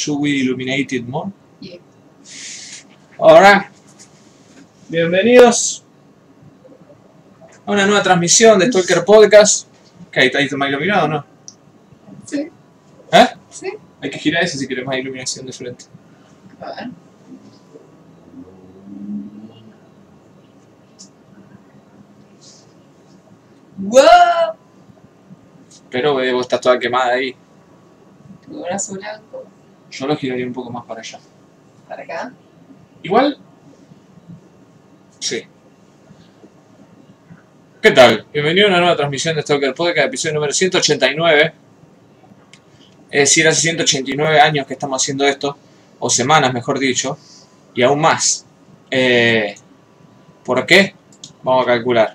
Should we illuminate it more? Yeah. Ahora, bienvenidos a una nueva transmisión de Stalker Podcast. ¿Qué ahí está más iluminado o no? Sí, ¿Eh? sí. Hay que girar ese si quieres más iluminación de frente. A ver. ¡Wow! Pero eh, vos estás toda quemada ahí. Tu brazo blanco. Yo lo giraría un poco más para allá. Para acá. Igual. Sí. ¿Qué tal? Bienvenido a una nueva transmisión de Stalker Podcast, episodio número 189. Es decir, hace 189 años que estamos haciendo esto, o semanas mejor dicho, y aún más. Eh, ¿Por qué? Vamos a calcular.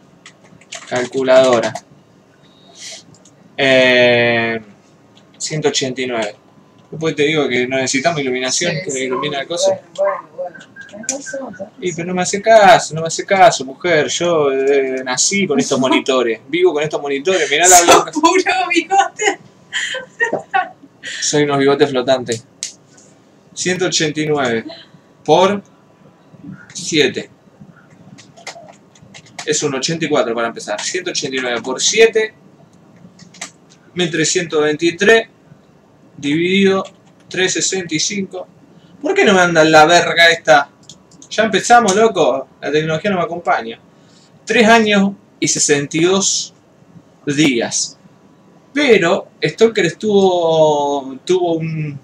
Calculadora. Eh, 189. Después te digo que no necesitamos iluminación, Sí, que sí. ilumina la cosa. Bueno, bueno, razón, Y pero no me hace caso, no me hace caso, mujer. Yo eh, nací con estos monitores, vivo con estos monitores. Mirá la blanca. Puro bigote. Soy unos bigotes flotantes. 189 por 7. Es un 84 para empezar. 189 por 7. 1323 dividido 365. ¿Por qué no me andan la verga esta? Ya empezamos, loco. La tecnología no me acompaña. 3 años y 62 días. Pero Stalker estuvo. tuvo un.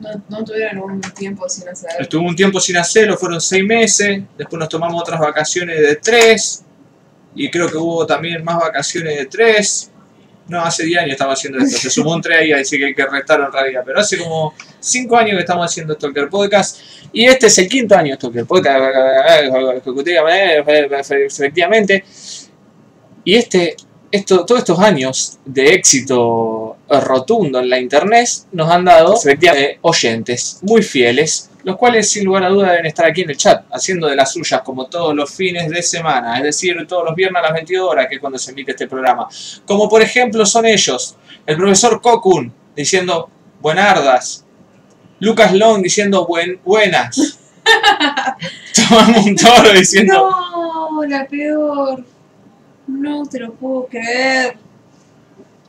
No, no tuvieron un tiempo sin hacer. Estuvo un tiempo sin hacerlo, fueron 6 meses. Después nos tomamos otras vacaciones de 3. Y creo que hubo también más vacaciones de 3. No, hace 10 años estamos haciendo esto. Se sumó un 3 ahí, así que hay que restar en realidad. Pero hace como 5 años que estamos haciendo Stalker Podcast. Y este es el quinto año de Stalker Podcast. Efectivamente. Y este, esto, todos estos años de éxito rotundo en la internet nos han dado efectivamente, oyentes muy fieles, los cuales sin lugar a duda deben estar aquí en el chat, haciendo de las suyas como todos los fines de semana, es decir, todos los viernes a las 22 horas, que es cuando se emite este programa. Como por ejemplo son ellos, el profesor Kokun diciendo buenardas, Lucas Long diciendo buen, buenas, Tomás Montoro diciendo No, la peor. No te lo puedo creer.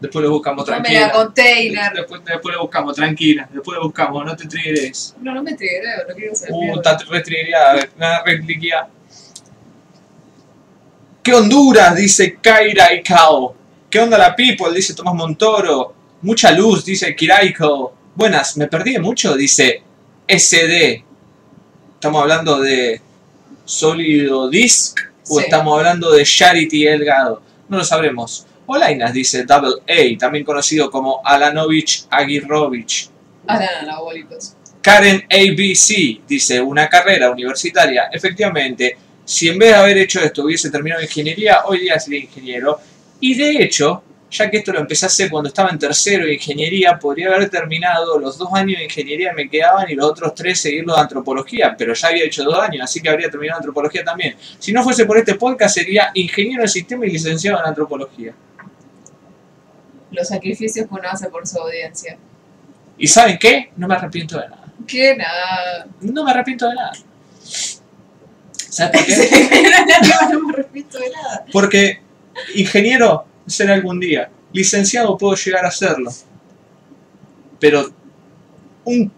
Después lo buscamos tranquila. la container. Después, después lo buscamos, tranquila. Después lo buscamos, no te trigues. No, no me trigué, no quiero ser Uh, está restrigada, nada repliqueada. ¿Qué Honduras? Dice Kaira y Kao. ¿Qué onda la people? Dice Tomás Montoro. Mucha luz, dice Kiraiko. Buenas, ¿me perdí mucho? Dice SD. ¿Estamos hablando de Sólido Disc? ¿O Sí. estamos hablando de Charity Elgado? No lo sabremos. Olainas dice Double A, también conocido como Alanovich Aguirrovich. Karen ABC dice, una carrera universitaria. Efectivamente, si en vez de haber hecho esto hubiese terminado ingeniería, hoy día sería ingeniero. Y de hecho, ya que esto lo empecé a hacer cuando estaba en tercero de ingeniería, podría haber terminado los dos años de ingeniería me quedaban y los otros tres seguirlos de antropología, pero ya había hecho dos años, así que habría terminado antropología también. Si no fuese por este podcast, sería ingeniero de sistema y licenciado en antropología. Los sacrificios que uno hace por su audiencia. ¿Y saben qué? No me arrepiento de nada. Que nada. No me arrepiento de nada. ¿Sabes por qué? no me repito de nada. Porque ingeniero seré algún día, licenciado puedo llegar a serlo. Pero un,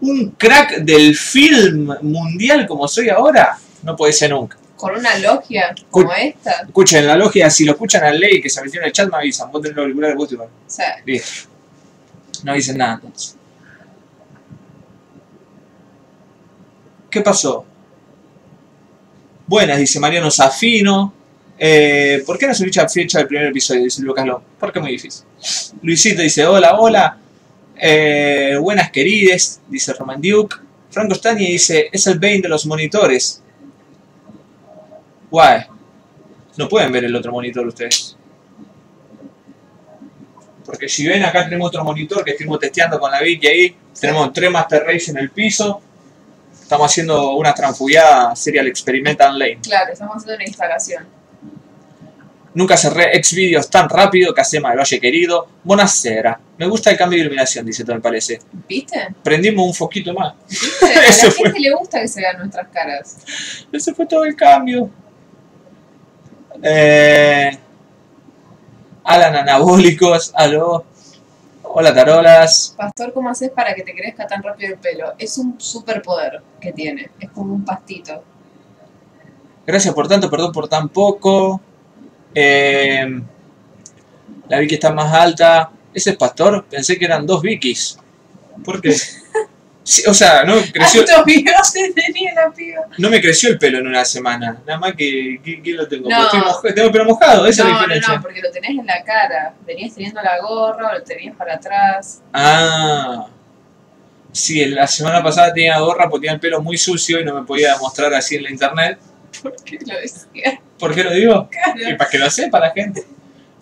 un crack del film mundial como soy ahora, no puede ser nunca. Con una logia como esta. Escuchen la logia, si lo escuchan al ley que se metió en el chat, me avisan. Vos tenés los auriculares, vos sea, Listo. No dicen nada entonces. ¿Qué pasó? Buenas, dice Mariano Zafino. Eh, ¿Por qué no se dicha fecha del primer episodio? Dice Lucas Long. Porque es muy difícil. Luisito dice, hola, hola. Eh, buenas querides, dice Roman Duke. Franco Stani dice, es el Bane de los monitores. Guay. No pueden ver el otro monitor ustedes. Porque si ven, acá tenemos otro monitor que estuvimos testeando con la Vicky ahí. Tenemos tres Master Race en el piso. Estamos haciendo una transfugiada Serial Experimental Lane. claro, estamos haciendo una instalación. Nunca cerré Xvideos tan rápido que hace mal, valle querido. Buonasera. Me gusta el cambio de iluminación, dice todo me parece. ¿Viste? Prendimos un foquito más. ¿Viste? A la gente fue. le gusta que se vean nuestras caras. Ese fue todo el cambio. Eh, Alan Anabólicos, aló. Hola Tarolas. Pastor, ¿cómo haces para que te crezca tan rápido el pelo? Es un superpoder que tiene. Es como un pastito. Gracias por tanto, perdón por tan poco. Eh, la Vicky está más alta. Ese es Pastor, pensé que eran dos Vikis. ¿Por qué? Sí, o sea, no creció, bigotes tenía la piba. no me creció el pelo en una semana. Nada más que, que, que lo tengo. No. Estoy moj- tengo el pelo mojado, esa es la No, no, diferencia. no, porque lo tenés en la cara. Venías teniendo la gorra lo tenías para atrás. Ah. Sí, la semana pasada tenía gorra porque tenía el pelo muy sucio y no me podía mostrar así en la internet. ¿Por qué lo decía? ¿Por qué lo digo? Y Claro. para que lo sepa la gente.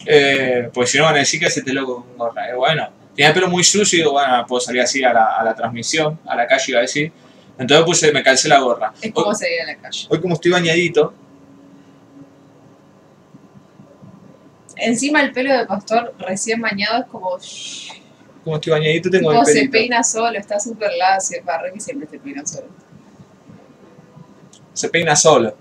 Eh, pues si no van a decir que se te loco con gorra. Eh, bueno, tenía el pelo muy sucio y digo, bueno, puedo salir así a la, a la transmisión, a la calle iba a decir. Entonces puse, me calcé la gorra. Es como se ve en la calle. hoy como estoy bañadito, Encima el pelo de pastor recién bañado es como... como estoy bañadito tengo tipo, el se pelito. peina solo, está súper lacio. Para que siempre se peina solo. se peina solo.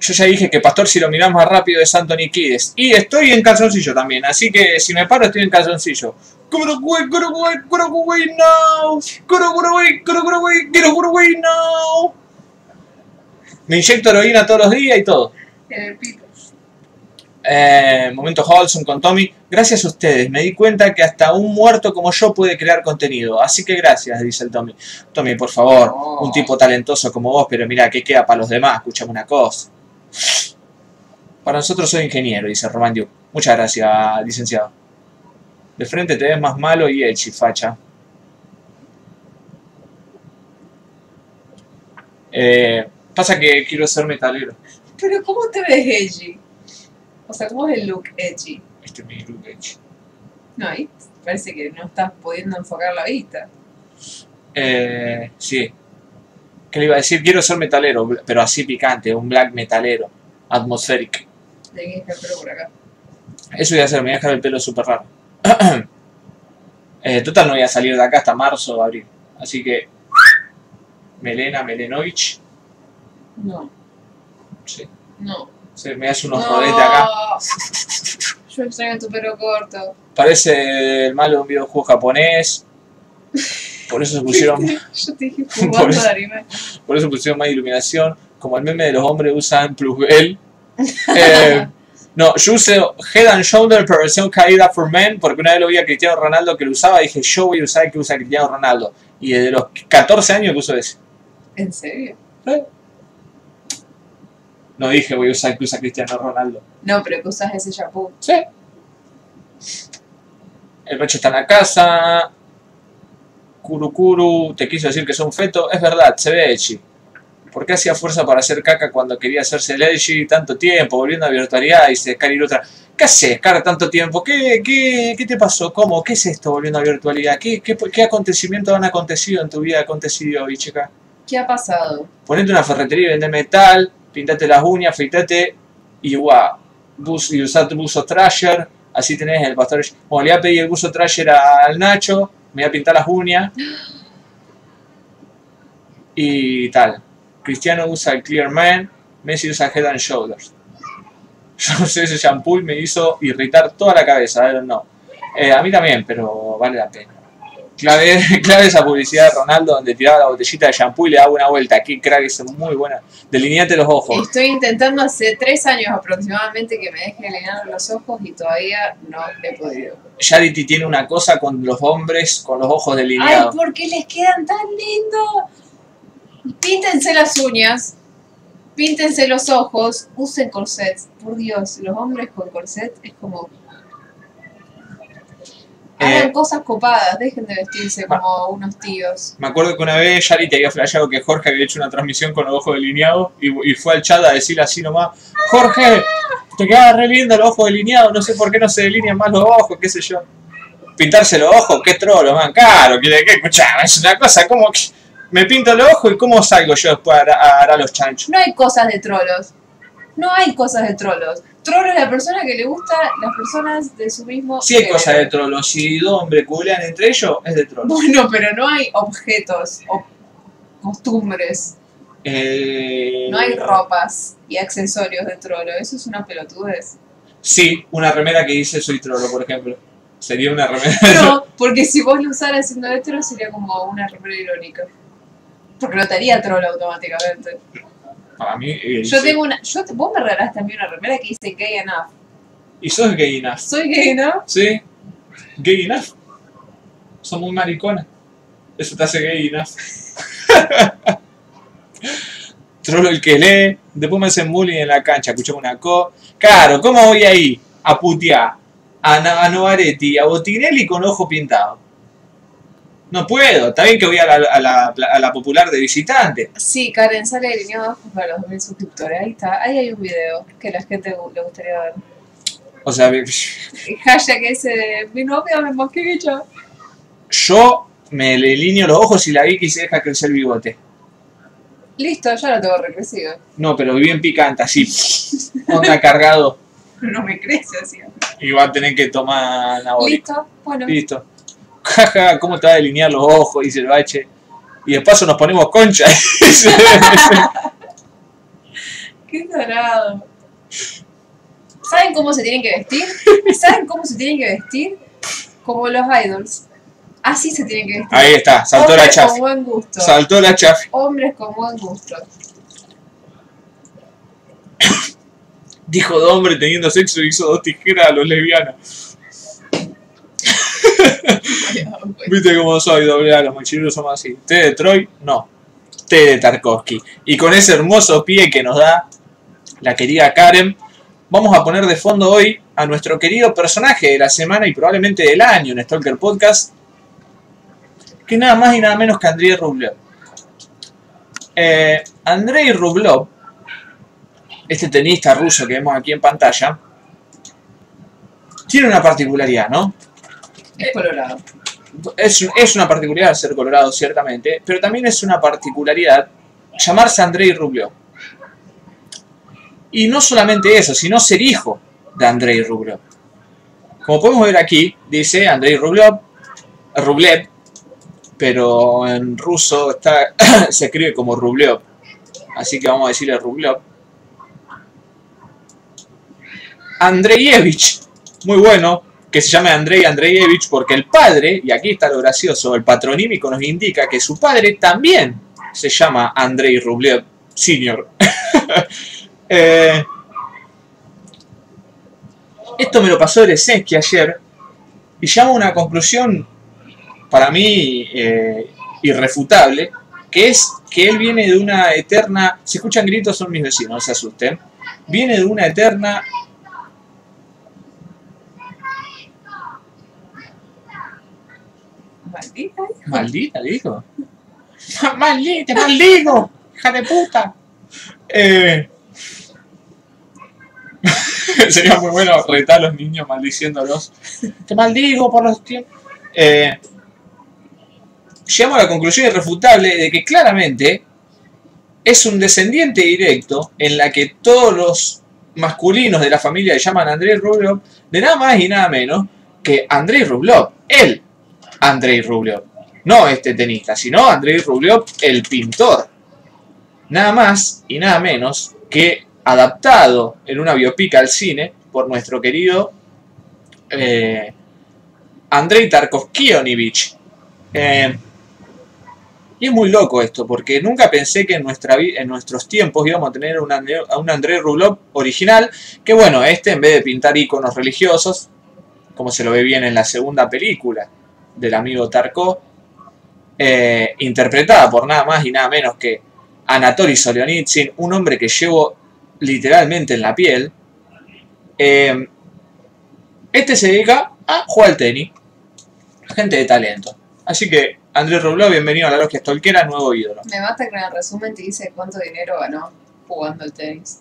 Yo ya dije que Pastor, si lo mirás más rápido, es Anthony Kides. Y estoy en calzoncillo también, así que si me paro, estoy en calzoncillo. Kuroguay, no. No. Me inyecto heroína todos los días y todo. En el pito. Eh, momento Holson con Tommy. Gracias a ustedes, me di cuenta que hasta un muerto como yo puede crear contenido. Así que gracias, dice el Tommy. Tommy, por favor, un tipo talentoso como vos, pero mira, ¿qué queda para los demás? Escuchame una cosa. Para nosotros soy ingeniero, dice Román Duke. Muchas gracias, licenciado. De frente te ves más malo y echi, facha. Eh, pasa que quiero ser metalero. Pero ¿cómo te ves edgy? O sea, ¿cómo es el look edgy? Este es mi look echi. No, ahí parece que no estás pudiendo enfocar la vista. Eh, sí. ¿Qué le iba a decir? Quiero ser metalero, pero así picante, un black metalero, atmospheric. De que dejar el pelo por acá. Eso voy a hacer, me voy a dejar el pelo súper raro. Eh, total, no voy a salir de acá hasta marzo o abril. Así que. Melena, Melenovich. No, Sí. no. Se me hace unos no. rodetes acá. Yo extraño tu pelo corto. Parece el malo de un videojuego japonés. Por eso se pusieron, Yo te dije Por eso. por eso pusieron más iluminación. Como el meme de los hombres usan plusbel. Eh, no, yo uso Head and Shoulder pero versión caída for men porque una vez lo vi a Cristiano Ronaldo que lo usaba y dije yo voy a usar el que usa Cristiano Ronaldo. Y desde los 14 años que uso ese. ¿En serio? No dije voy a usar el que usa Cristiano Ronaldo. No, pero que usas ese shampoo. Sí. El pecho está en la casa. Kurukuru te quiso decir que es un feto. Es verdad, se ve Echi. ¿Por qué hacía fuerza para hacer caca cuando quería hacerse el Echi tanto tiempo? Volviendo a virtualidad y se otra. ¿Qué haces, cara, tanto tiempo? ¿Qué, qué, ¿Qué te pasó? ¿Cómo? ¿Qué es esto volviendo a virtualidad? ¿Qué, qué, qué acontecimientos han acontecido en tu vida acontecido hoy, chica? ¿Qué ha pasado? Ponete una ferretería y vende metal, pintate las uñas, afeitate y guau, bus, y usate buzo trasher, así tenés el pastor. Bueno, le voy a pedir el buzo trasher al Nacho, me voy a pintar las uñas y tal. Cristiano usa el Clear Man, Messi usa Head and Shoulders. Yo usé ese shampoo me hizo irritar toda la cabeza, know. Eh, a mí también, pero vale la pena. Clave, clave esa publicidad de Ronaldo donde tiraba la botellita de shampoo y le daba una vuelta. Aquí, crack, es muy buena. Delineate los ojos. Estoy intentando hace tres años aproximadamente que me deje delinear los ojos y todavía no he podido. Charity tiene una cosa con los hombres con los ojos ¡Ay, delineados. por qué les quedan tan lindos! Píntense las uñas, píntense los ojos, usen corsets. Por Dios, los hombres con corset es como... Hagan Eh, cosas copadas, dejen de vestirse como unos tíos. Me acuerdo que una vez Charity había flasheado que Jorge había hecho una transmisión con los ojos delineados y, y fue al chat a decirle así nomás, Jorge, te queda re lindo los ojos delineados, no sé por qué no se delinean más los ojos, qué sé yo. Pintarse los ojos, qué trolo, man, claro, quiere que escuchar, es una cosa como que me pinto los ojos y cómo salgo yo después a, a, a los chanchos. No hay cosas de trolos. No hay cosas de trolos. Trolo es la persona que le gusta las personas de su mismo. Si hay género. cosas de trollos, si dos hombres culean entre ellos, es de trollos. Bueno, pero no hay objetos o costumbres. Eh, No hay ropas y accesorios de trolo. Eso es una pelotudez. Sí, una remera que dice soy trolo, por ejemplo. Sería una remera. No, porque si vos lo usaras siendo hetero sería como una remera irónica. Porque no te haría troll automáticamente. Para mí. eh, Yo sí. tengo una. Yo, vos me regalaste también una remera que dice gay enough. ¿Y sos gay enough? ¿Soy gay enough? ¿Sí? ¿Gay enough? Sos muy maricona. Eso te hace gay enough. Trollo el que lee. Después me hacen bullying en la cancha. Escuchame una co. Claro, ¿cómo voy ahí a putear a, a Novaretti a Botinelli con ojo pintado? No puedo. Está bien que voy a la, a la- a la popular de visitante. Sí, Karen, sale alineado abajo para los 2000 suscriptores. Ahí está. Ahí hay un video que la gente le gustaría ver. O sea, El hashtag ese de mi novia me mosqué que yo. yo me le lineo los ojos y la vi que se deja crecer el bigote. Listo, ya lo tengo recrecido. No, pero bien picante, así. Onda cargado. No me crece así. Y va a tener que tomar anabólico. Listo, bueno. Listo. Jaja, ¿cómo te va a delinear los ojos? Dice el bache. Y de paso nos ponemos concha. Qué dorado. ¿Saben cómo se tienen que vestir? ¿Saben cómo se tienen que vestir? Como los idols. Así se tienen que vestir. Ahí está, saltó la Hombres con chafi. buen gusto. Saltó la chafi. Hombres con buen gusto. Dijo de hombre teniendo sexo y hizo dos tijeras a los Viste cómo soy, doble A, los mochileros somos así. T de Troy, no. T de Tarkovsky. Y con ese hermoso pie que nos da la querida Karen, vamos a poner de fondo hoy a nuestro querido personaje de la semana y probablemente del año en Stalker Podcast, que nada más y nada menos que Andrei Rublev. Eh, Andrei Rublev, este tenista ruso que vemos aquí en pantalla, tiene una particularidad, ¿no? Es colorado. es, es una particularidad ser colorado, ciertamente, pero también es una particularidad llamarse Andrei Rublev. Y no solamente eso, sino ser hijo de Andrei Rublev. Como podemos ver aquí, dice Andrei Rublev, Rublev, pero en ruso está, se escribe como Rublev. Así que vamos a decirle Rublev. Andreyevich, muy bueno, que se llama Andrei Andreyevich porque el padre, y aquí está lo gracioso, el patronímico nos indica que su padre también se llama Andrei Rublev Sr. Eh, esto me lo pasó Eresensky ayer y llama a una conclusión para mí eh, irrefutable, que es que él viene de una eterna, si escuchan gritos son mis vecinos, no se asusten, viene de una eterna Maldita. Dijo. Maldita, maldigo, hija de puta. Eh, sería muy bueno retar a los niños maldiciéndolos. Te maldigo por los tiempos. Eh, llegamos a la conclusión irrefutable de que claramente es un descendiente directo en la que todos los masculinos de la familia le llaman Andrei Rublev de nada más y nada menos que Andrei Rublev, él, Andrei Rublev. No este tenista, sino Andrei Rublev, el pintor. Nada más y nada menos que adaptado en una biopic al cine por nuestro querido eh, Andrei Tarkovskionivich. Eh, y es muy loco esto, porque nunca pensé que en, nuestra en nuestros tiempos íbamos a tener un Andrei- a un Rublev original, que bueno, este en vez de pintar iconos religiosos, como se lo ve bien en la segunda película del amigo Tarkov, eh, interpretada por nada más y nada menos que Anatoly Solzhenitsyn, un hombre que llevo literalmente en la piel. eh, este se dedica a jugar al tenis. Gente de talento. Así que, Andrés Rublev, bienvenido a la logia Stolquera, nuevo ídolo. Me basta que en el resumen te dice cuánto dinero ganó jugando al tenis.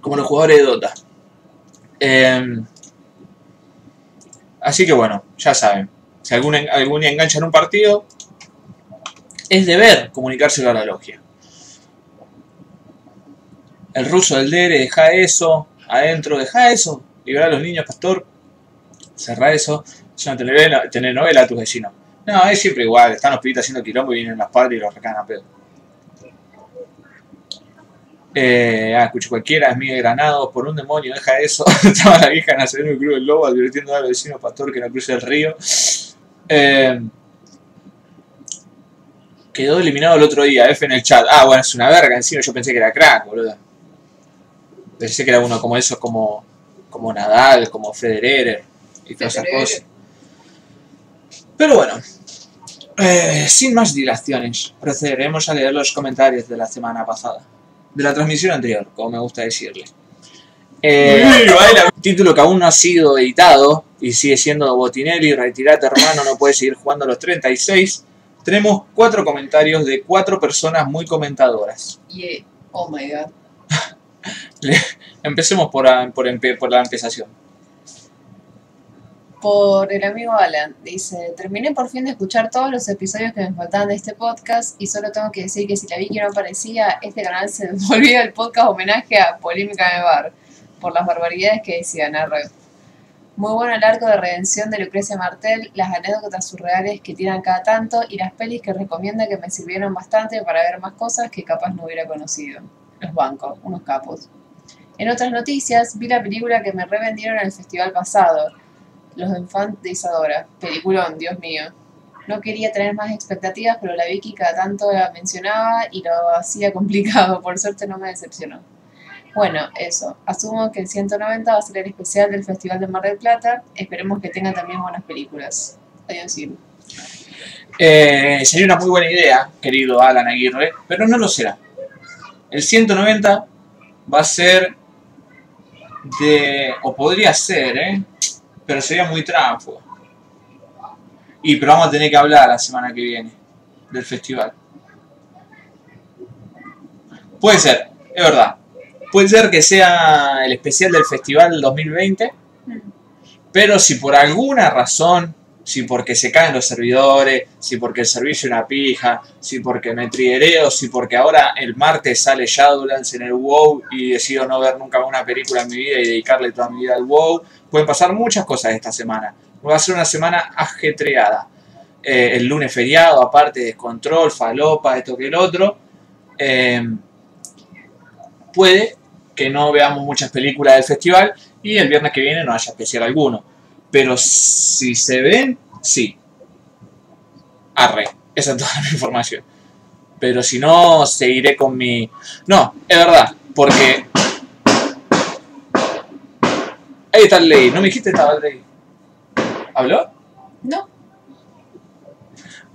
Como los jugadores de Dota. Eh, así que bueno, ya saben. Si algún, algún día enganchan un partido, es deber comunicárselo a la logia. El ruso del Dere, deja eso. Adentro, deja eso. Liberar a los niños, pastor. Cerra eso. Es una telenovela, telenovela a tus vecinos. No, es siempre igual. Están los pibitos haciendo quilombo y vienen los padres y los recagan a pedo. Eh, ah, escucho cualquiera, es Miguel Granado, por un demonio, deja eso. Estaba la vieja Nazareno y Cruz del Lobo advirtiendo a los vecinos pastor que no cruce el río. Eh, quedó eliminado el otro día, F en el chat. Ah, bueno, es una verga encima, yo pensé que era crack, boludo. Pensé que era uno como eso, como, como Nadal, como Federer y todas esas cosas. Pero bueno, eh, sin más dilaciones, procederemos a leer los comentarios de la semana pasada. De la transmisión anterior, como me gusta decirle. Eh, título que aún no ha sido editado y sigue siendo Botinelli, retirate hermano, no puedes seguir jugando a los 36. Tenemos cuatro comentarios de cuatro personas muy comentadoras. Y, eh, oh my god. Empecemos por, por, por la empezación. Por el amigo Alan, dice, terminé por fin de escuchar todos los episodios que me faltaban de este podcast y solo tengo que decir que si la Vicky no aparecía, este canal se volvía el podcast homenaje a Polémica el Bar, por las barbaridades que decían a. Muy bueno el arco de redención de Lucrecia Martel, las anécdotas surreales que tiran cada tanto y las pelis que recomienda que me sirvieron bastante para ver más cosas que capaz no hubiera conocido. Los bancos, unos capos. En otras noticias, vi la película que me revendieron en el festival pasado, Los Infantes de Isadora. Peliculón, Dios mío. No quería tener más expectativas, pero la Vicky cada tanto la mencionaba y lo hacía complicado. Por suerte no me decepcionó. Bueno, eso. Asumo que el 190 va a ser el especial del Festival de Mar del Plata. Esperemos que tenga también buenas películas. Adiós, Iru. Eh, sería una muy buena idea, querido Alan Aguirre, pero no lo será. El 190 va a ser de. o podría ser, ¿eh? Pero sería muy tránsfugo. Y pero vamos a tener que hablar la semana que viene del festival. Puede ser, es verdad. Puede ser que sea el especial del festival 2020, pero si por alguna razón, si porque se caen los servidores, si porque el servicio es una pija, si porque me triguereo, si porque ahora el martes sale Shadowlands en el WoW y decido no ver nunca una película en mi vida y dedicarle toda mi vida al WoW, pueden pasar muchas cosas esta semana. Va a ser una semana ajetreada. Eh, el lunes feriado, aparte descontrol, falopa, esto que el otro. Eh, puede que no veamos muchas películas del festival y el viernes que viene no haya especial alguno. Pero si se ven, sí. Arre. Esa es toda mi información. Pero si no, seguiré con mi... No, es verdad. Porque... Ahí está el ley. ¿No me dijiste que estaba el ley? ¿Habló? No,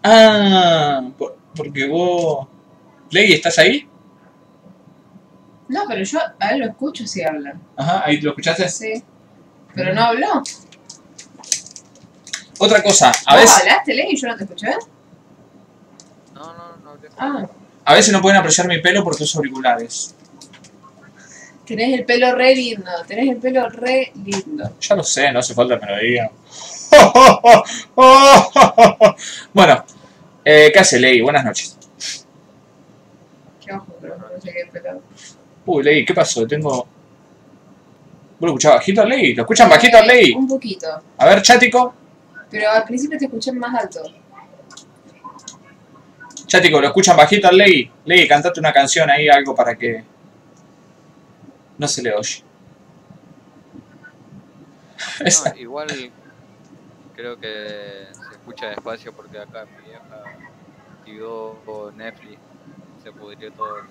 Ah, por- porque vos... Ley, ¿estás ahí? no, pero yo a él lo escucho si habla. Ajá, ahí lo escuchaste. Sí. Pero no habló. Otra cosa, a ¿Vos veces, hablaste, Ley, y yo no te escuché? No, no, no hablé. Ah, a veces no pueden apreciar mi pelo porque uso auriculares. Tenés el pelo re lindo, tenés el pelo re lindo. Ya lo sé, no hace falta que me lo digan. bueno, eh, ¿qué hace Ley? Buenas noches. Qué ojo, pero no sé qué pelo. Uy, Ley, ¿qué pasó? Tengo... ¿Vos lo escuchás bajito, Ley? ¿Lo escuchan bajito, Ley? Un poquito. A ver, Chático. Pero al principio te escuché más alto. Chático, ¿lo escuchan bajito, Ley? Ley, cantate una canción ahí, algo para que... No se le oye. No, igual creo que se escucha despacio porque acá mi vieja activó Netflix. Se pudrió toda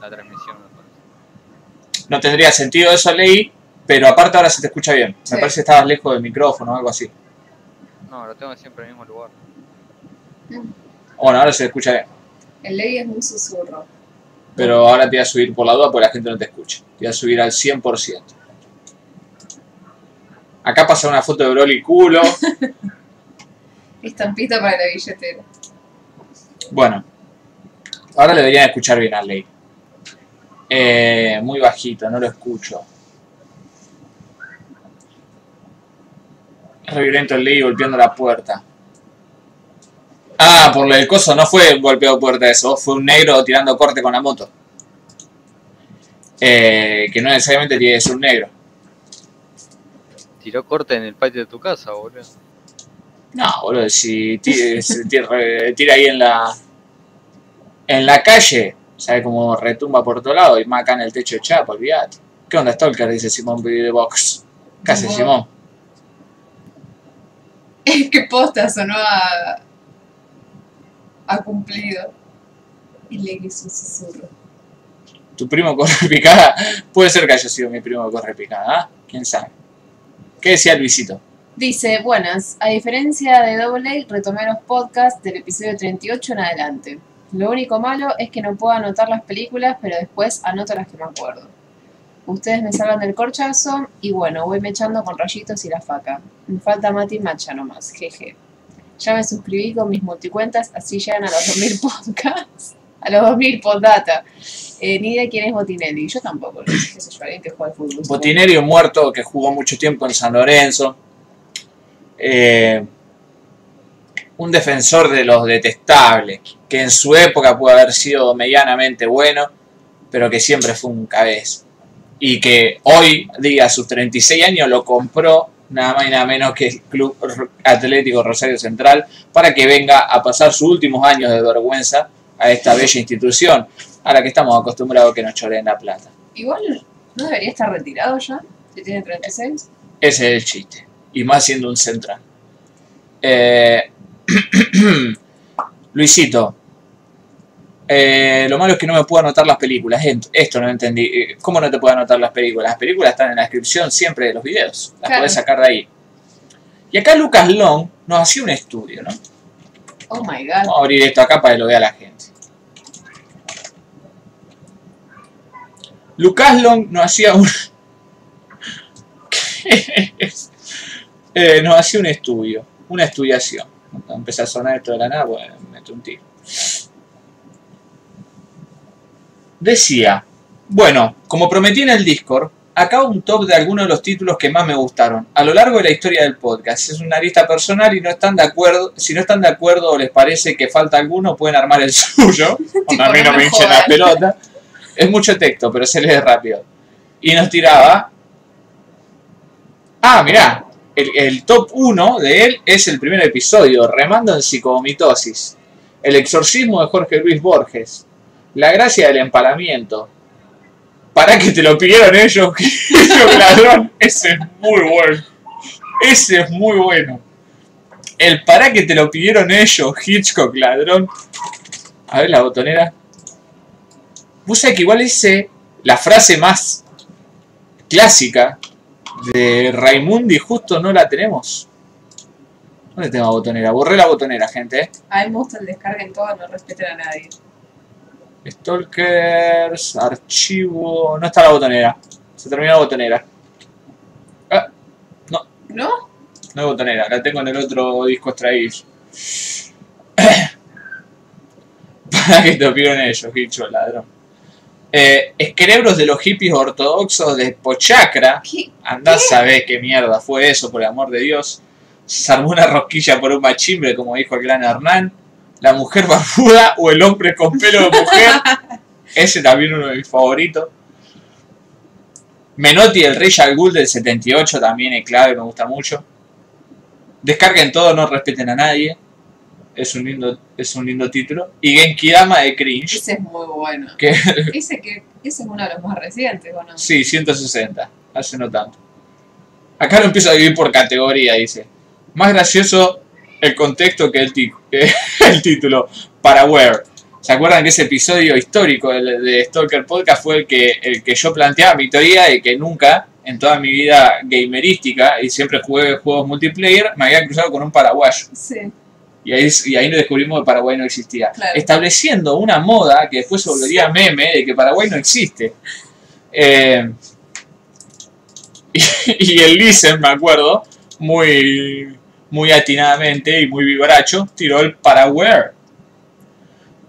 la transmisión. No tendría sentido eso, Ley, pero aparte ahora se te escucha bien. Sí. Me parece que estabas lejos del micrófono o algo así. No, lo tengo siempre en el mismo lugar. Bueno, ahora se te escucha bien. El Ley es un susurro. Pero ahora te voy a subir por la duda porque la gente no te escucha. Te voy a subir al 100%. Acá pasa una foto de Broly culo. Estampita para la billetera. Bueno, ahora le deberían escuchar bien a Ley. Eh, muy bajito, no lo escucho. Es re violento el Ley golpeando la puerta. Ah, por el coso, no fue golpeado puerta eso, fue un negro tirando corte con la moto. eh, que no necesariamente tiene que ser un negro. Tiró corte en el patio de tu casa, boludo. No, boludo, si ti- se tira, tira ahí en la en la calle, sabe cómo retumba por todo lado y más acá en el techo de chapa, olvídate. ¿Qué onda, Stalker? Dice Simón de Box. ¿Qué hace No. Simón? Es que posta sonó a. a cumplido. Y le hizo un susurro. ¿Tu primo corre picada? Puede ser que haya sido mi primo que corre picada, ¿ah? ¿Quién sabe? ¿Qué decía Luisito? Dice, buenas, a diferencia de Double retomé los podcasts del episodio 38 en adelante. Lo único malo es que no puedo anotar las películas, pero después anoto las que me acuerdo. Ustedes me salvan del corchazo y bueno, voy mechando con rayitos y la faca. Me falta Mati Macha nomás, jeje. Ya me suscribí con mis multicuentas, así llegan a los 2000 podcasts. A los 2000 poddata. Eh, ni idea quién es Botinelli. Yo tampoco, qué sé yo, alguien que juega al fútbol. Botinerio muerto que jugó mucho tiempo en San Lorenzo. Eh, un defensor de los detestables, que en su época pudo haber sido medianamente bueno, pero que siempre fue un cabeza. Y que hoy, día a sus 36 años, lo compró nada más y nada menos que el Club Atlético Rosario Central para que venga a pasar sus últimos años de vergüenza a esta bella institución a la que estamos acostumbrados que nos choreen la plata. Igual, ¿no debería estar retirado ya? Si tiene 36. Ese es el chiste. Y más siendo un central. Eh, Luisito. Eh, lo malo es que no me puedo anotar las películas. Esto no entendí. Eh, ¿Cómo no te puedo anotar las películas? Las películas están en la descripción siempre de los videos. Las Claro. podés sacar de ahí. Y acá Lucas Long nos hacía un estudio, ¿no? Oh my god. Vamos a abrir esto acá para que lo vea la gente. Lucas Long nos hacía un. ¿Qué es? Eh, nos hacía un estudio, una estudiación. Cuando empecé a sonar esto de la nada, pues me meto un tiro. Decía, bueno, como prometí en el Discord, acá un top de algunos de los títulos que más me gustaron a lo largo de la historia del podcast. Es una lista personal y no están de acuerdo, si no están de acuerdo o les parece que falta alguno, pueden armar el suyo. A mí no me hinchen la pelota. Es mucho texto, pero se lee rápido. Y nos tiraba. Ah, mirá. El, el top 1 de él es el primer episodio, Remando en psicomitosis. El exorcismo de Jorge Luis Borges. La gracia del empalamiento. Para que te lo pidieron ellos, ellos ladrón. Ese es muy bueno. Ese es muy bueno. El para que te lo pidieron ellos, Hitchcock ladrón. A ver la botonera. Vos que igual ese, la frase más clásica de Raimundi justo no la tenemos. ¿Dónde tengo la botonera? Borré la botonera, gente. ¿eh? A mí me gusta el descarguen todo, no respeten a nadie. Stalkers, archivo. No está la botonera. Se terminó la botonera. Ah, ¿No? no hay botonera. La tengo en el otro disco extraído. Para que te opinen ellos, bicho ladrón. Eh, Esquerebros de los hippies ortodoxos de Pochacra. ¿Qué? Andá a saber qué mierda fue eso, por el amor de Dios. Se armó una rosquilla por un machimbre, como dijo el gran Hernán. La mujer barbuda o el hombre con pelo de mujer. Ese también uno de mis favoritos. Menotti, el rey Al Ghul del 78, también es clave, me gusta mucho. Descarguen todo, no respeten a nadie. Es un lindo, es un lindo título. Y Genkidama de Cringe. Ese es muy bueno. Que Ese, que, ese es uno de los más recientes, ¿o no? Sí, 160. Hace no tanto. Acá lo empiezo a dividir por categoría, dice. Más gracioso el contexto que el, que el título. Para Where. ¿Se acuerdan que ese episodio histórico de, de Stalker Podcast fue el que, el que yo planteaba mi teoría de que nunca en toda mi vida gamerística y siempre jugué juegos multiplayer me había cruzado con un paraguayo? Sí. Y ahí, y ahí nos descubrimos que Paraguay no existía. Claro. Estableciendo una moda que después se volvería meme de que Paraguay no existe. Eh, y, y el Listen, me acuerdo, muy, muy atinadamente y muy vibracho, tiró el Paraguay.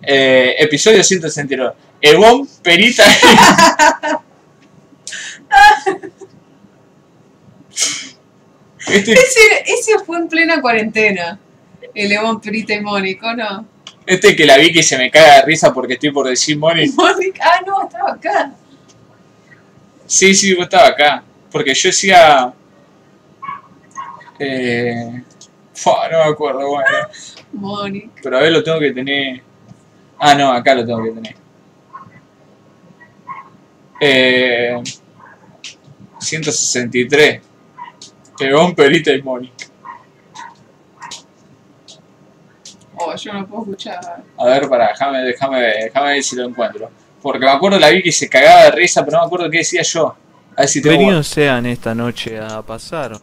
Eh, episodio 169. Evon, Perita. este, Ese, ese fue en plena cuarentena. El León Perita y Mónico, ¿no? este que la vi que se me caga de risa porque estoy por decir Moni. Mónica, ah, no, estaba acá. Sí, sí, vos estabas acá. Porque yo decía. Eh. Fua, no me acuerdo, bueno. Mónica. Pero a ver, lo tengo que tener. Ah, no, acá lo tengo que tener. Eh. 163. Pegón, Perita y Mónica. Oh, yo no puedo escuchar. A ver, para, déjame, déjame, déjame ver si lo encuentro. Porque me acuerdo la vi que se cagaba de risa, pero no me acuerdo qué decía yo. A ver si tengo. Venidos sean esta noche a pasar.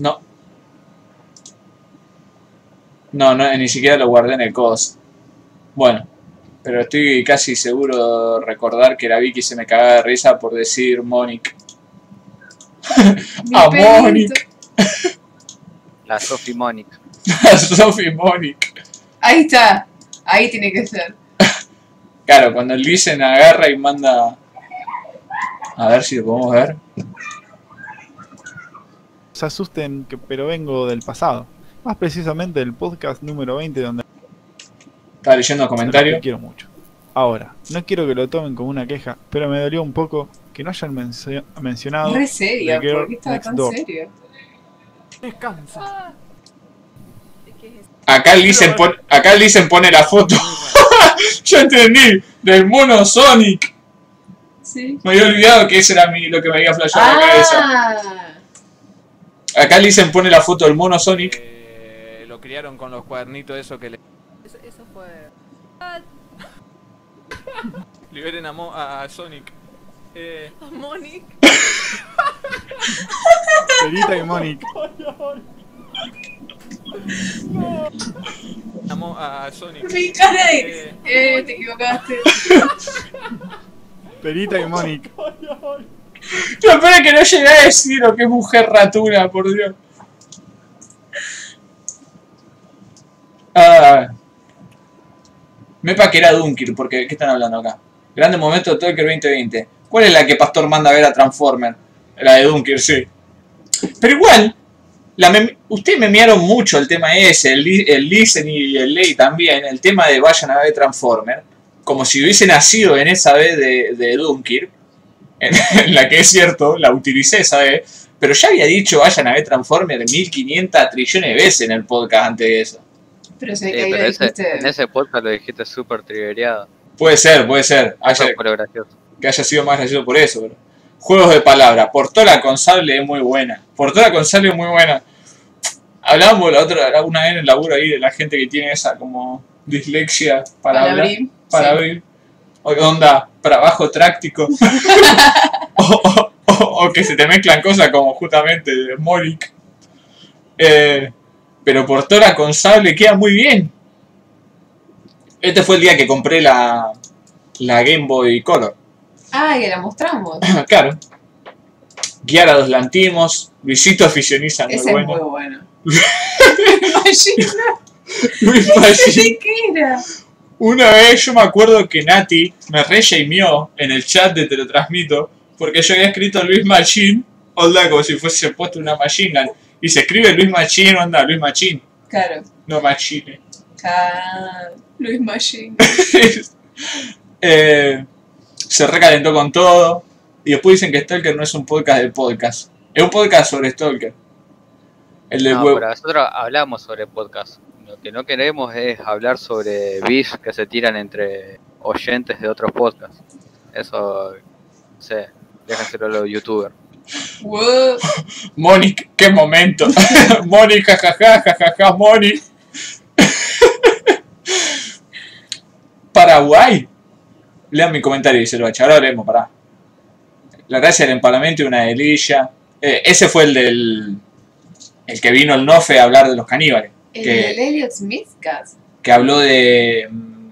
No. No, no, ni siquiera lo guardé en el COS. Bueno, pero estoy casi seguro de recordar que la Vicky se me cagaba de risa por decir Monic. Pelito. Mónica. La Sophie Mónica. Sophie Monic. Ahí está. Ahí tiene que ser. Claro, cuando el Listen agarra y manda. A ver si lo podemos ver. se asusten, que, pero vengo del pasado. Más precisamente del podcast número 20 donde Estaba leyendo comentarios. quiero mucho. Ahora, no quiero que lo tomen como una queja, pero me dolió un poco que no hayan mencio- mencionado Re seria. ¿Por qué estaba Next tan Door. serio? Descansa. Acá el pone, acá el pone la foto. Yo entendí. Del mono Sonic. Sí. Me había olvidado que ese era mi, lo que me había flasheado en la cabeza. Ah. Acá el Listen pone la foto del mono Sonic. Eh, criaron con los cuadernitos eso que le... Eso, eso fue... Liberen a, Mo- a Sonic. Eh, Monic. Perita y Mónica. a, Mo- a Sonic. Mi cara de. Eh, Eh, te equivocaste. Perita y Mónica. Lo peor es que no llegué a decir lo que es mujer ratuna, por Dios. Ah. Mepa que era Dunkir, porque ¿qué están hablando acá? Grande momento de Talker 2020. ¿Cuál es la que Pastor manda a ver a Transformer? La de Dunkir, sí. Pero igual, la mem- ustedes mucho el tema ese, el Listen y el Ley también, el tema de vayan a ver Transformer, como si hubiese nacido en esa vez de, de Dunkirk, en, en la que es cierto, la utilicé esa vez, pero ya había dicho vayan a ver Transformer 1500 trillones de veces en el podcast antes de eso. Pero sé Sí, que ahí pero lo ese, dijiste. en ese podcast lo dijiste súper triggereado. Puede ser, puede ser, haya- que haya sido más gracioso por eso. Pero... Juegos de palabra. Portola con sable es muy buena. Portola con sable es muy buena. Hablábamos la otra, una vez en el laburo ahí de la gente que tiene esa como dislexia para, Para hablar, abrir, para sí. abrir. O onda, trabajo tráctico. o, o- o- o que se te mezclan cosas como justamente Morik. Eh, pero Portola con sable queda muy bien. Este fue el día que compré la, la Game Boy Color. Ah, que la mostramos. claro. Guiar a los lantimos. Luisito aficioniza muy Ese es muy bueno. bueno. Luis era. Una vez yo me acuerdo que Nati me re shameó en el chat de Te lo transmito porque yo había escrito Luis Machín, onda como si fuese puesto una machine gun. Y se escribe Luis Machín, onda Luis Machín, Claro. no Machine. Ah, Luis Machine. Eh, se recalentó con todo. Y después dicen que Stalker no es un podcast de podcast. Es un podcast sobre Stalker. El del No, huevo. pero nosotros hablamos sobre podcast. Lo que no queremos es hablar sobre beef que se tiran entre oyentes de otros podcasts. Eso, no sé, déjenselo a los youtubers. Wow. Mónica, qué momento. Mónica, jajaja, jajaja, Mónica. Paraguay. Lean mi comentario, dice el bacha. Ahora leemos, pará. La gracia del empalamiento y una delilla. Eh, ese fue el del. El que vino el Nofe a hablar de los caníbales. El Que- del Elliot Smithcast. Que habló de. mm,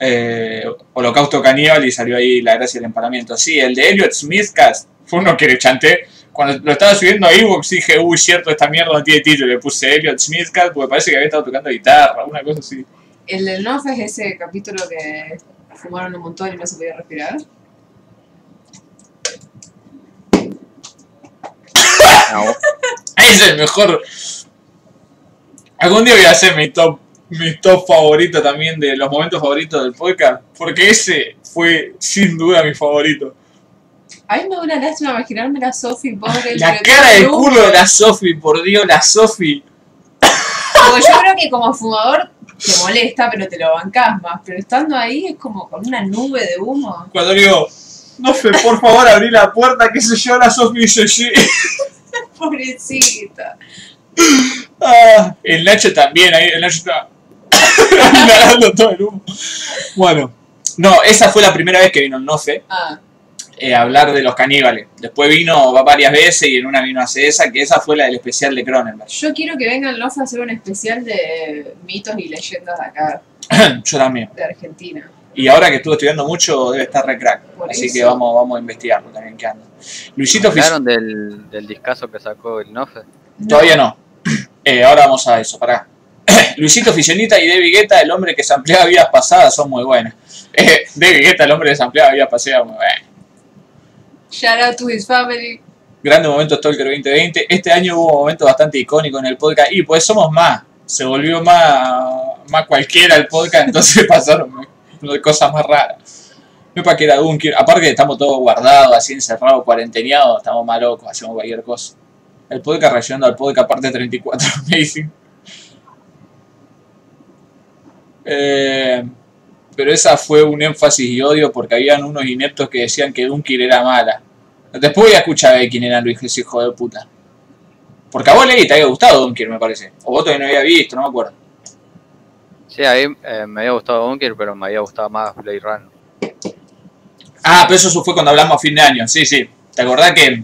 eh, Holocausto Caníbal y salió ahí la gracia del empalamiento. Sí, el de Elliot Smithcast uno que le chanté. Cuando lo estaba subiendo a Evox dije, uy, cierto, esta mierda no tiene título. Le puse Elliot Smithcast porque parece que había estado tocando guitarra, una cosa así. El del Nof es ese capítulo que fumaron un montón y no se podía respirar. No, Es el mejor. Algún día voy a hacer mi top, mi top favorito también de los momentos favoritos del podcast. Porque ese fue sin duda mi favorito. A mí me da una lástima imaginarme la Sofi, pobre. La cara de culo de la Sofi, por Dios, la Sofi. Porque yo creo que como fumador te molesta, pero te lo bancás más. Pero estando ahí es como con una nube de humo. Cuando digo, no fe, por favor, abrí la puerta, qué sé yo, la Sofi dice sí. Pobrecita. Ah, el Nacho también, ahí el Nacho está inhalando todo el humo. Bueno, no, esa fue la primera vez que vino el Nofe Ah, eh, hablar de los caníbales. Después vino varias veces y en una vino hace esa, que esa fue la del especial de Cronenberg. yo quiero que venga el Lof a hacer un especial de mitos y leyendas de acá, Yo también. de Argentina. Y ahora que estuve estudiando mucho, debe estar re crack. Por Así eso. que vamos, vamos a investigarlo también, qué anda. Luisito Fis- ¿Hablaron del, del discazo que sacó el Nofe? Todavía no. Eh, ahora vamos a eso, pará. Luisito Fisionita y David Guetta, el hombre que se ampliaba vidas pasadas, son muy buenas. Eh, David Guetta, el hombre que se ampliaba vidas pasadas, muy bueno. Shout out to his family. Grande momento Stalker 2020. Este año hubo momentos bastante icónicos en el podcast. Y pues somos más. Se volvió más, más cualquiera el podcast, entonces pasaron cosas más raras. No para que era Dunker. Aparte que estamos todos guardados, así encerrados, cuarenteneados, estamos más locos, hacemos cualquier cosa. El podcast reaccionando al podcast parte 34, amazing. Eh, pero esa fue un énfasis y odio porque habían unos ineptos que decían que Dunkir era mala. Después voy a escuchar de quién era Luis ese hijo de puta. Porque a vos leí te había gustado Dunkir, me parece. O vos todavía no había visto, no me acuerdo. Sí, a mí eh, me había gustado Bunker, pero me había gustado más Blade Runner. Ah, pero eso fue cuando hablamos a fin de año. Sí, sí. ¿Te acordás que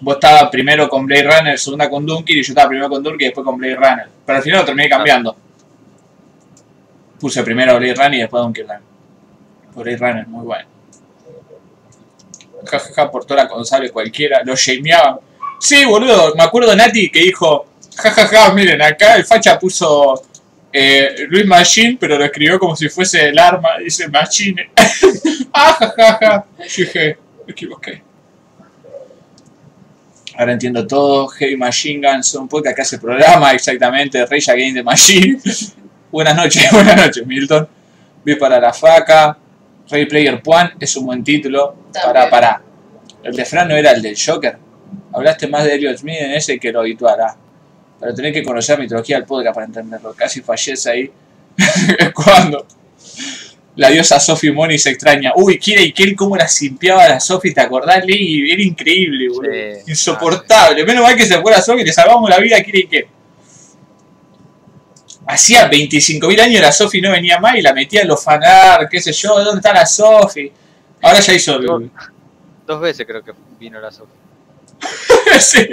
vos estabas primero con Blade Runner, segunda con Dunkir y yo estaba primero con Dunkir y después con Blade Runner? Pero al final lo terminé cambiando. Puse primero Blade Runner y después Dunkir. Blade Runner, muy bueno. Jajaja, ja, ja, por toda la González cualquiera, lo shameaban. Sí, boludo, me acuerdo Nati que dijo, jajaja, ja, ja, miren, acá el facha puso eh, Luis Machine, pero lo escribió como si fuese el arma, dice Machine. ah, jajaja, ja. Yo dije, me equivoqué. Ahora entiendo todo, Heavy Machine Guns, un podcast que hace programa exactamente, Rage Against the Machine. Buenas noches, buenas noches, Milton. Vi para la faca. Ray Player One es un buen título. Para, para. El de Fran no era el del Joker. Hablaste más de Elliot Smith en ese que lo habitual. Ah. Pero tenés que conocer la mitología del podcast para entenderlo. Casi fallece ahí. Cuando la diosa Sophie Money se extraña. Uy, Kira y Kel, cómo la simpiaba a la Sophie, ¿te acordás, Lee? Era increíble, boludo. Sí. Insoportable. Menos mal que se fue la Sophie y le salvamos la vida a Kira y Kel. Hacía 25.000 años la Sophie no venía más y la metía en los fanar, qué sé yo, ¿dónde está la Sophie? Ahora ya hizo el... Dos veces creo que vino la Sophie. sí.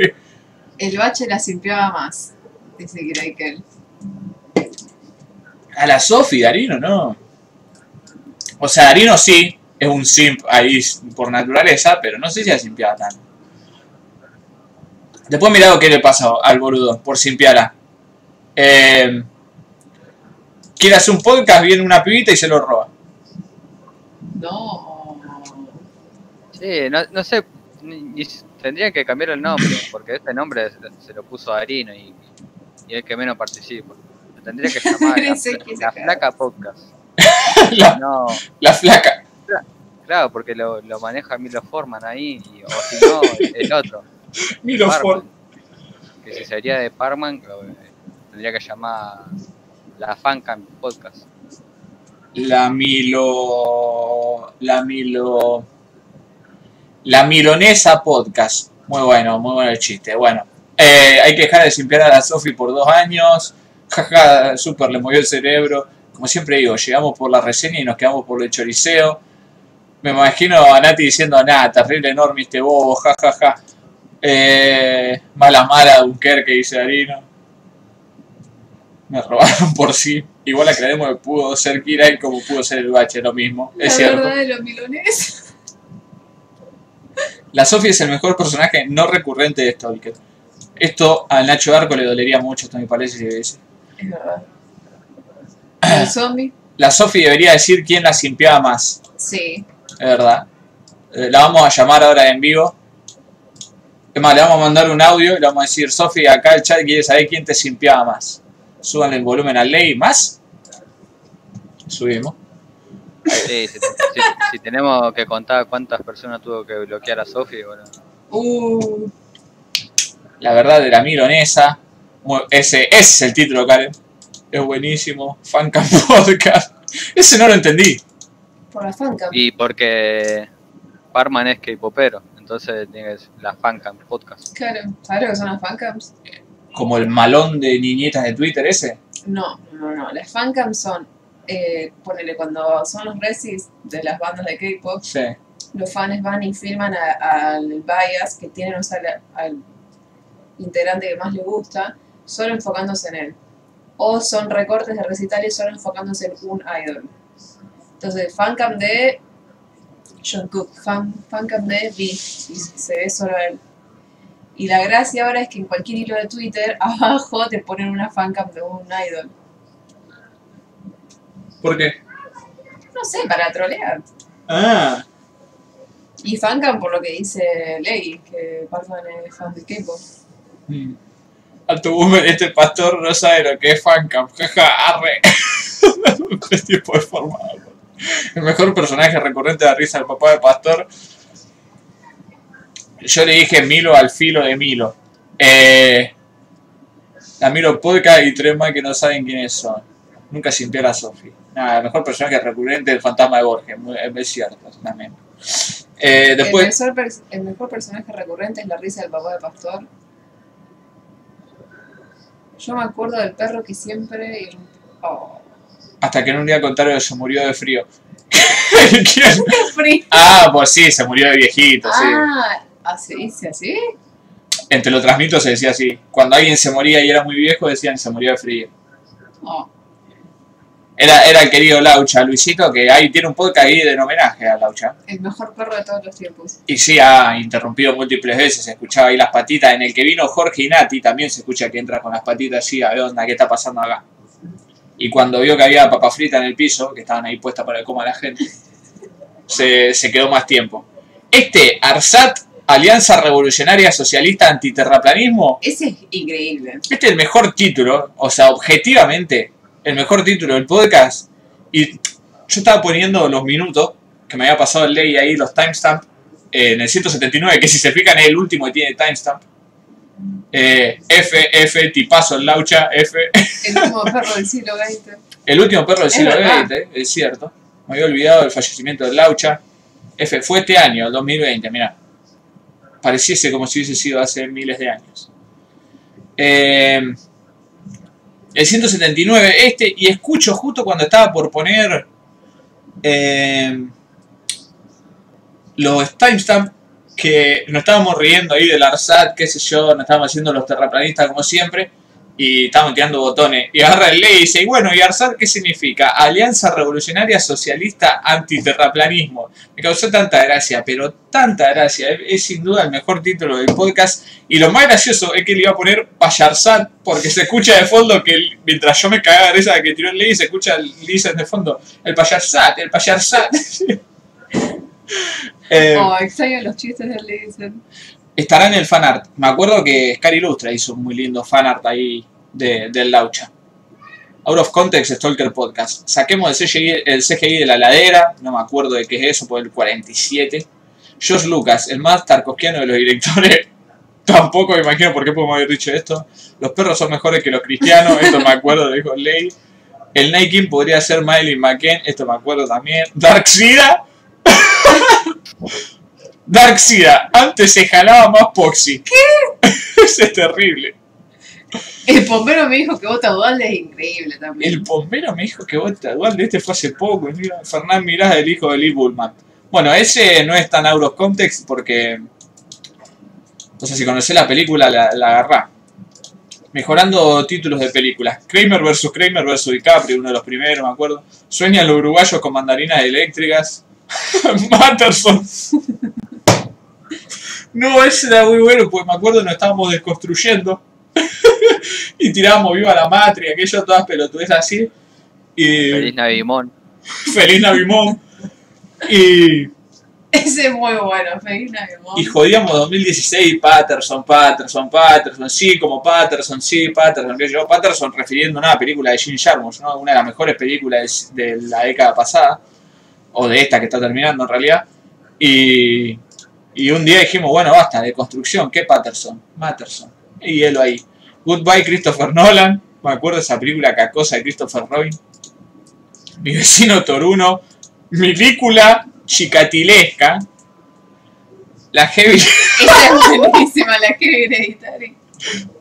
El bache la simpiaba más, dice Greikel. A la Sophie, Darino, no. O sea, Darino sí, es un simp ahí por naturaleza, pero no sé si la simpiaba tanto. Después mirá lo que le pasa al boludo por simpiarla. Eh, quiere hacer un podcast, viene una pibita y se lo roba. No. Sí, no, no sé, ni- ni- tendría que cambiar el nombre, porque este nombre se, lo puso Darino y, y el que menos participa. Lo Tendría que llamar la. Flaca Podcast. la, No, la flaca. claro, porque lo, lo maneja Milo Forman ahí, y- o si no, el otro. Milo Ford. Que si sería de Parman, lo- tendría que llamar la Fancam Podcast. La Milo. La Milo. La Milonesa Podcast. Muy bueno, muy bueno el chiste. Bueno, eh, hay que dejar de simpiar a la Sofi por dos años. Jaja, super le movió el cerebro. Como siempre digo, llegamos por la reseña y nos quedamos por el choriceo. Me imagino a Nati diciendo, nada, terrible enorme este bobo, jajaja. Eh, mala mala Dunkerque, dice Darino. Me robaron por sí. Igual aclaremos que pudo ser Kirai como pudo ser el Bache, lo mismo. La Es cierto. verdad de los milones. La Sofía es el mejor personaje no recurrente de Stalker. Esto a Nacho Arco le dolería mucho, esto me parece. si. Es verdad. El zombie, La Sofía debería decir quién la simpiaba más, sí. es verdad. Eh, la vamos a llamar ahora en vivo. Es más, le vamos a mandar un audio y le vamos a decir, Sofía, acá el chat quiere saber quién te simpiaba más. Súbanle el volumen al ley, ¿más? Subimos. Sí, si, si- si tenemos que contar cuántas personas tuvo que bloquear a Sofi, bueno, Uh, La verdad de la milanesa. Mu- Ese, ese es el título, Karen. Es buenísimo. Fancam Podcast. Ese no lo entendí. por la fancam. y porque Parman es K-popero, entonces tienes la Fancam Podcast. Claro, ¿sabes lo que son las fancams? Como el malón de niñitas de Twitter ese. No, no, no. Las fancams son, eh, ponele, cuando son los resis de las bandas de K-pop, Sí. los fans van y filman a- al bias que tienen, o sea, al integrante que más le gusta, solo enfocándose en él. O son recortes de recitales solo enfocándose en un idol. Entonces, fancam de Jungkook, fan, fancam de V, y se ve solo él. Y la gracia ahora es que en cualquier hilo de Twitter, abajo te ponen una fancam de un idol. ¿Por qué? No sé, para trolear. Ah. Y fancam por lo que dice Ley, que Parman es fan de K-pop. Mm. Alto boomer, este pastor no sabe lo que es fancam. Jaja, arre. ¿Qué tipo de forma? El mejor personaje recurrente de risa del papá del pastor. Yo le dije Milo al filo de Milo. Eh, la Milo Podcast y tres más que no saben quiénes son. Nunca sintió a la Sofi. Nada, el mejor personaje recurrente es el fantasma de Borges. muy- Es cierto, también. Eh, después, El, mejor, el mejor personaje recurrente es la risa del papá de Pastor. Yo me acuerdo del perro que siempre... Oh. hasta que en un día contaron que se murió de frío. ¿Quién? Frío. Ah, pues sí, se murió de viejito, sí. Ah, ¿así dice así? Entre lo transmito se decía así. Cuando alguien se moría y era muy viejo, decían se murió de frío. Oh. Era, era el querido Laucha, Luisito, que ahí tiene un podcast ahí de homenaje a Laucha. El mejor perro de todos los tiempos. Y sí, ha interrumpido múltiples veces, se escuchaba ahí las patitas. En el que vino Jorge Inati también se escucha que entra con las patitas así, a ver onda, qué está pasando acá. Y cuando vio que había papa frita en el piso, que estaban ahí puestas para el coma de la gente, se, se quedó más tiempo. Este, ARSAT, Alianza Revolucionaria Socialista Antiterraplanismo, Ese es increíble. este es el mejor título, o sea, objetivamente, el mejor título del podcast. Y yo estaba poniendo los minutos que me había pasado el ley ahí, los timestamps, eh, en el 179, que si se fijan es el último que tiene timestamp. Eh, F, F, tipazo, laucha, F. El último perro del siglo XX. El último perro del siglo. XX, es cierto. Me había olvidado del fallecimiento de Laucha. F, fue este año, el 2020, mirá. Pareciese como si hubiese sido hace miles de años. Eh, el 179, este, y escucho justo cuando estaba por poner eh, los timestamps que nos estábamos riendo ahí del ARSAT, qué sé yo, nos estábamos haciendo los terraplanistas como siempre, y estábamos tirando botones. Y agarra el ley y dice, y bueno, ¿y ARSAT qué significa? Alianza Revolucionaria Socialista Antiterraplanismo. Me causó tanta gracia, pero tanta gracia. Es, es sin duda el mejor título del podcast. Y lo más gracioso es que le iba a poner Payarsat, porque se escucha de fondo que el- mientras yo me cagaba de risa de que tiró el ley, se escucha el dicen de fondo, el Payarsat, el Payarsat. Eh, Oh, extraño los chistes del Listen. Estará en el fanart. Me acuerdo que Scar Ilustra hizo un muy lindo fanart ahí de, del Laucha. Out of Context Stalker Podcast. Saquemos el CGI, el CGI de la ladera, no me acuerdo de qué es eso, por el 47. Josh Lucas, el más tarkovskiano de los directores. Tampoco me imagino por qué podemos haber dicho esto. Los perros son mejores que los cristianos, esto me acuerdo, dijo Ley. El King podría ser Miley McCann, esto me acuerdo también. Dark Sida. Dark Sida, antes se jalaba más Poxy. ¿Qué? Eso es terrible. El bombero me dijo que vota Dualde es increíble también. El bombero me dijo que vota igual de este fue hace poco. Fernán Mirás, el hijo de Lee Bullman. Bueno, ese no es tan out of context porque. O sea, si conocés la película, la, la agarrá. Mejorando títulos de películas. Kramer vs. Kramer vs. DiCaprio, uno de los primeros, me acuerdo. Sueñan los uruguayos con mandarinas eléctricas. Matterson. No, ese era muy bueno, porque me acuerdo nos estábamos desconstruyendo. y tirábamos viva la matria, aquello todas pelotudes así. Y Feliz Navimón. feliz Navimón. Y, Ese es muy bueno, feliz Navidad. y jodíamos 2016 Patterson, Patterson, Patterson, sí, como Patterson, sí, Patterson, que yo, Patterson refiriendo a una película de Jim Jarmusch, ¿no? una de las mejores películas de, de la década pasada. o de esta que está terminando en realidad. Y, y un día dijimos, bueno, basta, de construcción, ¿qué Patterson? Matterson. Y él ahí. Goodbye Christopher Nolan. Me acuerdo de esa película cacosa de Christopher Robin. Mi vecino Toruno. Mi película chicatilesca. La heavy, Esa es buenísima, la que hereditaria.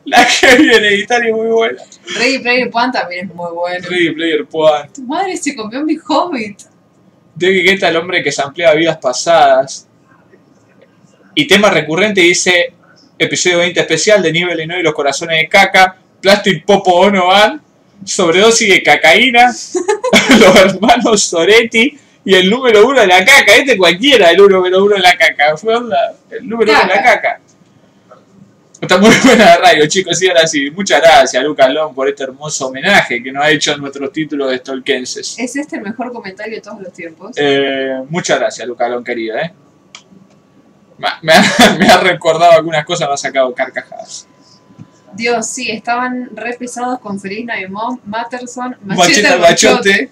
la heavy hereditaria muy buena. Ready Player One también es muy bueno. Ready Player Point. Tu madre se comió mi Hobbit. David Guetta, el hombre que se amplía vidas pasadas. Y tema recurrente dice, episodio 20 especial de Nivel y los corazones de caca, Plastic Popo Ono Van, sobredosis de cacaína, los hermanos Soretti y el número uno de la caca. Este cualquiera, el número uno de la caca. Fue onda, el número uno de la caca. Está muy buena la radio, chicos. Y ahora sí, muchas gracias, Lucas Long, por este hermoso homenaje que nos ha hecho en nuestros títulos de Stolkenses. ¿Es este el mejor comentario de todos los tiempos? Eh, muchas gracias, Lucas Long, querido. ¿eh? Me, ha- me ha, recordado algunas cosas, me ha sacado carcajadas. Dios, sí, estaban re pesados con Feliz Mom, Matterson, Machete machote.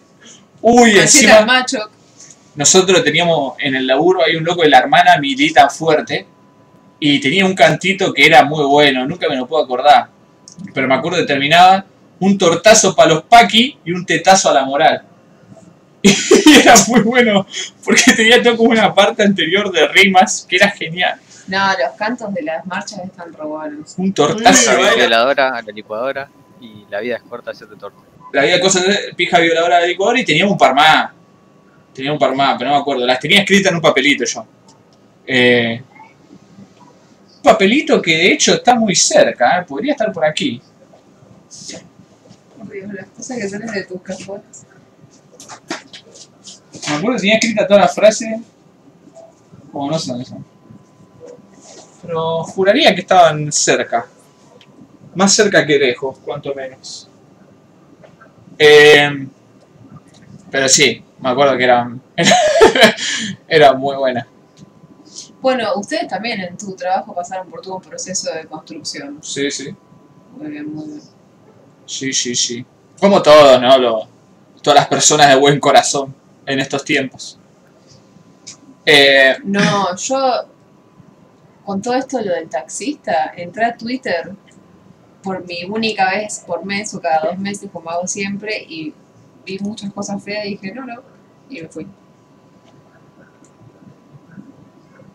Uy, encima macho. nosotros teníamos en el laburo, hay un loco de la hermana Milita Fuerte y tenía un cantito que era muy bueno, nunca me lo puedo acordar. Pero me acuerdo que terminaba un tortazo para los paqui y un tetazo a la moral. Y era muy bueno porque tenía todo como una parte anterior de rimas que era genial. No, los cantos de las marchas están robados. Un tortazo. La violadora a la licuadora y la vida es corta, hacerte torta. La cosas de pija violadora de licuadora y tenía un par más. Tenía un par más, pero no me acuerdo. Las tenía escritas en un papelito yo. Eh, un papelito que de hecho está muy cerca, ¿eh? podría estar por aquí. Dios, las cosas que salen de tus cajones. Me acuerdo que tenía escrita toda la frase. O no sé son. Pero juraría que estaban cerca. Más cerca que lejos, cuanto menos. Eh, pero sí, me acuerdo que eran. era muy buena. Bueno, ustedes también en tu trabajo pasaron por todo un proceso de construcción. Sí, sí. Muy bien, muy bien. Sí, sí, sí. Como todos, ¿no? Lo- todas las personas de buen corazón en estos tiempos. Eh, No, yo con todo esto lo del taxista, entré a Twitter por mi única vez por mes o cada dos meses como hago siempre y vi muchas cosas feas y dije no, no, y me fui.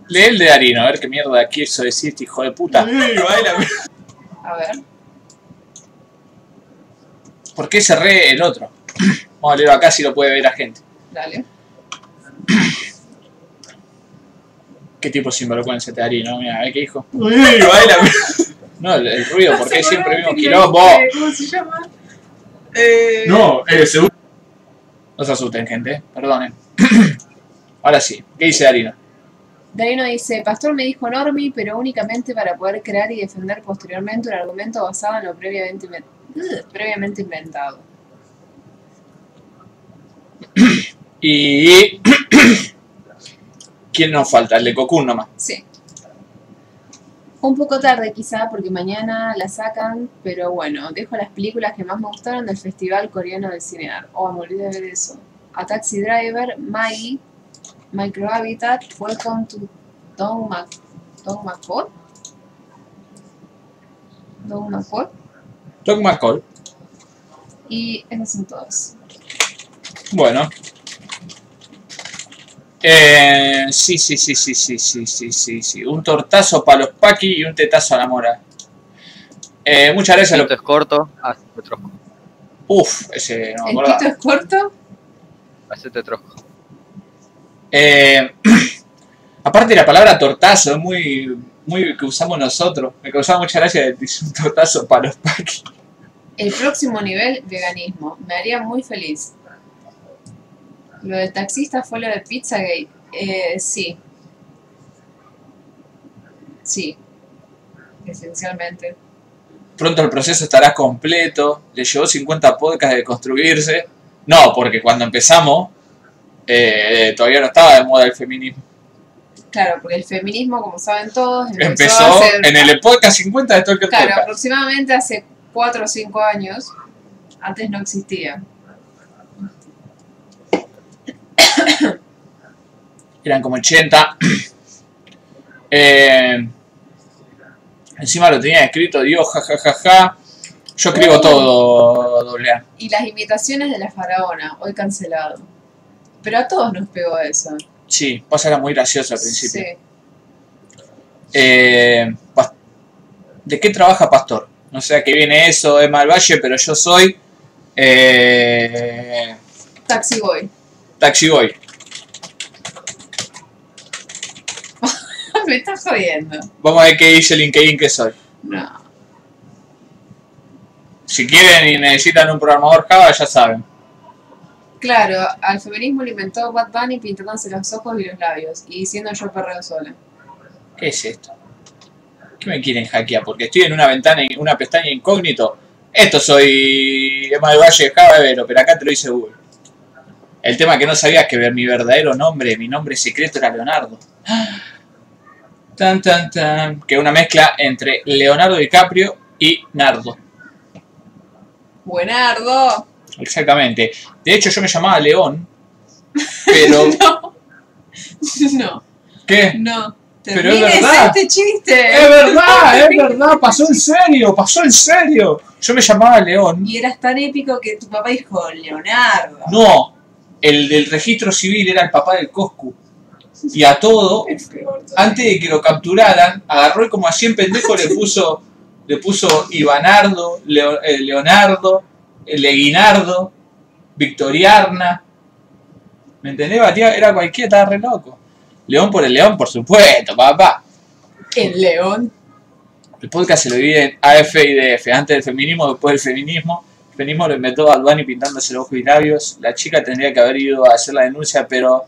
lee el de Darino, a ver qué mierda quiso decir este hijo de puta. A ver, ¿Por qué cerré el otro? Vamos a leerlo acá si lo puede ver la gente. Dale. ¿Qué tipo de sinvergüenza te Darino? Mira, a ver qué dijo. baila. No, el, el ruido, porque siempre vimos quilombo. ¿Cómo se llama? No, eh, seguro. No se asusten, gente, perdonen. Ahora sí, ¿qué dice Darino? Darino dice, Pastor me dijo Normi, pero únicamente para poder crear y defender posteriormente un argumento basado en lo previamente, previamente inventado. Y. ¿Quién nos falta? El de Cocoon nomás. Sí. Un poco tarde quizá porque mañana la sacan, pero bueno, dejo las películas que más me gustaron del Festival Coreano de Cinear. Oh, me olvidé de ver eso. A Taxi Driver, Maggie, Microhabitat, Welcome to Don Mac... Don McCall. Don McCall. Doc McCall. Y esas son todas. Bueno. Eh, sí, sí, sí, sí, sí, sí, sí, sí, sí. Un tortazo para los Paki y un tetazo a la mora. Eh, muchas gracias. a Esto los- es corto, hacete trosco. Uf, ese no me El acordaba. pito es corto. Hacete trosco. Eh, aparte la palabra tortazo es muy, muy que usamos nosotros. Me causaba mucha gracia decir un tortazo para los Paki. El próximo nivel, veganismo. Me haría muy feliz. Lo del taxista fue lo de Pizzagate. Eh, sí. Sí. Esencialmente. Pronto el proceso estará completo. Le llevó 50 podcasts de construirse. No, porque cuando empezamos eh, todavía no estaba de moda el feminismo. Claro, porque el feminismo, como saben todos, empezó, Empezó en el podcast 50 de Talker Claro, Podcast. aproximadamente hace 4 o 5 años. Antes no existía. Eran como 80. Eh, encima lo tenía escrito, Dios, jajajaja. Yo escribo todo, doble A. Y las imitaciones de la faraona, hoy cancelado. Pero a todos nos pegó eso. Sí, pasa era muy gracioso al principio. Sí. Eh, ¿De qué trabaja Pastor? No sé a qué viene eso, Emma del Valle, pero yo soy eh, Taxi Boy. Taxi Boy. Me estás jodiendo. Vamos a ver qué dice LinkedIn que soy. No. Si quieren y necesitan un programador Java, ya saben. Claro, al feminismo lo inventó Bad Bunny pintándose los ojos y los labios y diciendo yo perreo sola. ¿Qué es esto? ¿Qué me quieren hackear? Porque estoy en una ventana, una pestaña incógnito. Esto soy Emma del Valle de Java pero acá te lo dice Google. El tema que no sabías que ver mi verdadero nombre, mi nombre secreto era Leonardo. Tan tan tan. Que es una mezcla entre Leonardo DiCaprio y Nardo. Buenardo. Exactamente. De hecho, yo me llamaba León. Pero. No. No, ¿Qué? no. Pero es verdad. este chiste. Es verdad, es verdad, pasó en serio, pasó en serio. Yo me llamaba León. Y eras tan épico que tu papá dijo, Leonardo. No, el del registro civil era el papá del Coscu. Y a todo, antes de que lo capturaran, agarró y como así en pendejo le puso, le puso Ivanardo, Leo- eh, Leonardo, eh, Leguinardo, Victoriarna. ¿Me entendés, Batía? Era cualquiera, estaba re loco. León por el león, por supuesto, papá. El león. El podcast se lo divide en AF y DF. Antes del feminismo, después del feminismo. Feminismo lo inventó Bad Bunny pintándose los ojos y labios. La chica tendría que haber ido a hacer la denuncia, pero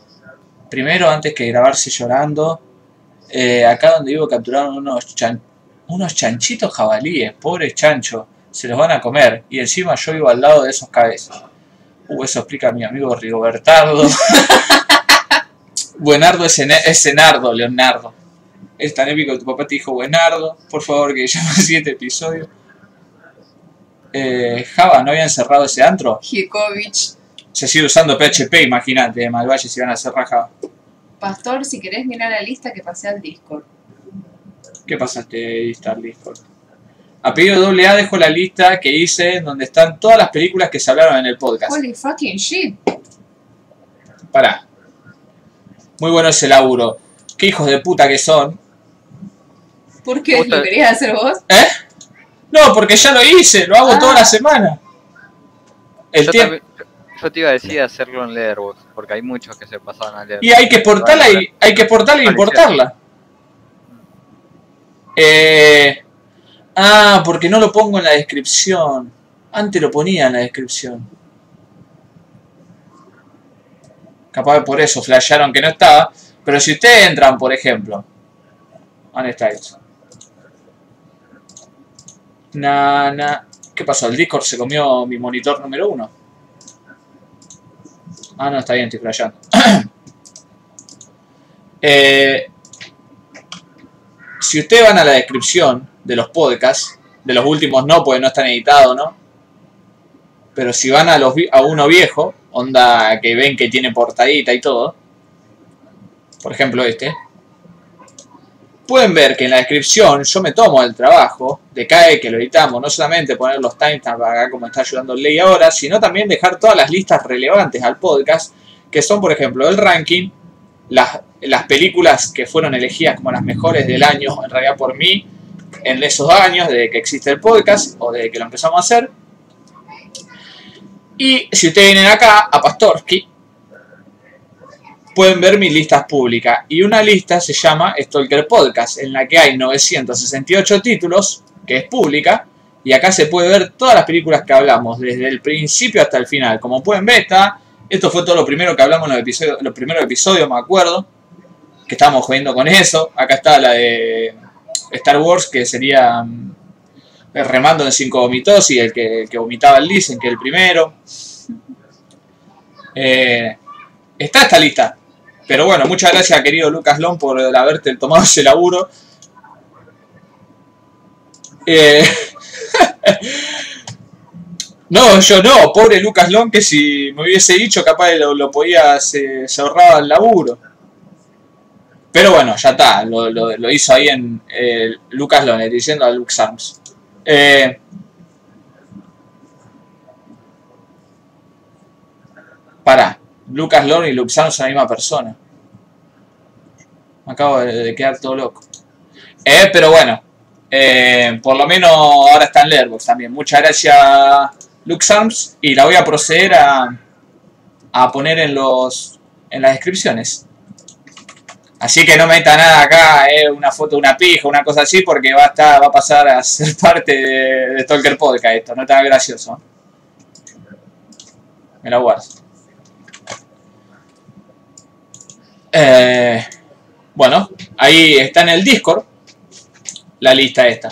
primero, antes que grabarse llorando, eh, acá donde vivo capturaron unos, chan- unos chanchitos jabalíes. Pobres chanchos. Se los van a comer. Y encima yo vivo al lado de esos cabezas. Uh, eso explica mi amigo Rigobertardo. Buenardo es, es Leonardo. Es tan épico que tu papá te dijo Buenardo. Por favor, que llame así este episodio. Eh, Java, ¿no habían cerrado ese antro? Hikovich. Se sigue usando PHP, imagínate, de Malvalle si van a cerrar Java. Pastor, si querés mirar la lista que pasé al Discord. ¿Qué pasaste, Star Discord? A pedido de AA dejo la lista que hice donde están todas las películas que se hablaron en el podcast. Holy fucking shit. Pará. Muy bueno ese laburo. Qué hijos de puta que son. ¿Por qué? ¿Lo querías hacer vos? ¿Eh? No, porque ya lo hice, lo hago Ah. toda la semana. El Yo, también- yo- te iba a decir hacerlo en Letterboxd, porque hay muchos que se pasaban a Letterboxd. Y hay que exportarla y hay que exportarla y importarla. Eh, ah, porque no lo pongo en la descripción. Antes lo ponía en la descripción. Capaz por eso flashearon que no estaba. Pero si ustedes entran, por ejemplo. ¿Dónde está eso? Na, na. ¿Qué pasó? ¿El Discord se comió mi monitor número uno? Ah, no, está bien, estoy flasheando. Eh, si ustedes van a la descripción de los podcasts, de los últimos no, porque no están editados, ¿no? Pero si van a, los, a uno viejo, onda que ven que tiene portadita y todo, por ejemplo este, pueden ver que en la descripción yo me tomo el trabajo de vez que lo editamos, no solamente poner los timestamps acá como está ayudando Ley ahora, sino también dejar todas las listas relevantes al podcast, que son por ejemplo el ranking, las, las películas que fueron elegidas como las mejores del año, en realidad por mí, en esos años, desde que existe el podcast o desde que lo empezamos a hacer. Y si ustedes vienen acá a Pastorsky, pueden ver mis listas públicas. Y una lista se llama Stalker Podcast, en la que hay 968 títulos, que es pública. Y acá se puede ver todas las películas que hablamos, desde el principio hasta el final. Como pueden ver, está esto fue todo lo primero que hablamos en los, episodios, los primeros episodios, me acuerdo. Que estábamos jodiendo con eso. Acá está la de Star Wars, que sería mm, remando en 5 vomitos y el que, el que vomitaba el Listen, que es el primero. Eh, está esta lista. Pero bueno, muchas gracias querido Lucas Long por haberte tomado ese laburo. Eh, No, yo no, pobre Lucas Long, que si me hubiese dicho, capaz lo, lo podía, se, se ahorraba el laburo. Pero bueno, ya está, lo, lo- hizo ahí en eh, Lucas Loner, diciendo a Lux Arms. Eh, Pará, Lucas Lorne y Lux Arms son la misma persona. Me acabo de, quedar todo loco. Eh, pero bueno, eh, por lo menos ahora está en también. Muchas gracias, Lux Arms. Y la voy a proceder a, a poner en los en las descripciones. Así que no meta nada acá, eh, una foto de una pija, una cosa así, porque va a estar, va a pasar a ser parte de, de Podcast esto, no está gracioso. Me la guardo. Eh, bueno, ahí está en el Discord la lista esta.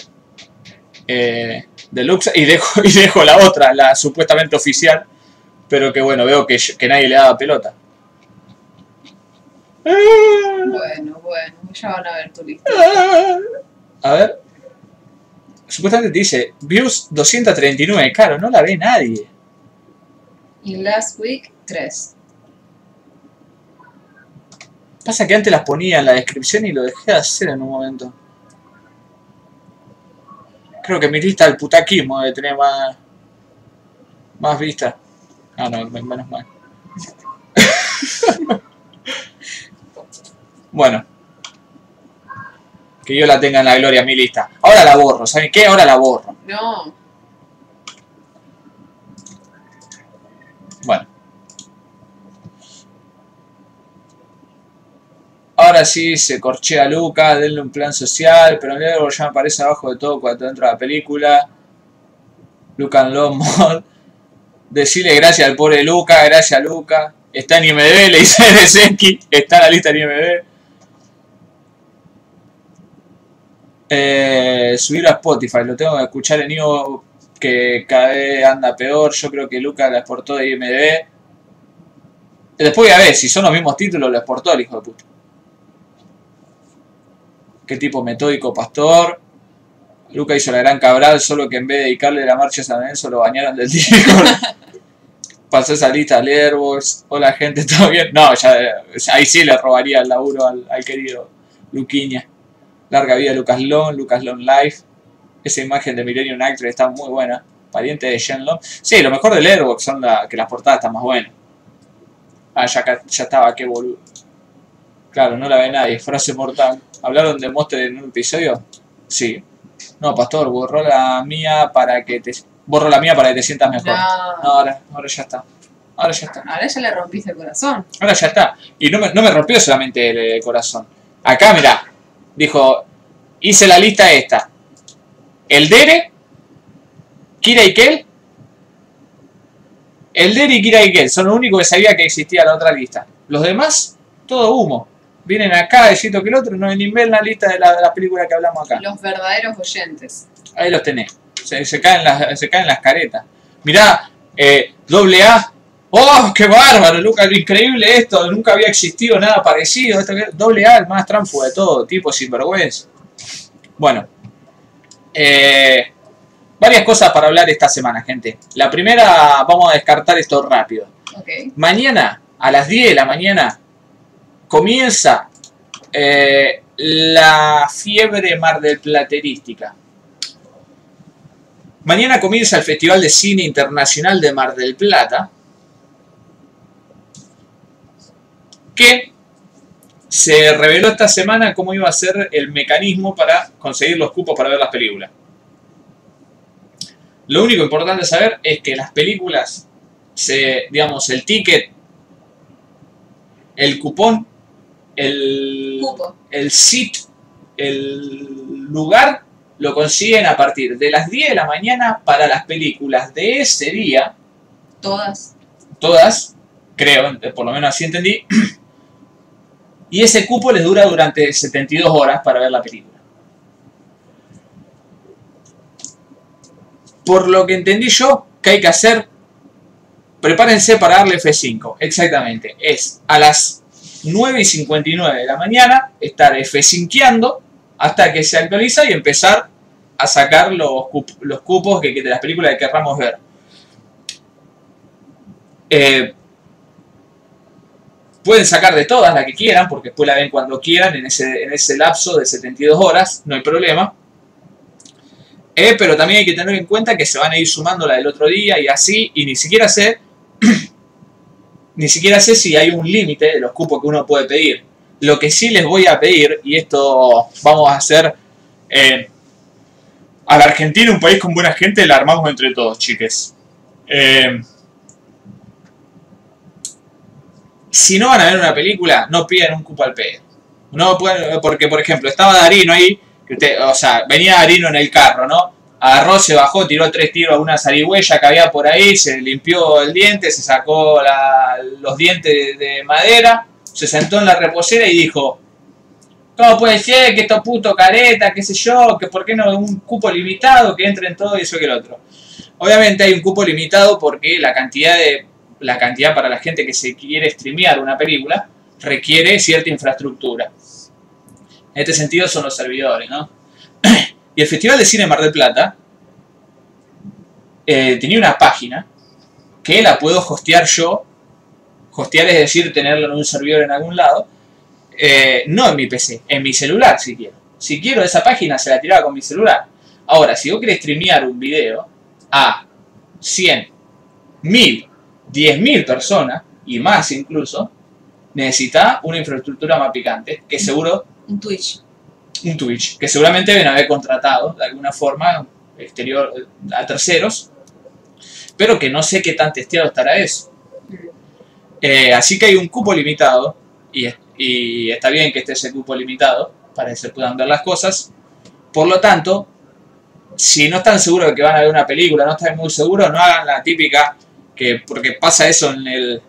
Eh, Deluxe y dejo, y dejo la otra, la supuestamente oficial, pero que bueno, veo que, que nadie le daba pelota. Bueno, bueno, ya van a ver tu lista. A ver. Supuestamente te dice views 239, claro, no la ve nadie. Y Last Week, 3. Pasa que antes las ponía en la descripción y lo dejé de hacer en un momento. Creo que mi lista del putaquismo debe tener más. más vista. Ah, no, menos mal. bueno. Que yo la tenga en la gloria mi lista. Ahora la borro, ¿saben qué? Ahora la borro. No, Bueno. Ahora sí, se corchea a Luca, denle un plan social, pero luego ya aparece abajo de todo cuando entra la película. Luca en Longmont. Decirle gracias al pobre Luca, gracias a Luca. Está en IMDB, le dice Senki, está en la lista en IMDB. Eh, subir a Spotify, lo tengo que escuchar en Ivo que cada vez anda peor. Yo creo que Luca la exportó de IMDB. Después a ver, si son los mismos títulos, lo exportó el hijo de puta. Qué tipo metódico pastor. Luca hizo la gran cabral, solo que en vez de dedicarle la marcha a San Lorenzo lo bañaron del Discord. Pasó esa lista al Airbox. Hola gente, ¿todo bien? No, ya, ahí sí le robaría el laburo al, querido Luquiña. Larga vida Lucas Long, Lucas Long Life. Esa imagen de Millennium Actress está muy buena. Pariente de Shenlong. Sí, lo mejor del Airbox son la, que las portadas están más buenas. Ah, ya, ya estaba, qué boludo. Claro, no la ve nadie. Frase mortal. ¿Hablaron de Monster en un episodio? Sí. No, pastor, borró la mía para que te. Borró la mía para que te sientas mejor. No, no. ahora, ahora ya está. Ahora ya está. Ahora ya le rompiste el corazón. Ahora ya está. Y no me, no me rompió solamente el, eh, corazón. Acá, mirá. Dijo, hice la lista esta. El Dere, Kira y Kel. El Dere y Kira y Kel son los únicos que sabía que existía la otra lista. Los demás, todo humo. Vienen acá, decito que el otro, no ni ven la lista de la, las películas que hablamos acá. Los verdaderos oyentes. Ahí los tenés. Se, se caen, las, se caen las caretas. Mirá, eh, doble A. ¡Oh, qué bárbaro, Lucas! Increíble esto. Nunca había existido nada parecido. Esto doble A, el más tránfugo de todo. Tipo sinvergüenza. Bueno. Eh, varias cosas para hablar esta semana, gente. La primera, vamos a descartar esto rápido. Mañana, a las 10 de la mañana, comienza eh, la fiebre mar del platerística. Mañana comienza el Festival de Cine Internacional de Mar del Plata, que se reveló esta semana cómo iba a ser el mecanismo para conseguir los cupos para ver las películas. Lo único importante saber es que las películas, digamos, el ticket, el cupón, el, Cupo. el sit, el lugar, lo consiguen a partir de las 10 de la mañana para las películas de ese día, Todas. todas, creo, por lo menos así entendí, y ese cupo les dura durante 72 horas para ver la película. Por lo que entendí yo, que hay que hacer, prepárense para darle F5, exactamente, es a las 9 y 59 de la mañana estar F5eando hasta que se actualiza y empezar a sacar los, los cupos que, de las películas que querramos ver. Eh, Pueden sacar de todas la que quieran, porque después la ven cuando quieran, en ese, en ese lapso de 72 horas, no hay problema. Eh, pero también hay que tener en cuenta que se van a ir sumando la del otro día y así, y ni siquiera sé, ni siquiera sé si hay un límite de los cupos que uno puede pedir. Lo que sí les voy a pedir, y esto vamos a hacer, eh, a la Argentina, un país con buena gente, la armamos entre todos, chiques. Eh, si no van a ver una película, no pidan un cupo al pedo. No pueden, porque, por ejemplo, estaba Darino ahí, que usted, o sea, venía Darino en el carro, ¿no? Agarró, se bajó, tiró tres tiros a una zarigüeya que había por ahí, se limpió el diente, se sacó los dientes de madera, se sentó en la reposera y dijo, ¿cómo puede ser que estos puto careta, qué sé yo, que por qué no un cupo limitado, que entren todo y eso que el otro? Obviamente hay un cupo limitado porque la cantidad de la cantidad para la gente que se quiere streamear una película requiere cierta infraestructura. En este sentido son los servidores, ¿no? Y el Festival de Cine Mar del Plata eh, tenía una página que la puedo hostear yo. Hostear es decir, tenerlo en un servidor en algún lado. eh, no en mi PC, en mi celular si quiero. Si quiero esa página se la tiraba con mi celular. Ahora, si vos querés streamear un video a 100, 1000, 10.000 personas, y más incluso, necesita una infraestructura más picante, que seguro Un Twitch. Un Twitch, que seguramente deben haber contratado de alguna forma exterior a terceros, pero que no sé qué tan testeado estará eso. Eh, así que hay un cupo limitado, y, está bien que esté ese cupo limitado para que se puedan ver las cosas. Por lo tanto, si no están seguros de que van a ver una película, no están muy seguros, no hagan la típica, que porque pasa eso en el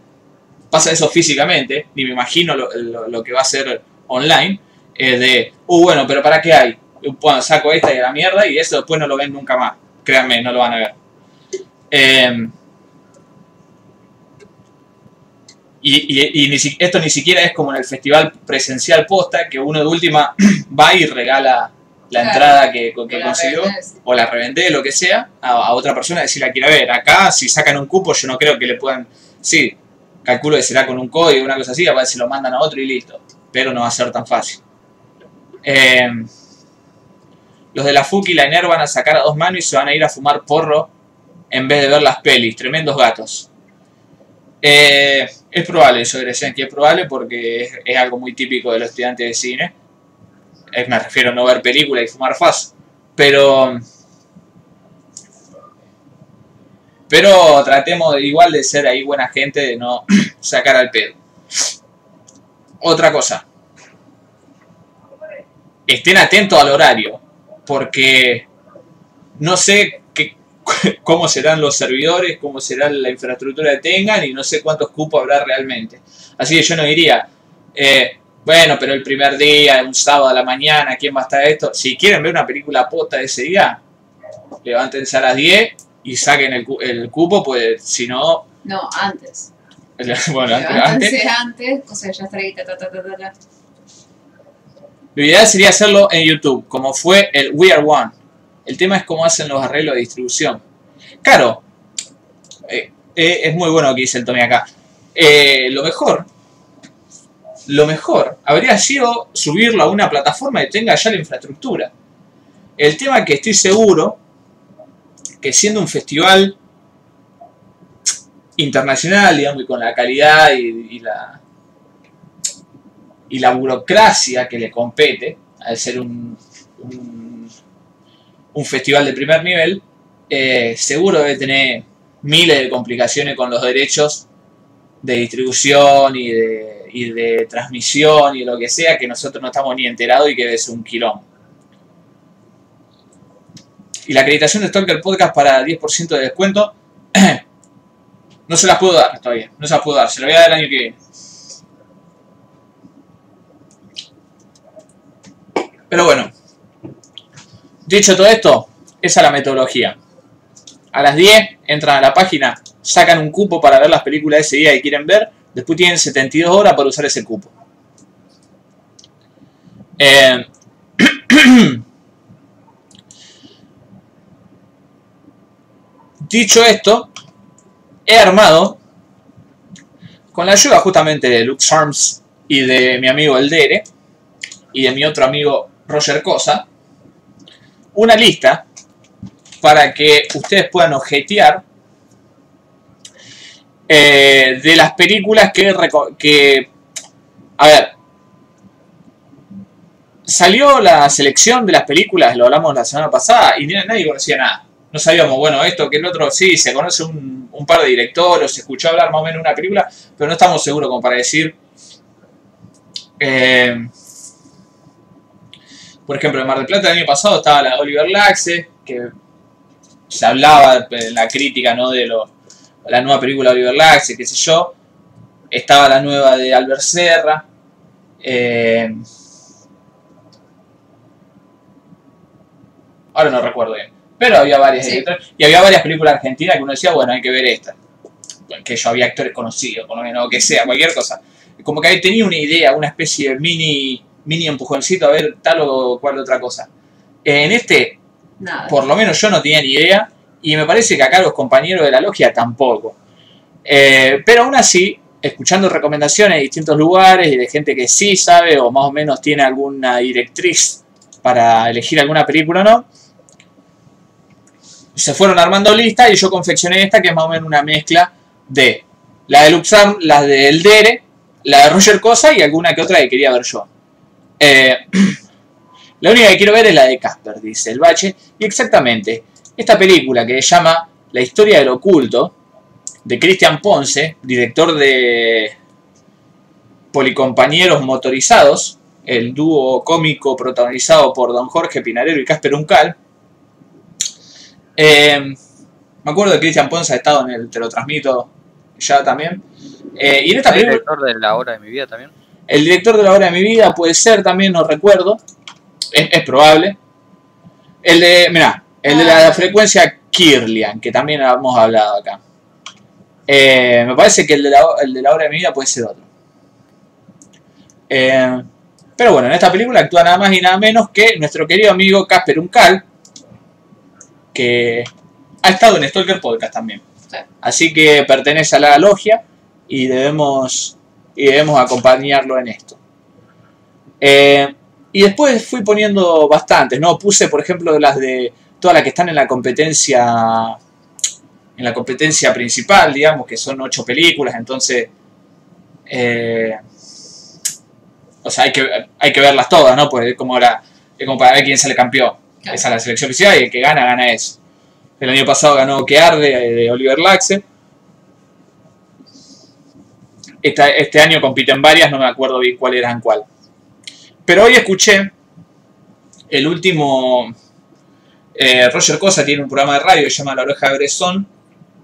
pasa eso físicamente, ni me imagino lo, lo- lo que va a ser online, eh, de, uh, bueno, pero ¿para qué hay? Bueno, saco esta y a la mierda y eso después no lo ven nunca más. Créanme, no lo van a ver. Eh, y y- y ni si- esto ni siquiera es como en el festival presencial posta, que uno de última va y regala la Claro. entrada que, que consiguió o la revendé, lo que sea, a, a otra persona si la quiere ver. Acá, si sacan un cupo, yo no creo que le puedan. Sí, calculo que será con un código, una cosa así, a ver si lo mandan a otro y listo. Pero no va a ser tan fácil. Eh, los de la FUC y la ENER van a sacar a dos manos y se van a ir a fumar porro en vez de ver las pelis. Tremendos gatos. Eh, es probable, yo decía que es probable porque es, algo muy típico de los estudiantes de cine. Eh, me refiero a no ver películas y fumar faz. Pero. Pero tratemos igual de ser ahí buena gente, de no sacar al pedo. Otra cosa. Estén atentos al horario. Porque no sé qué- cómo serán los servidores, cómo será la infraestructura que tengan y no sé cuántos cupos habrá realmente. Así que yo no diría, eh, bueno, pero el primer día, un sábado a la mañana, ¿quién va a estar esto? Si quieren ver una película pota ese día, levántense a las 10 y saquen el, el cupo, pues si no, No, antes. bueno, antes, antes. Antes, o sea, ya está ahí, ta, ta, ta. Lo ideal sería hacerlo en YouTube, como fue el We Are One. El tema es cómo hacen los arreglos de distribución. Claro, eh, eh, es muy bueno que dice el Tommy acá. Eh, lo mejor, lo mejor habría sido subirlo a una plataforma que tenga ya la infraestructura. El tema que estoy seguro que siendo un festival internacional, digamos, y con la calidad y la, y la burocracia que le compete al ser un, un, festival de primer nivel, eh, seguro debe tener miles de complicaciones con los derechos de distribución y de, y de transmisión y lo que sea que nosotros no estamos ni enterados y que es un quilombo. Y la acreditación de Stalker Podcast para 10% de descuento no se las puedo dar todavía, no se las puedo dar, se las voy a dar el año que viene. Pero bueno, dicho todo esto, esa es la metodología. A las 10 entran a la página, sacan un cupo para ver las películas de ese día que quieren ver, después tienen 72 horas para usar ese cupo. Eh, dicho esto, he armado con la ayuda justamente de Lux Arms y de mi amigo Eldere y de mi otro amigo Roger Cosa, una lista para que ustedes puedan objetear eh, de las películas que, que... A ver. Salió la selección de las películas, lo hablamos la semana pasada, y nadie conocía nada. No sabíamos, bueno, esto, que el otro, sí, se conoce un, un par de directores, se escuchó hablar más o menos de una película, pero no estamos seguros como para decir... eh, por ejemplo, en Mar del Plata el año pasado estaba la Oliver Laxe, que se hablaba en la crítica, ¿no? De lo, la nueva película de Oliver Laxe, qué sé yo. Estaba la nueva de Albert Serra. eh, ahora no recuerdo bien. Pero había varias Sí. y había varias películas argentinas que uno decía, bueno, hay que ver esta. Que yo había actores conocidos, por lo menos, o que sea, cualquier cosa. Como que tenía una idea, una especie de mini, mini empujoncito a ver tal o cual otra cosa. En este, Nada. por lo menos yo no tenía ni idea, y me parece que acá los compañeros de la logia tampoco. Eh, pero aún así, escuchando recomendaciones de distintos lugares y de gente que sí sabe o más o menos tiene alguna directriz para elegir alguna película o no, se fueron armando listas y yo confeccioné esta que es más o menos una mezcla de la de Luxam, la de Eldere, la de Roger Cosa y alguna que otra que quería ver yo. Eh, la única que quiero ver es la de Casper, dice el bache. Y exactamente, esta película que se llama La historia del oculto, de Cristian Ponce, director de Policompañeros Motorizados, el dúo cómico protagonizado por Don Jorge Pinarero y Casper Uncal. Eh, me acuerdo de Cristian Ponce ha estado en el Te lo transmito ya también. Eh, y en esta ¿El película. director de la hora de mi vida también? El director de la hora de mi vida puede ser también, no recuerdo. Es, es probable. El de, mira, el de la Ah. frecuencia Kirlian, que también hemos hablado acá. Eh, me parece que el de, la, el de la hora de mi vida puede ser otro. Eh, pero bueno, en esta película actúa nada más y nada menos que nuestro querido amigo Casper Uncal, que ha estado en Stalker Podcast también. Sí. Así que pertenece a la logia y debemos, y debemos acompañarlo en esto. Eh, y después fui poniendo bastantes, ¿no? Puse, por ejemplo, las de todas las que están en la competencia en la competencia principal, digamos, que son ocho películas, entonces eh, o sea, hay que, hay que verlas todas, ¿no? Pues es como, la, es como para ver quién sale campeón. Esa es la selección oficial y el que gana, gana eso. El año pasado ganó Que Arde de Oliver Laxe. Este año compiten varias, no me acuerdo bien cuál eran cuál. Pero hoy escuché el último. eh, Roger Cosa tiene un programa de radio que se llama La Oreja de Bresson.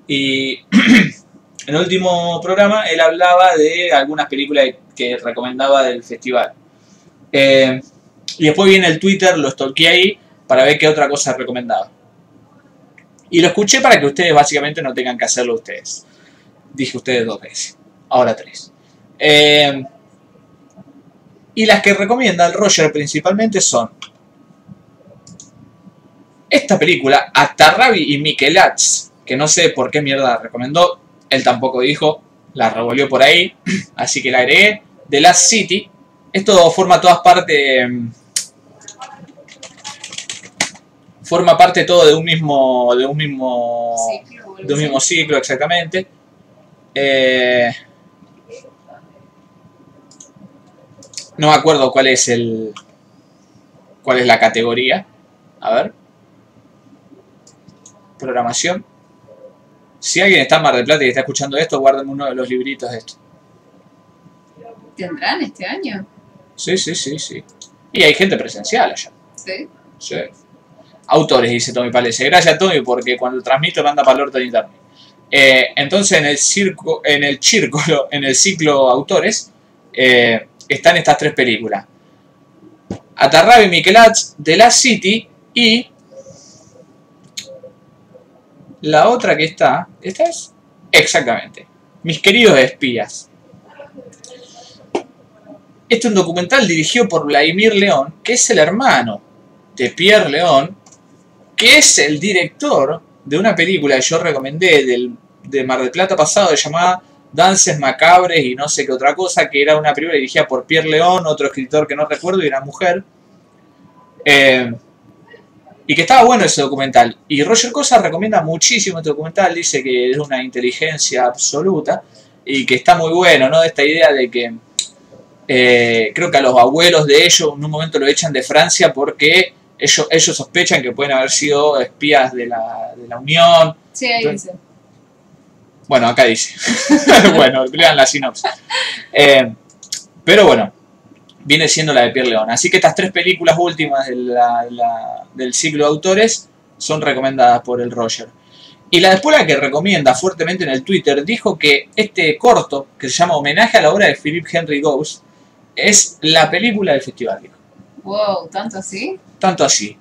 Y en el último programa él hablaba de algunas películas que recomendaba del festival. Eh, y después viene el Twitter, lo stalkeé ahí para ver qué otra cosa recomendaba. Y lo escuché para que ustedes básicamente no tengan que hacerlo ustedes. Dije ustedes dos veces, ahora tres. Eh, y las que recomienda el Roger principalmente son esta película, Atarrabi y Michelaz, que no sé por qué mierda la recomendó, él tampoco dijo, la revolvió por ahí, así que la agregué. The Last City, esto forma todas parte. mm, Forma parte todo de un mismo. de un mismo. Ciclo, de un mismo ciclo, exactamente. Eh, no me acuerdo cuál es el. cuál es la categoría. A ver. Programación. Si alguien está en Mar del Plata y está escuchando esto, guárdenme uno de los libritos de esto. ¿Tendrán este año? Sí, sí, sí, sí. Y hay gente presencial allá. Sí. Sí. Autores, dice Tommy Palese. Gracias, Tommy, porque cuando transmito manda para el orto de internet. Eh, entonces, en el circo, en el círculo, en el ciclo autores, eh, están estas tres películas. Atarrabi Michelaz, The Last City y la otra que está, ¿esta es? Exactamente. Mis queridos espías. Este es un documental dirigido por Vladimir León, que es el hermano de Pierre León, que es el director de una película que yo recomendé del, de Mar del Plata pasado llamada Dances Macabres y no sé qué otra cosa, que era una película dirigida por Pierre León, otro escritor que no recuerdo, y era mujer. Eh, y que estaba bueno ese documental. Y Roger Cosa recomienda muchísimo este documental, dice que es una inteligencia absoluta y que está muy bueno, ¿no? Esta idea de que eh, creo que a los abuelos de ellos en un momento lo echan de Francia porque ellos, ellos sospechan que pueden haber sido espías de la, de la Unión. Sí, ahí dice. Bueno, acá dice. bueno, lean la sinopsis. Eh, pero bueno, viene siendo la de Pierre León. Así que estas tres películas últimas de la- la- del ciclo de autores son recomendadas por el Roger. Y la después la que recomienda fuertemente en el Twitter dijo que este corto, que se llama Homenaje a la obra de Philip Henry Ghost, es la película del festival. Wow, ¿tanto así? Tanto así.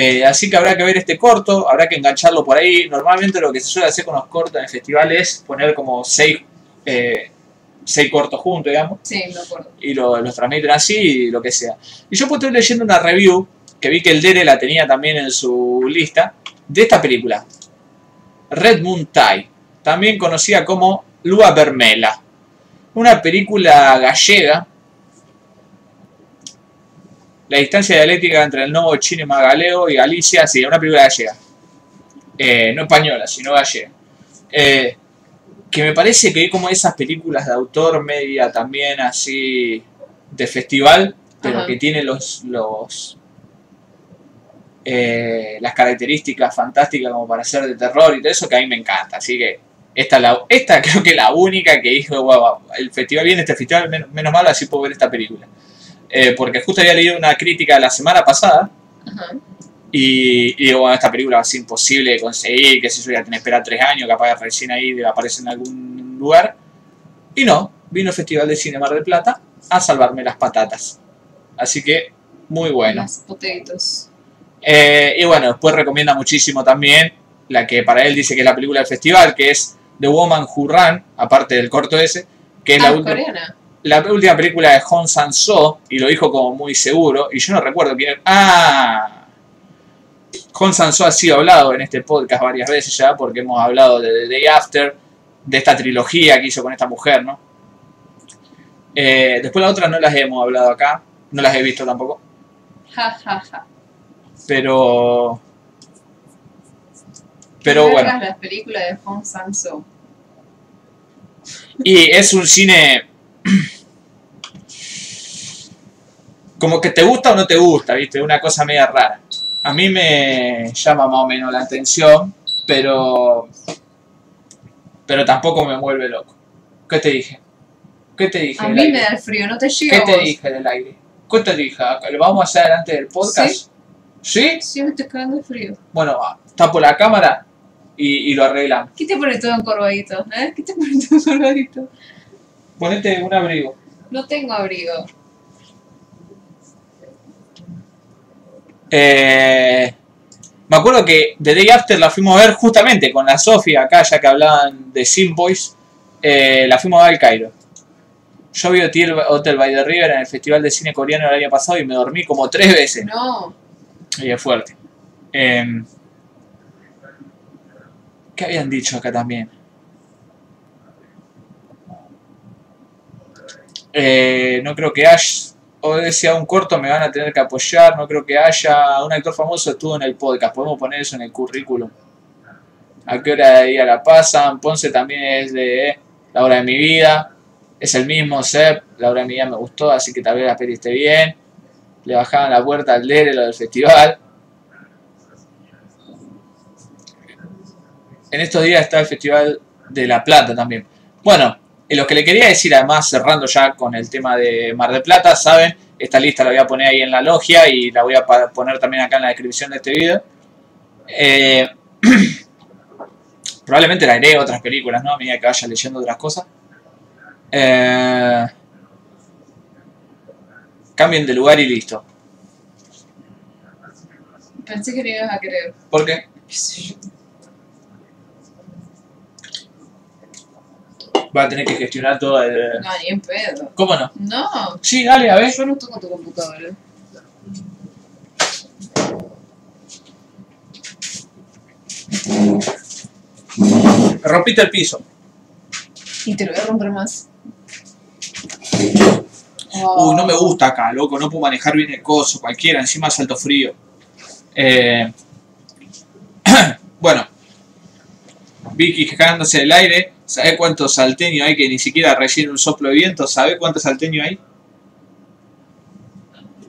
Eh, así que habrá que ver este corto, habrá que engancharlo por ahí. Normalmente lo que se suele hacer con los cortos en el festival es poner como seis, eh, seis cortos juntos, digamos Sí, me acuerdo. y lo- los transmiten así y lo que sea. Y yo pues estoy leyendo una review que vi que el Dere la tenía también en su lista de esta película. Red Moon Tie, también conocida como Lua Vermela. Una película gallega. La distancia dialéctica entre el nuevo cinema galego y Galicia, sí, una película gallega. Eh, no española, sino gallega. Eh, que me parece que hay como esas películas de autor media también así de festival, pero Ajá. que tiene los, los eh, las características fantásticas como para ser de terror y todo eso que a mí me encanta. Así que esta, es la, esta creo que es la única que dijo, "Guau, el festival viene, este festival, menos, menos mal, así puedo ver esta película. Eh, porque justo había leído una crítica la semana pasada Ajá. y, y digo, bueno, esta película va a ser imposible de conseguir, que sé yo, ya tiene que esperar tres años, capaz recién ahí aparece en algún lugar. Y no, vino el Festival de Cine Mar del Plata a salvarme las patatas. Así que, muy bueno. Las potatoes. Eh, y bueno, después recomienda muchísimo también la que para él dice que es la película del festival, que es The Woman Who Ran, aparte del corto ese, que es Ah, la, última- coreana. La última película de Hong Sang-soo, y lo dijo como muy seguro, y yo no recuerdo quién. ¡Ah! Hong Sang-soo ha sido hablado en este podcast varias veces ya, porque hemos hablado de The Day After, de esta trilogía que hizo con esta mujer, ¿no? Eh, después las otras no las hemos hablado acá, no las he visto tampoco, Ja, ja, ja. pero... Pero No bueno. las películas de Hong Sang-soo. Y es un cine. Como que te gusta o no te gusta, ¿viste? Una cosa media rara. A mí me llama más o menos la atención, pero. Pero tampoco me vuelve loco. ¿Qué te dije? ¿Qué te dije? A mí aire? me da el frío, no te llega ¿Qué te dije del aire? ¿Qué te dije? ¿Lo vamos a hacer delante del podcast? ¿Sí? Sí, me estoy cagando de frío. Bueno, tapo la cámara y, y lo arreglamos. ¿Qué te pone todo encorvadito? ¿Eh? ¿Qué te pone todo encorvadito? Ponete un abrigo. No tengo abrigo. Eh, me acuerdo que The Day After la fuimos a ver justamente con la Sofía acá, ya que hablaban de Sim Boys. eh, la fuimos a ver al Cairo. Yo vi Hotel, Hotel by the River en el Festival de Cine Coreano el año pasado y me dormí como tres veces. No. Y es fuerte. Eh, ¿Qué habían dicho acá también? Eh, no creo que haya, o decía un corto, me van a tener que apoyar. No creo que haya un actor famoso estuvo en el podcast. Podemos poner eso en el currículum. ¿A qué hora de día la pasan? Ponce también es de La hora de mi vida. Es el mismo Sep. La hora de mi vida me gustó, así que tal vez la peli bien. Le bajaban la puerta al Dere, lo del festival. En estos días está el Festival de La Plata también. Bueno, y lo que le quería decir, además, cerrando ya con el tema de Mar del Plata, saben, esta lista la voy a poner ahí en la logia y la voy a poner también acá en la descripción de este video. Eh, probablemente le agregue otras películas, ¿no? A medida que vaya leyendo otras cosas. Eh, cambien de lugar y listo. Pensé que no ibas a querer. ¿Por qué? ¿Qué sé yo? Va a tener que gestionar todo el... No, ni en pedo. ¿Cómo no? No. Sí, dale, a ver. Yo no toco tu computadora. Rompiste el piso. Y te lo voy a romper más. Uy, no me gusta acá, loco, no puedo manejar bien el coso, cualquiera, encima salto frío. Eh, bueno, Vicky quejándose del aire, ¿sabe cuánto salteño hay que ni siquiera rellena un soplo de viento? ¿Sabe cuánto salteño hay?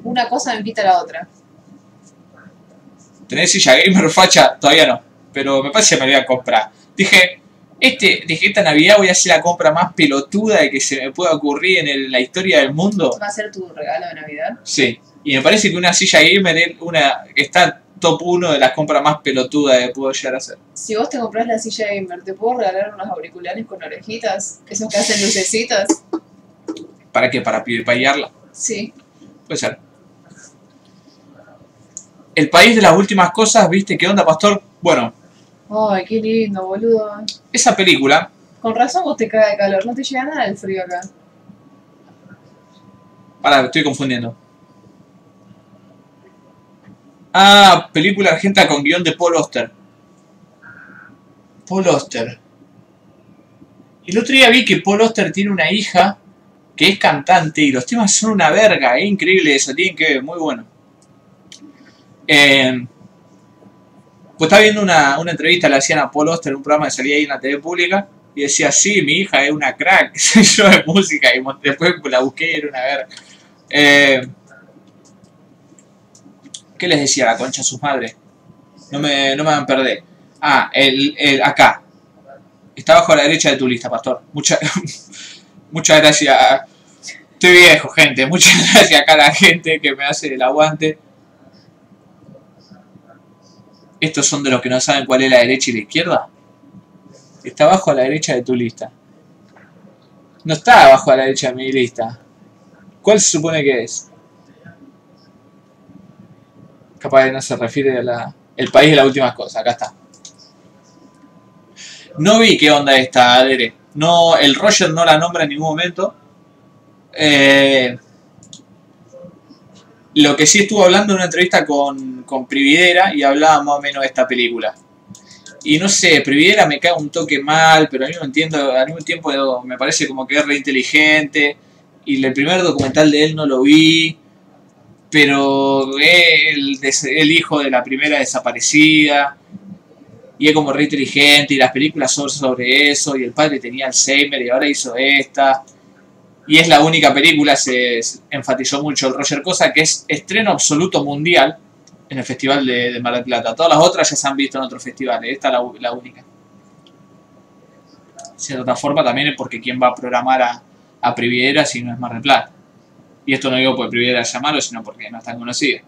Una cosa me invita a la otra. ¿Tenés silla gamer facha? Todavía no, pero me parece que me la voy a comprar. Dije, este, dije, esta Navidad voy a hacer la compra más pelotuda de que se me pueda ocurrir en el- la historia del mundo. ¿Va a ser tu regalo de Navidad? Sí, y me parece que una silla gamer es una que está top 1 de las compras más pelotudas que puedo llegar a hacer. Si vos te compras la silla gamer, ¿te puedo regalar unos auriculares con orejitas? Esos que hacen lucecitas. ¿Para qué? ¿Para payarla? Sí. Puede ser. El país de las últimas cosas, ¿viste? ¿Qué onda, pastor? Bueno, Ay, qué lindo, boludo. esa película, Con razón vos te cae de calor, no te llega nada el frío acá. Pará, estoy confundiendo. Ah, película argenta con guion de Paul Oster. Paul Oster. El otro día vi que Paul Oster tiene una hija que es cantante y los temas son una verga, es increíble eso, tienen que ver, muy bueno. Eh, pues estaba viendo una, una entrevista, le hacían a Paul Oster en un programa que salía ahí en la TV pública y decía, sí, mi hija es una crack, yo de música y después la busqué y era una verga. Eh, ¿Qué les decía la concha a sus madres? No me, no me van a perder. Ah, el, el, acá. Está abajo a la derecha de tu lista, pastor. Muchas muchas gracias. Estoy viejo, gente. Muchas gracias acá a la gente que me hace el aguante. Estos son de los que no saben cuál es la derecha y la izquierda. Está abajo a la derecha de tu lista. No está abajo a la derecha de mi lista. ¿Cuál se supone que es? Capaz que no se refiere a la... El país de las últimas cosas, acá está. No vi qué onda esta, Adere. No, el Roger no la nombra en ningún momento. Eh, lo que sí estuvo hablando en una entrevista con, con Prividera y hablaba más o menos de esta película. Y no sé, Prividera me cae un toque mal, pero al mismo, entiendo, al mismo tiempo me parece como que es re inteligente. Y el primer documental de él no lo vi, pero el, el hijo de la primera desaparecida. Y es como re inteligente, y las películas son sobre eso, y el padre tenía Alzheimer y ahora hizo esta. Y es la única película, se, enfatizó mucho el Roger Cosa, que es estreno absoluto mundial en el Festival de, Mar del Plata. Todas las otras ya se han visto en otros festivales, esta es la, la única. De cierta forma también es porque quién va a programar a, a Priviera si no es Mar del Plata. Y esto no digo porque Priviera sea malo, sino porque no es tan conocido.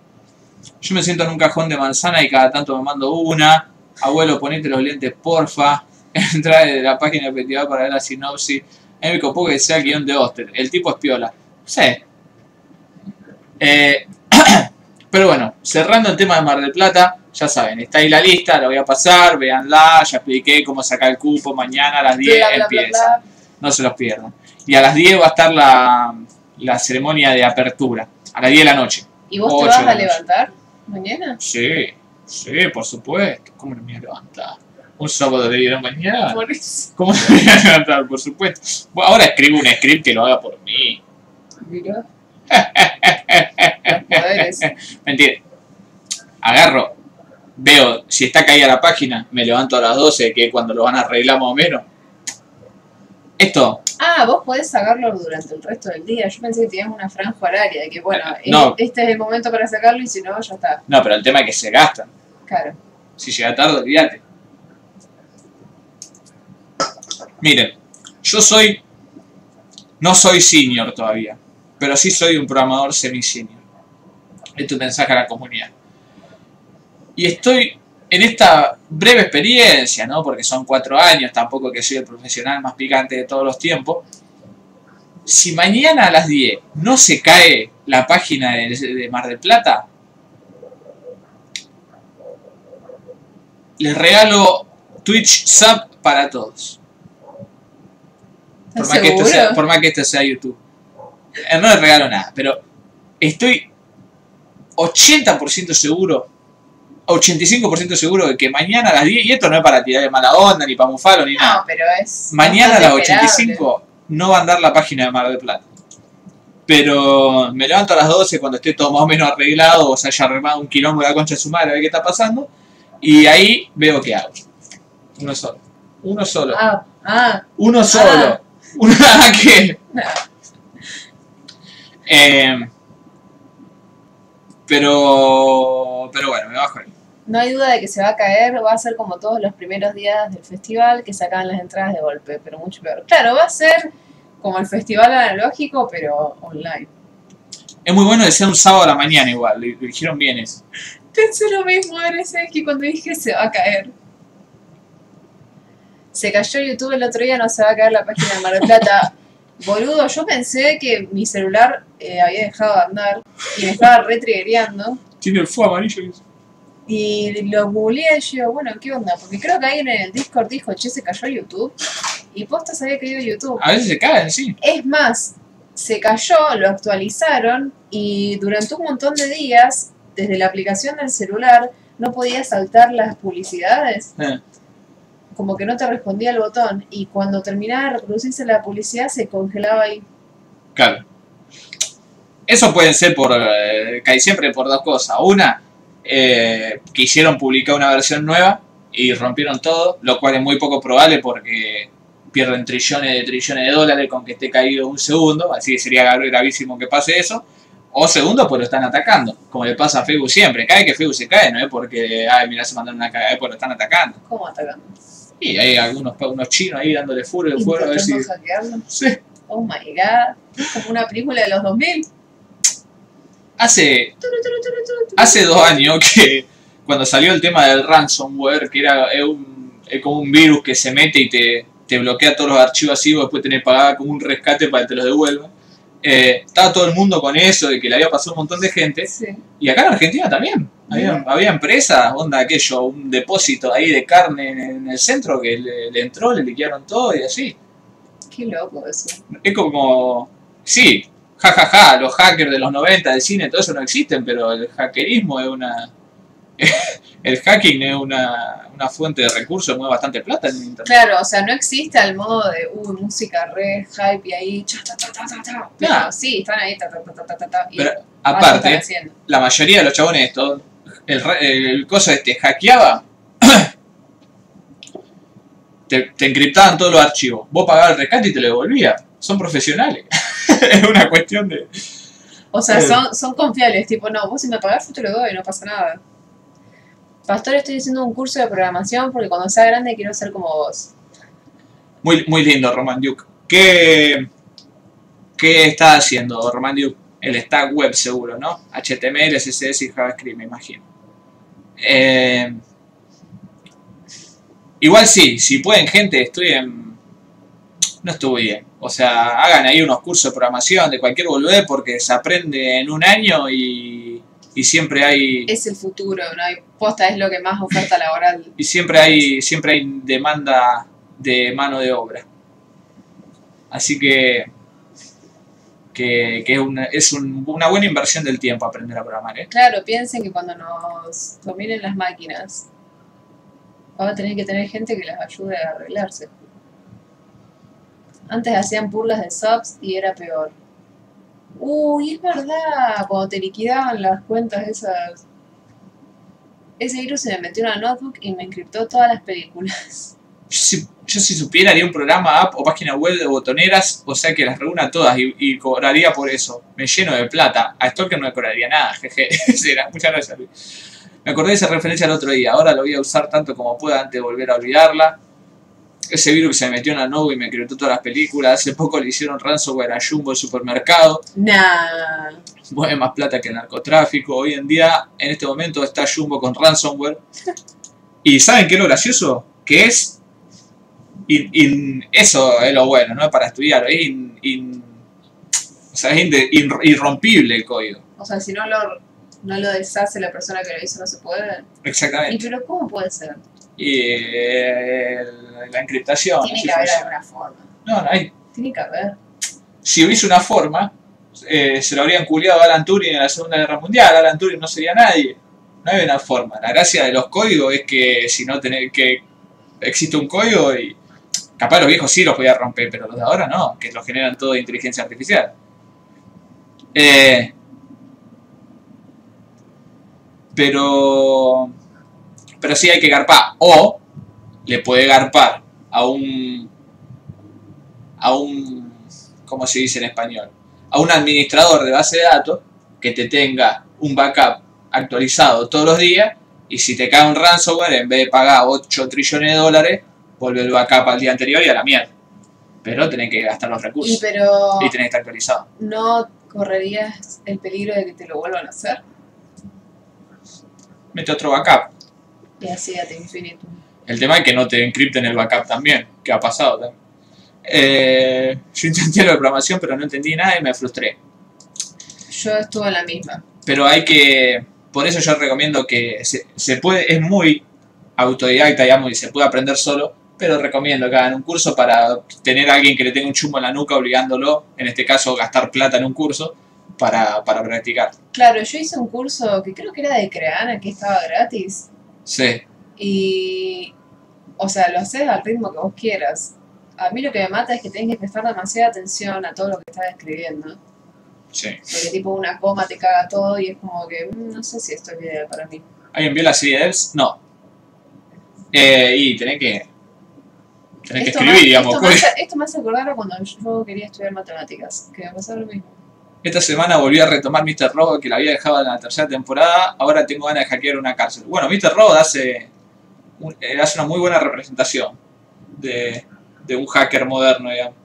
Yo me siento en un cajón de manzana y cada tanto me mando una. Abuelo, ponete los lentes, porfa. Entra de la página del festival para ver la sinopsis. A mí me copó que sea el guion de Oster. El tipo es piola. Sí. Eh, pero bueno, cerrando el tema de Mar del Plata, ya saben, está ahí la lista, la voy a pasar, véanla, ya expliqué cómo sacar el cupo, mañana a las 10 Bla, bla, bla, empieza. bla. No se los pierdan. Y a las 10 va a estar la, la ceremonia de apertura. A las 10 de la noche. ¿Y vos te vas a levantar mañana? Sí, sí, por supuesto. ¿Cómo no me voy a levantar? Un sábado de 10 de la mañana. Por eso. ¿Cómo no me voy a levantar? Por supuesto. Bueno, ahora escribo un script que lo haga por mí. Poderes. Mentira. Agarro, veo si está caída la página, me levanto a las 12, que es cuando lo van a arreglar más o menos. Esto, Ah, vos podés sacarlo durante el resto del día. Yo pensé que tenías una franja horaria, de que bueno, No. eh, este es el momento para sacarlo y si no, ya está. no, pero el tema es que se gastan. Claro. Si llega tarde, olvídate. Miren, yo soy. No soy senior todavía, pero sí soy un programador semi-senior. Este es un mensaje a la comunidad. Y estoy en esta breve experiencia, ¿no? Porque son cuatro años, tampoco que soy el profesional más picante de todos los tiempos. Si mañana a las 10 no se cae la página de, de Mar del Plata, les regalo Twitch Sub para todos. Por ¿Estás más, que esto sea, por más que esto sea YouTube. Eh, No les regalo nada, pero estoy 80% seguro, 85% seguro de que mañana a las 10, y esto no es para tirar de mala onda, ni para mufalo, ni No, nada. pero es. Mañana a las bastante 85 no va a andar la página de Mar del Plata. Pero me levanto a las 12 cuando esté todo más o menos arreglado, o se haya arreglado un quilombo de la concha de su madre, a ver qué está pasando. Y ahí veo qué hago. Uno solo. Uno solo. Ah, ah, Uno solo. Uno que. Eh, pero. Pero bueno, me bajo ahí. No hay duda de que se va a caer. Va a ser como todos los primeros días del festival que sacaban las entradas de golpe, pero mucho peor. Claro, va a ser como el festival analógico, pero online. Es muy bueno ser un sábado a la mañana igual. Lo dijeron bien eso. Pensé lo mismo, es que cuando dije se va a caer. Se cayó YouTube el otro día, no se va a caer la página de Mar del Plata. Boludo, yo pensé que mi celular eh, había dejado de andar y me estaba retriggereando. Tiene el fuego amarillo. Y lo googleé y yo, bueno, ¿qué onda? Porque creo que alguien en el Discord dijo, che, se cayó YouTube. Y posta sabía que iba YouTube. A veces se caen, sí. Es más, se cayó, lo actualizaron y durante un montón de días, desde la aplicación del celular, no podía saltar las publicidades. Eh. Como que no te respondía el botón. Y cuando terminaba de reproducirse la publicidad, se congelaba ahí. Claro. Eso pueden ser por eh, casi siempre por dos cosas. Una, eh, quisieron publicar una versión nueva y rompieron todo, lo cual es muy poco probable porque pierden trillones de trillones de dólares con que esté caído un segundo, así que sería gra- gravísimo que pase eso. O segundo, pues lo están atacando, como le pasa a Facebook siempre. Cada vez que Facebook se cae, no es porque, ay, mira, se mandaron una cagada, es porque lo están atacando. ¿Cómo atacando? Y hay algunos unos chinos ahí dándole furo y fuego a ver si... Hackearlo. Sí. Oh my god. Como una película de los 2000. Hace Hace dos años que cuando salió el tema del ransomware, que era es un, es como un virus que se mete y te, te bloquea todos los archivos así, vos después tenés que pagar como un rescate para que te los devuelvan. Eh, estaba todo el mundo con eso, de que le había pasado un montón de gente. Sí. Y acá en Argentina también. Había, había empresas, onda aquello, un depósito ahí de carne en, en el centro que le, le entró, le liquidaron todo y así. Qué loco eso. Es como, sí, jajaja, los hackers de los 90 del cine, todo eso no existen, pero el hackerismo es una... El hacking es una, una fuente de recursos, mueve bastante plata en internet. Claro, o sea, no existe al modo de, uy, música re hype y ahí, cha, ta, ta, ta, ta. Pero Claro. sí, están ahí, ta, ta, ta, ta, ta, ta, Pero aparte, la mayoría de los chabones estos, el, re- el coso este hackeaba, te, te encriptaban todos los archivos, vos pagabas el rescate y te lo devolvías. Son profesionales. es una cuestión de... O sea, Eh. son, son confiables, tipo, no, vos si me pagás yo te lo doy, no pasa nada. Pastor, estoy haciendo un curso de programación porque cuando sea grande quiero ser como vos. Muy, muy lindo, Roman Duke. ¿Qué, ¿Qué está haciendo Roman Duke? El stack web seguro, ¿no? HTML, CSS y JavaScript, me imagino. Eh, igual sí, si pueden, gente, estudien. No estudien. O sea, hagan ahí unos cursos de programación de cualquier boludez porque se aprende en un año y, y siempre hay. Es el futuro, ¿no? hay posta es lo que más oferta laboral. y siempre hay siempre hay demanda de mano de obra así que que, que es, una, es un- una buena inversión del tiempo aprender a programar ¿eh? Claro, piensen que cuando nos dominen las máquinas, vamos a tener que tener gente que las ayude a arreglarse. Antes hacían burlas de subs y era peor. Uy, es verdad, cuando te liquidaban las cuentas esas. Ese virus se me metió en una notebook y me encriptó todas las películas. yo si, supiera haría un programa app o página web de botoneras o sea que las reúna todas y, cobraría por eso me lleno de plata a Stalker no le cobraría nada jeje muchas gracias Luis me acordé de esa referencia el otro día ahora lo voy a usar tanto como pueda antes de volver a olvidarla ese virus que se me metió en la nube y me creó todas las películas hace poco le hicieron ransomware a Jumbo el supermercado Nah. mueve más plata que el narcotráfico. Hoy en día, en este momento, está Jumbo con ransomware. ¿Y saben qué es lo gracioso? Que es. in- in- eso es lo bueno, no para estudiar. Es in- o sea, es irrompible el código. O sea, si no lo, no lo deshace la persona que lo hizo, no se puede. ¿Y Exactamente. pero cómo puede ser? Y la encriptación. Tiene que haber alguna forma. No, no hay. Tiene que haber. Si hubiese una forma, eh, se lo habrían culiado a Alan Turing en la Segunda Guerra Mundial. Alan Turing no sería nadie. No hay una forma. La gracia de los códigos es que si no tenés que existe un código y capaz los viejos sí los podía romper, pero los de ahora no, que los generan todo de inteligencia artificial. Eh, pero pero sí hay que garpar o le puede garpar a un a un ¿cómo se dice en español? a un administrador de base de datos que te tenga un backup actualizado todos los días y si te cae un ransomware, en vez de pagar 8 trillones de dólares, vuelve el backup al día anterior y a la mierda. Pero tenés que gastar los Y recursos pero y tenés que estar actualizado. no correrías el peligro de que te lo vuelvan a hacer. Mete otro backup. Y así a infinitum. El tema es que no te encripten el backup también, que ha pasado también. Eh, yo intenté la programación, pero no entendí nada y me frustré. Yo estuve en la misma. pero hay que por eso yo recomiendo que se, se puede es muy autodidacta digamos y se puede aprender solo pero recomiendo que hagan un curso para tener a alguien que le tenga un chumbo en la nuca obligándolo en este caso gastar plata en un curso para, para practicar Claro, yo hice un curso que creo que era de Creana, que estaba gratis. Sí Y. O sea, lo haces al ritmo que vos quieras. A mí lo que me mata es que tenés que prestar demasiada atención a todo lo que estás escribiendo. sí Porque, tipo, una coma te caga todo y es como que. mm, no sé si esto es ideal para mí. ¿alguien vio la serie de Elves? no Eh, y tenés que tenés que escribir digamos Esto me, hace, esto me hace acordar a cuando yo quería estudiar matemáticas, que me pasaba lo mismo. Esta semana volví a retomar Mr. Robot que la había dejado en la tercera temporada. Ahora tengo ganas de hackear una cárcel. Bueno, Mr. Robot hace, un- eh, hace una muy buena representación de, de un hacker moderno, digamos.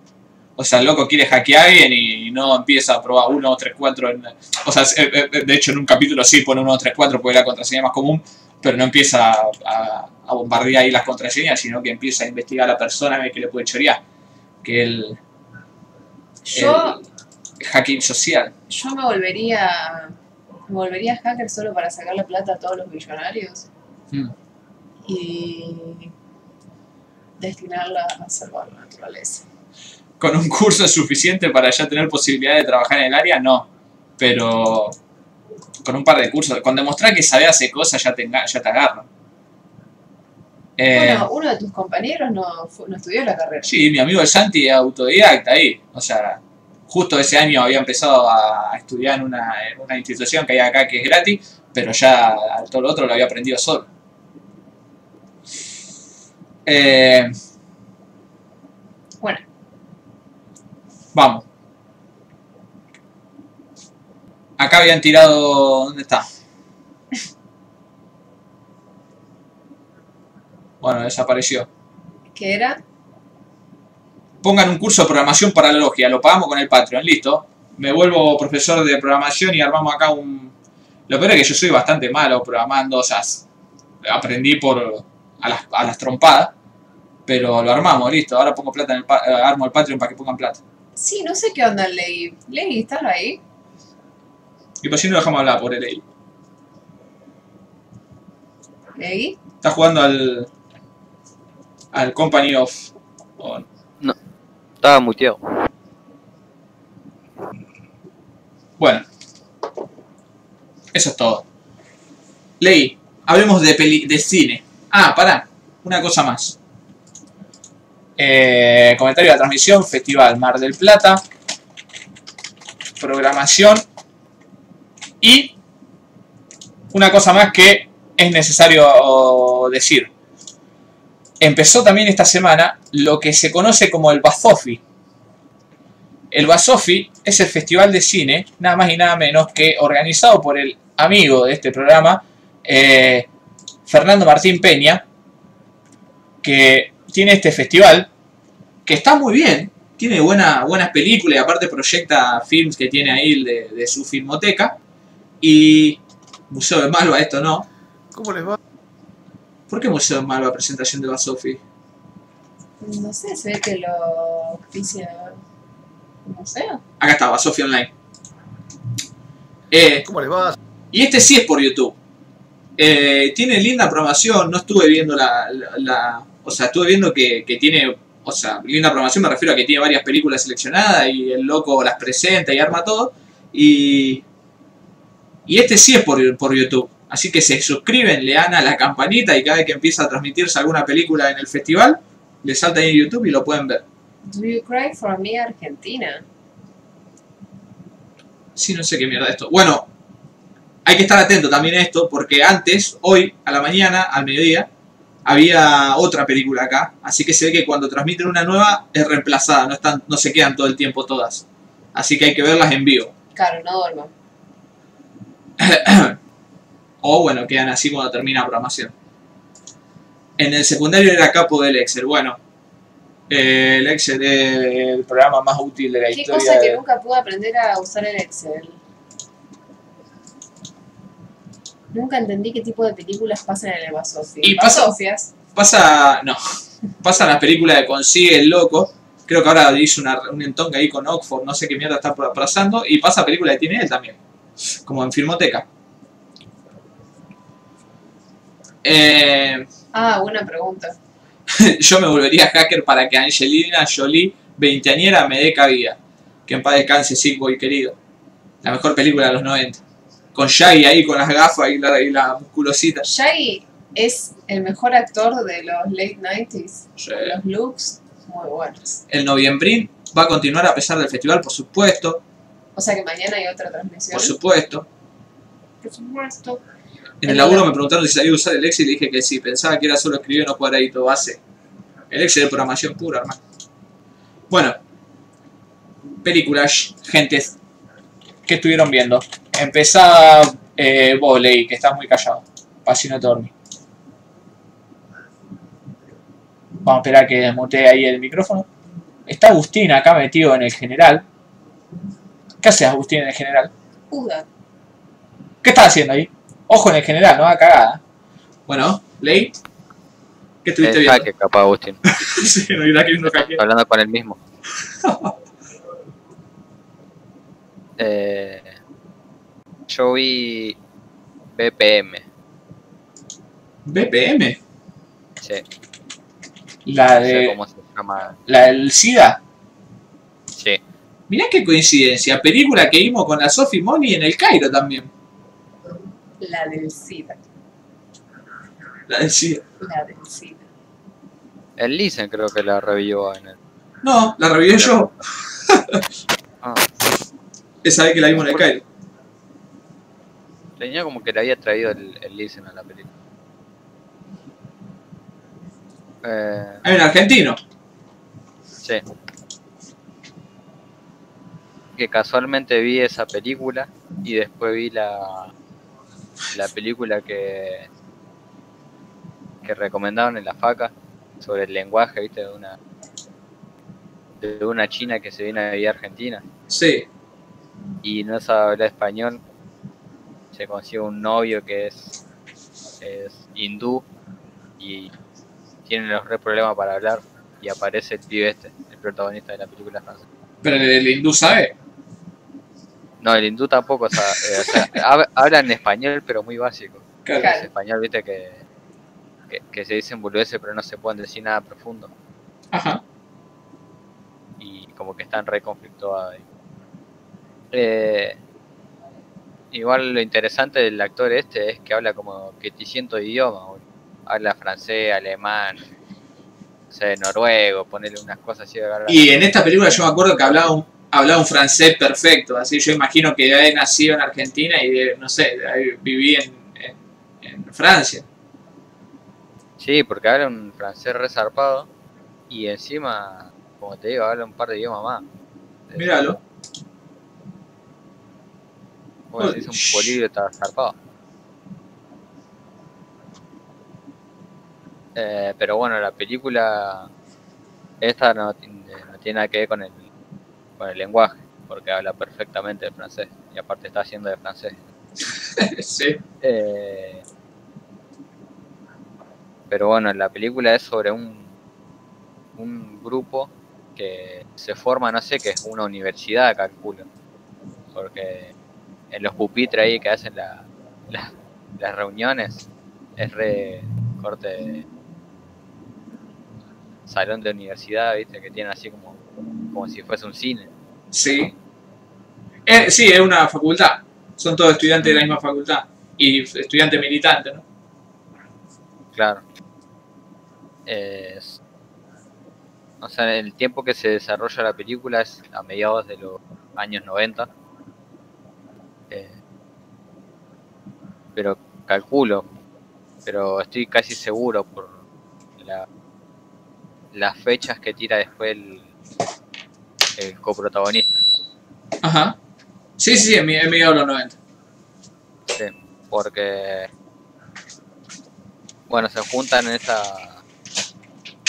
O sea, el loco quiere hackear a alguien y no empieza a probar 1, 2, 3, 4. En, o sea, eh, eh, de hecho en un capítulo sí pone 1, 2, 3, 4 porque es la contraseña más común, pero no empieza a, a- a bombardear ahí las contraseñas, sino que empieza a investigar a la persona a ver qué le puede chorear. Que el, Yo, el hacking social. yo me volvería. Me volvería hacker solo para sacarle plata a todos los millonarios Mm. y destinarla a salvar la naturaleza. con un curso suficiente para ya tener posibilidad de trabajar en el área, no. Pero con un par de cursos, con demostrar que sabes hacer cosas ya te, ya te agarran. Eh, Bueno, uno de tus compañeros no, no estudió la carrera. sí, mi amigo el Santi es autodidacta ahí. O sea, justo ese año había empezado a estudiar en una, en una institución que hay acá que es gratis, pero ya todo lo otro lo había aprendido solo. Eh, Bueno, Vamos. Acá habían tirado. ¿Dónde está? Bueno, desapareció. ¿qué era? Pongan un curso de programación para la logia. Lo pagamos con el Patreon. Listo. Me vuelvo profesor de programación y armamos acá un. Lo peor es que yo soy bastante malo programando. O sea, aprendí por. a las, a las trompadas. Pero lo armamos, listo. Ahora pongo plata en el eh, armo el Patreon para que pongan plata. Sí, no sé qué onda Ley. Ley, ¿estás ahí? Y por si no dejamos hablar por el ahí. Ley. Está jugando al. al Company of. Estaba muteado. Bueno. Eso es todo. Ley, hablemos de, peli de cine. Ah, pará. Una cosa más. Eh, comentario de la transmisión, Festival Mar del Plata. Programación. Y una cosa más que es necesario decir. Empezó también esta semana lo que se conoce como el Bazofi. El Basofi es el festival de cine, nada más y nada menos que organizado por el amigo de este programa, eh, Fernando Martín Peña, que tiene este festival, que está muy bien, tiene buena, buenas películas y aparte proyecta films que tiene ahí de, de su filmoteca. Y Museo de Malva, esto no. ¿Cómo les va? ¿Por qué Museo de Malva presentación de Basofi? No sé, se ve que lo auspicia. No sé. Acá está, Basofi Online. Eh, ¿Cómo les va? Y este sí es por YouTube. Eh, tiene linda programación, no estuve viendo la... la- la- o sea, estuve viendo que, que tiene... O sea, linda programación me refiero a que tiene varias películas seleccionadas y el loco las presenta y arma todo. Y... Y este sí es por, por YouTube. Así que se suscriben, le dan a la campanita y cada vez que empieza a transmitirse alguna película en el festival, le salta ahí en YouTube y lo pueden ver. Do you cry for me, Argentina? Sí, no sé qué mierda es esto. Bueno, hay que estar atento también a esto, porque antes, hoy, a la mañana, al mediodía, había otra película acá. Así que se ve que cuando transmiten una nueva es reemplazada, no, están, no se quedan todo el tiempo todas. Así que hay que verlas en vivo. Claro, no duermo. O bueno, quedan así cuando termina la programación. En el secundario era capo del Excel. Bueno, eh, el Excel es el programa más útil de la Qué historia. cosa que de- nunca pude aprender a usar el Excel. Nunca entendí qué tipo de películas pasan en el Basofia. Y pasa- no, pasa las películas de Consigue el Loco. Creo que ahora hizo una, un entonque ahí con Oxford, no sé qué mierda está pasando. Y pasa película de tiene él también, como en Filmoteca. Eh, Ah, buena pregunta. yo me volvería hacker para que Angelina Jolie, veinteañera, me dé cabida. Que en paz descanse, querido. La mejor película de los 90. Con Shaggy ahí, con las gafas y la, y la musculosita. Shaggy es el mejor actor de los late 90s. Sí. Los looks, muy buenos. El noviembrín va a continuar a pesar del festival, por supuesto. O sea que mañana hay otra transmisión. Por supuesto. Por supuesto. En el laburo me preguntaron si sabía usar el Excel y dije que sí. Pensaba que era solo escribir y no cuadradito base. El Excel es programación pura, hermano. Bueno. Películas, gentes. ¿Qué estuvieron viendo? Empezaba eh, Voley, que está muy callado. Para si no te dormí. Vamos a esperar que desmutee ahí el micrófono. Está Agustín acá metido en el general. ¿Qué haces Agustín en el general? ¿Qué estás haciendo ahí? Ojo en el general, no haga cagada. Bueno, Ley, ¿qué estuviste Es viendo? jaque, capaz, Agustín. sí, no irá. Hablando con el mismo. Eh, yo vi BPM. BPM, Sí, la no sé de cómo se llama. la del SIDA. Sí, Mirá qué coincidencia, película que vimos con la Sophie Money en el Cairo también. La del SIDA. La del SIDA. La del SIDA. el Listen creo que la revivió en el. No, la reviví yo. Ah, Esa vez que la vimos en el Cairo. tenía como que le había traído el, el Listen a la película. Eh, Hay un argentino. Sí. Que casualmente vi esa película y después vi la, la película que, que recomendaron en la faca sobre el lenguaje, viste, de una de una china que se viene a vivir a Argentina Sí. y no sabe hablar español. Se consigue un novio que es, es hindú y tiene los re problemas para hablar y aparece el pibe este, el protagonista de la película francesa. Pero el, el hindú sabe. No, el hindú tampoco eh, o sea, hab- en español pero muy básico. Claro. Claro. Es español, viste, que, que, que se dicen boludeces pero no se pueden decir nada profundo Ajá. y como que están re conflictuados ahí. Eh, igual lo interesante del actor este es que habla como que siento idioma, boludo. habla francés, alemán, o sea, noruego, ponerle unas cosas así de. Y en esta película yo me acuerdo que hablaba un, hablaba un francés perfecto. Así yo imagino que haber nacido en Argentina y de, no sé, de viví en, en, en Francia. Sí, porque habla un francés resarpado y encima, como te digo, habla un par de idiomas más. Míralo. Bueno, dice un políglota zarpado. Eh, pero bueno, la película esta no, tiene- no tiene nada que ver con el, con el lenguaje, porque habla perfectamente el francés y aparte está haciendo de francés. sí. Eh, pero bueno, la película es sobre un, un grupo que se forma, no sé, que es una universidad, calculo. Porque en los pupitres ahí que hacen la, la- las reuniones es re corte de salón de universidad, viste, que tiene así como, como si fuese un cine. Sí. Eh, sí, es una facultad. Son todos estudiantes de la misma facultad. y estudiante militante, ¿no? Claro. Es- o sea, el tiempo que se desarrolla la película es a mediados de los años 90. Eh, pero calculo, pero estoy casi seguro por la- las fechas que tira después el, el coprotagonista. Ajá. Sí, sí, en, mi- en de los 90. Sí, porque bueno, se juntan en esta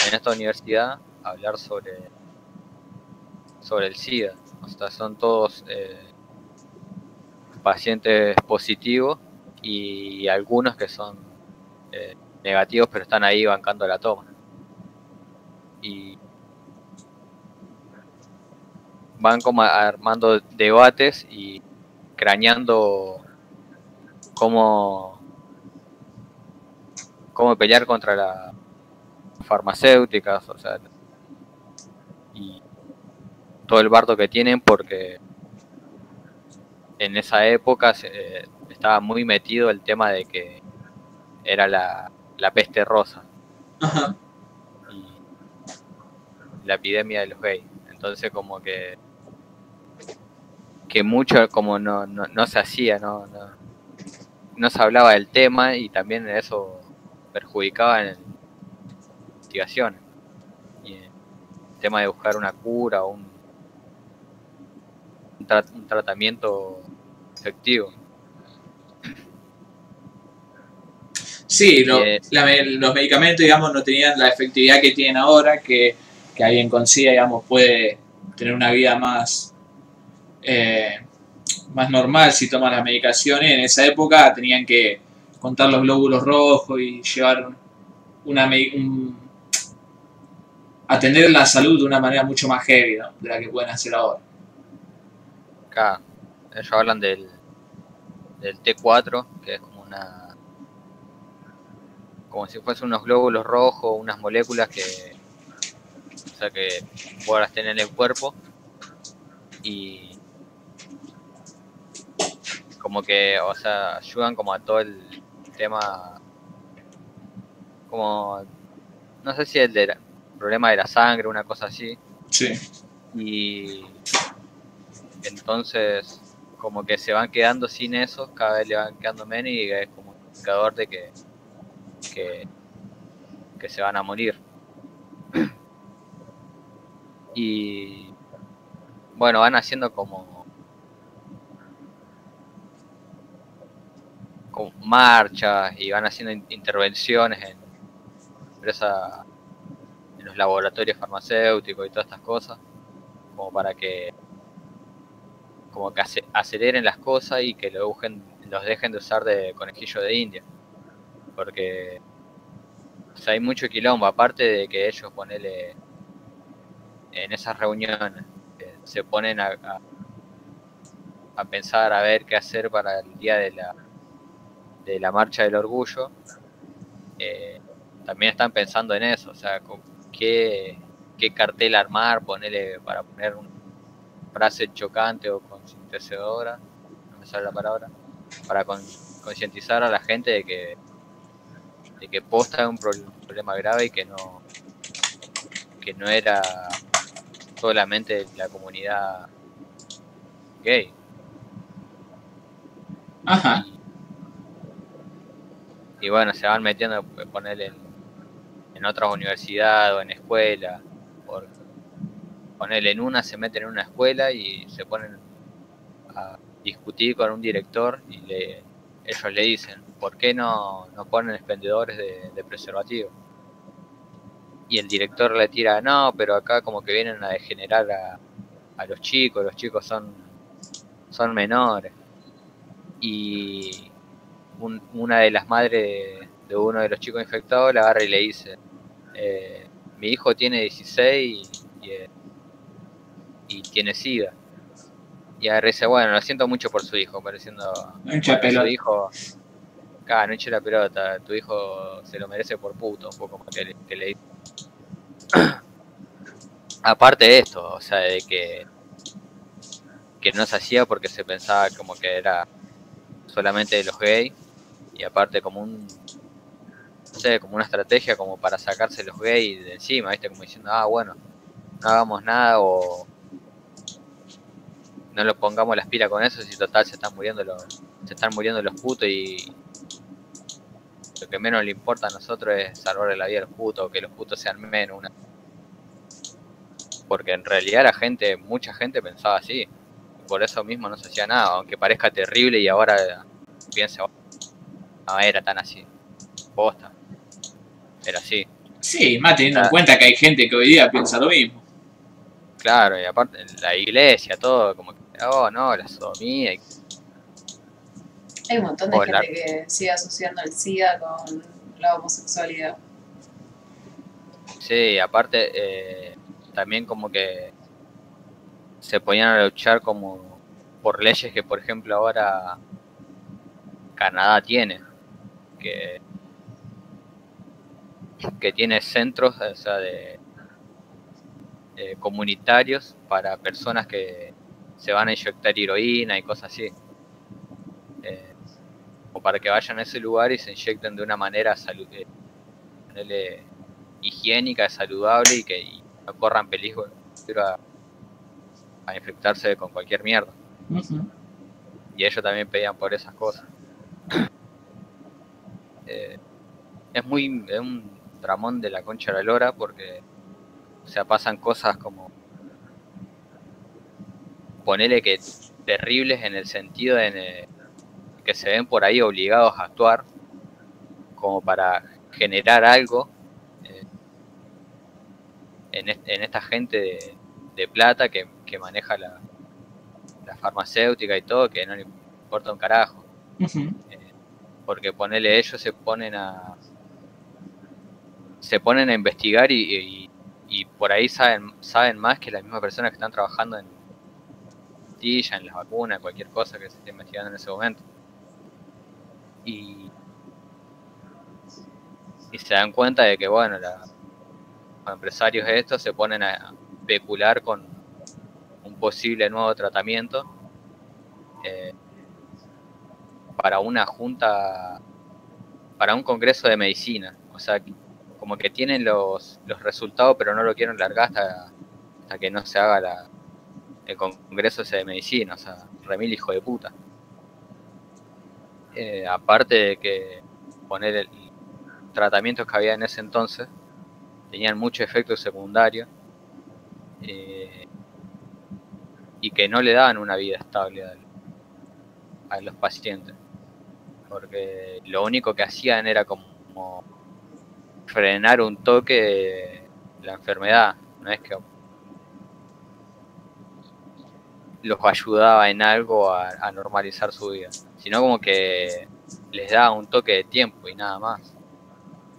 en esta universidad a hablar sobre sobre el SIDA. O sea, son todos eh, pacientes positivos y algunos que son eh, negativos pero están ahí bancando la toma. Y van como armando debates y craneando cómo, cómo pelear contra las farmacéuticas, o sea, y todo el bardo que tienen porque en esa época se- eh, estaba muy metido el tema de que era la, la peste rosa Ajá. y la epidemia de los gays. Entonces como que que mucho como no, no, no se hacía, no, no, no se hablaba del tema y también eso perjudicaba en investigaciones. Y en el tema de buscar una cura o un, un, tra- un tratamiento efectivo. Sí, lo- la los medicamentos, digamos, no tenían la efectividad que tienen ahora, que, que alguien con SIDA, digamos, puede tener una vida más, eh, más normal si toma las medicaciones. En esa época tenían que contar los glóbulos rojos y llevar una un- atender la salud de una manera mucho más heavy de la que pueden hacer ahora. Acá ellos hablan del, del T4, que es como una. como si fuesen unos glóbulos rojos, unas moléculas que. o sea, que podrás tener en el cuerpo. Y. como que, o sea, ayudan como a todo el tema. como. no sé si el del problema de la sangre, una cosa así Sí. y entonces como que se van quedando sin eso, cada vez le van quedando menos y es como un indicador de que, que, que se van a morir. Y bueno, van haciendo como, como marchas y van haciendo in- intervenciones en empresas, en los laboratorios farmacéuticos y todas estas cosas, como para que como que ace- aceleren las cosas y que lo usen- los dejen de usar de conejillo de India. Porque o sea, hay mucho quilombo, aparte de que ellos ponele en esas reuniones eh, se ponen a, a pensar a ver qué hacer para el día de la de la marcha del orgullo. eh, también están pensando en eso, o sea, con qué, qué cartel armar, ponerle para poner una frase chocante o concientizadora, no me sale la palabra, para con- concientizar a la gente de que de que posta es un pro- problema grave y que no que no era solamente la comunidad gay. Ajá. Y bueno, se van metiendo, ponerle en, en otras universidades o en escuelas. Por ponerle en una, se meten en una escuela y se ponen a discutir con un director y le, ellos le dicen, ¿por qué no, no ponen expendedores de, de preservativo? Y el director le tira, no, pero acá como que vienen a degenerar a, a los chicos, los chicos son, son menores. Y un- una de las madres de, de uno de los chicos infectados la agarra y le dice, eh, mi hijo tiene 16 y, y, eh, y tiene SIDA. Y agarra y dice, bueno, lo siento mucho por su hijo, pareciendo No hincha bueno, pelota. su hijo, acá no la pelota, tu hijo se lo merece por puto, un poco más que le, que le dice. Aparte de esto, o sea, de que, que no se hacía porque se pensaba como que era solamente de los gays y aparte como un no sé, como una estrategia como para sacarse los gays de encima, ¿viste? Como diciendo, ah, bueno, no hagamos nada o no lo pongamos las pilas con eso si total se están muriendo los se están muriendo los putos y lo que menos le importa a nosotros es salvarle la vida a los putos o que los putos sean menos una porque en realidad la gente mucha gente pensaba así por eso mismo no se hacía nada aunque parezca terrible y ahora piense no era tan así posta era así Sí, más teniendo en cuenta que hay gente que hoy día piensa lo mismo. Claro, y aparte la iglesia, todo, como que, oh no, la sodomía, y- Hay un montón de Hola. gente que sigue asociando el SIDA con la homosexualidad. sí, aparte eh, también como que se ponían a luchar como por leyes que por ejemplo ahora Canadá tiene, que, que tiene centros o sea, de, eh, comunitarios para personas que se van a inyectar heroína y cosas así. Eh, o para que vayan a ese lugar y se inyecten de una manera salu- eh, higiénica, saludable y que y no corran peligro a, a infectarse con cualquier mierda. Y ellos también pedían por esas cosas. Eh, es muy es un dramón de la concha de la lora porque o sea pasan cosas como ponele que terribles en el sentido de eh, que se ven por ahí obligados a actuar como para generar algo eh, en, en esta gente de, de plata que, que maneja la, la farmacéutica y todo que no le importa un carajo porque ponele ellos se ponen a se ponen a investigar y, y- por ahí saben saben más que las mismas personas que están trabajando en pastilla, en las vacunas, cualquier cosa que se esté investigando en ese momento. Y, y se dan cuenta de que bueno, la- los empresarios estos se ponen a especular con un posible nuevo tratamiento eh, para una junta, para un congreso de medicina. O sea, como que tienen los, los resultados, pero no lo quieren largar hasta, hasta que no se haga la, el congreso de medicina. O sea, remil hijo de puta. Eh, aparte de que poner el tratamientos que había en ese entonces tenían muchos efectos secundarios eh, y que no le daban una vida estable a los pacientes porque lo único que hacían era como frenar un toque la enfermedad, no es que los ayudaba en algo a, a normalizar su vida, sino como que les daba un toque de tiempo y nada más.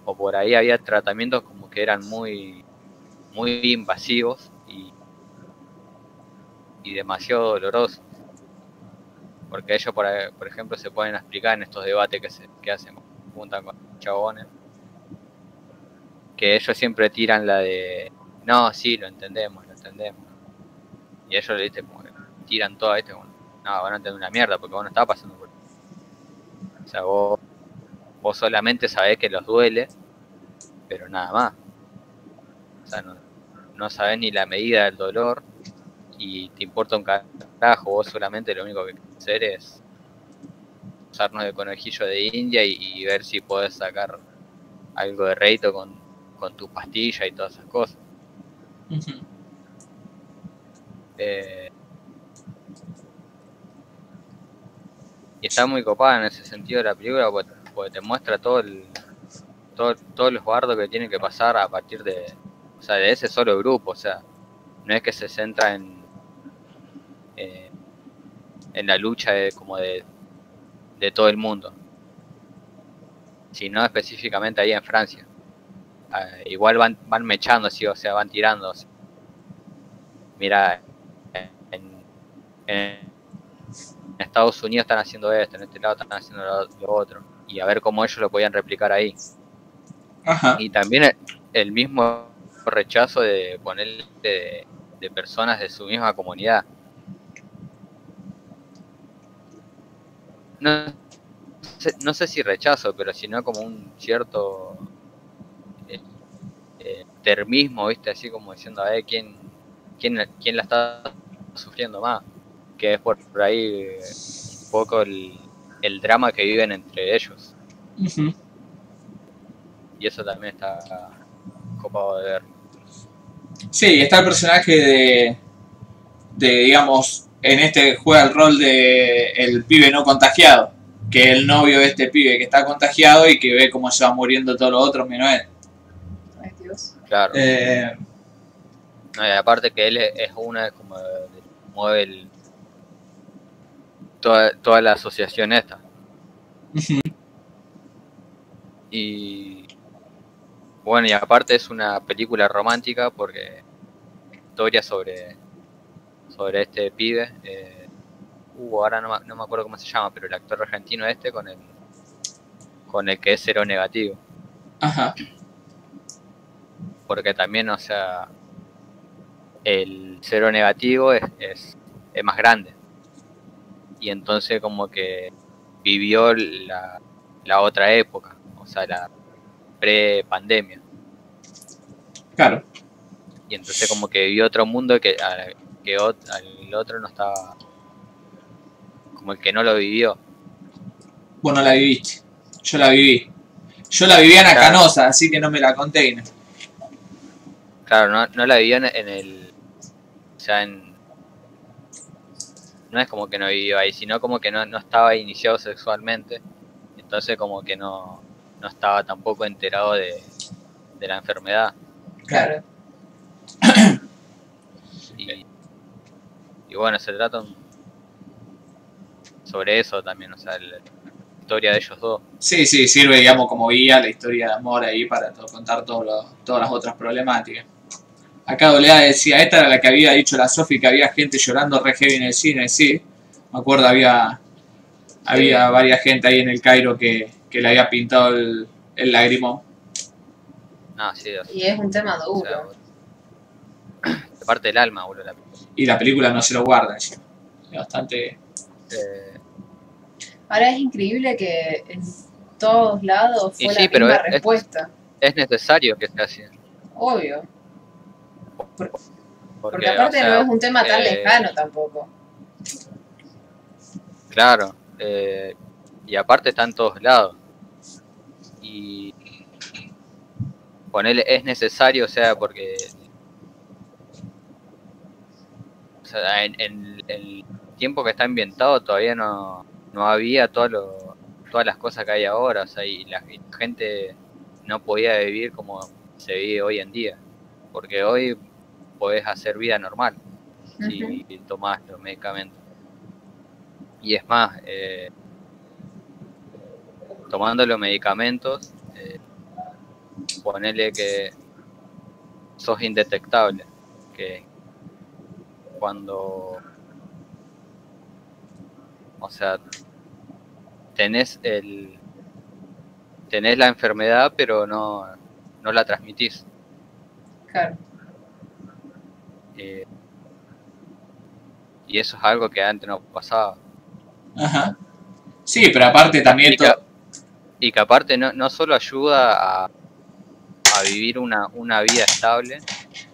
O por ahí había tratamientos como que eran muy, muy invasivos y, y demasiado dolorosos porque ellos por, por ejemplo se pueden explicar en estos debates que se que hacen juntan con chabones que ellos siempre tiran la de no sí lo entendemos lo entendemos y ellos dicen como tiran todo esto como, no van a entender una mierda porque vos no estás pasando por o sea vos vos solamente sabés que los duele pero nada más. O sea no, no sabés ni la medida del dolor y te importa un carajo, vos solamente lo único que querés hacer es usarnos de conejillo de India y, y ver si podés sacar algo de rédito con, con tu pastilla y todas esas cosas. Eh, y está muy copada en ese sentido la película porque, porque te muestra todo el todo, todos los bardos que tienen que pasar a partir de o sea de ese solo grupo o sea no es que se centra en eh, en la lucha de, como de, de todo el mundo. Sino específicamente ahí en Francia. Ah, igual van van mechando así o sea van tirando mira en, en Estados Unidos están haciendo esto en este lado están haciendo lo, lo otro. Y a ver cómo ellos lo podían replicar ahí. Ajá. y también el, el mismo rechazo de ponerle de, de personas de su misma comunidad. No sé, no sé si rechazo, pero sino como un cierto eh, eh, termismo, ¿viste? Así como diciendo, a ver, ¿quién, quién, quién la está sufriendo más? Que es por, por ahí eh, un poco el, el drama que viven entre ellos. Y eso también está copado de ver. Sí, está el personaje de, de, digamos, en este juega el rol de el pibe no contagiado, que es el novio de este pibe que está contagiado y que ve cómo se va muriendo todos los otros menos él. Ay, Dios. Claro. Eh, No, y aparte que él es, una de como mueve el, toda, toda la asociación esta. Y bueno, y aparte es una película romántica porque historia sobre sobre este pibe. Eh, uh, ahora no, me- no me acuerdo cómo se llama, pero el actor argentino este con el con el que es cero negativo. Ajá, Porque también, o sea, el cero negativo es, es, es más grande. Y entonces como que vivió la, la otra época, o sea, la pre-pandemia. claro. Y entonces como que vivió otro mundo que, a- que al otro no estaba... Como el que no lo vivió. Vos no la viviste. Yo la viví. Yo la viví en Acanosa, así que no me la conté. Claro, no, no la vivió en, en el... O sea, en... No es como que no vivió ahí, sino como que no, no estaba iniciado sexualmente. Entonces como que no, no estaba tampoco enterado de, de la enfermedad. Claro. Y, y bueno, se trata un- sobre eso también, o sea, la historia de ellos dos. Sí, sí, sirve, digamos, como guía la historia de amor ahí para contar todo lo- todas las otras problemáticas. Acá Dolea decía, esta era la que había dicho la Sofi, que había gente llorando re heavy en el cine, sí. Me acuerdo, había, había varias gente ahí en el Cairo que, que le había pintado el, el lagrimón. No, sí, Y es un tema o sea, duro. te parte el alma, boludo. la- Y la película no se lo guarda encima. Es bastante... eh, Ahora es increíble que en todos lados Y fue sí, la pero misma es- respuesta. es necesario que sea así. Obvio. Porque, Porque aparte o sea, no es un tema tan eh, lejano tampoco. Claro, eh, y aparte está en todos lados. Y ponerle es necesario, o sea, porque o sea, en, en el tiempo que está ambientado todavía no, no había todo lo- todas las cosas que hay ahora, o sea, y la, y la gente no podía vivir como se vive hoy en día, porque hoy podés hacer vida normal si tomás los medicamentos. Y es más, eh, tomando los medicamentos, eh, ponele que sos indetectable, que cuando, o sea, tenés el, tenés la enfermedad, pero no, no la transmitís. Claro. eh, y eso es algo que antes no pasaba. Ajá. Sí, pero aparte también... Y que, to- y que aparte no, no solo ayuda a, a vivir una, una vida estable,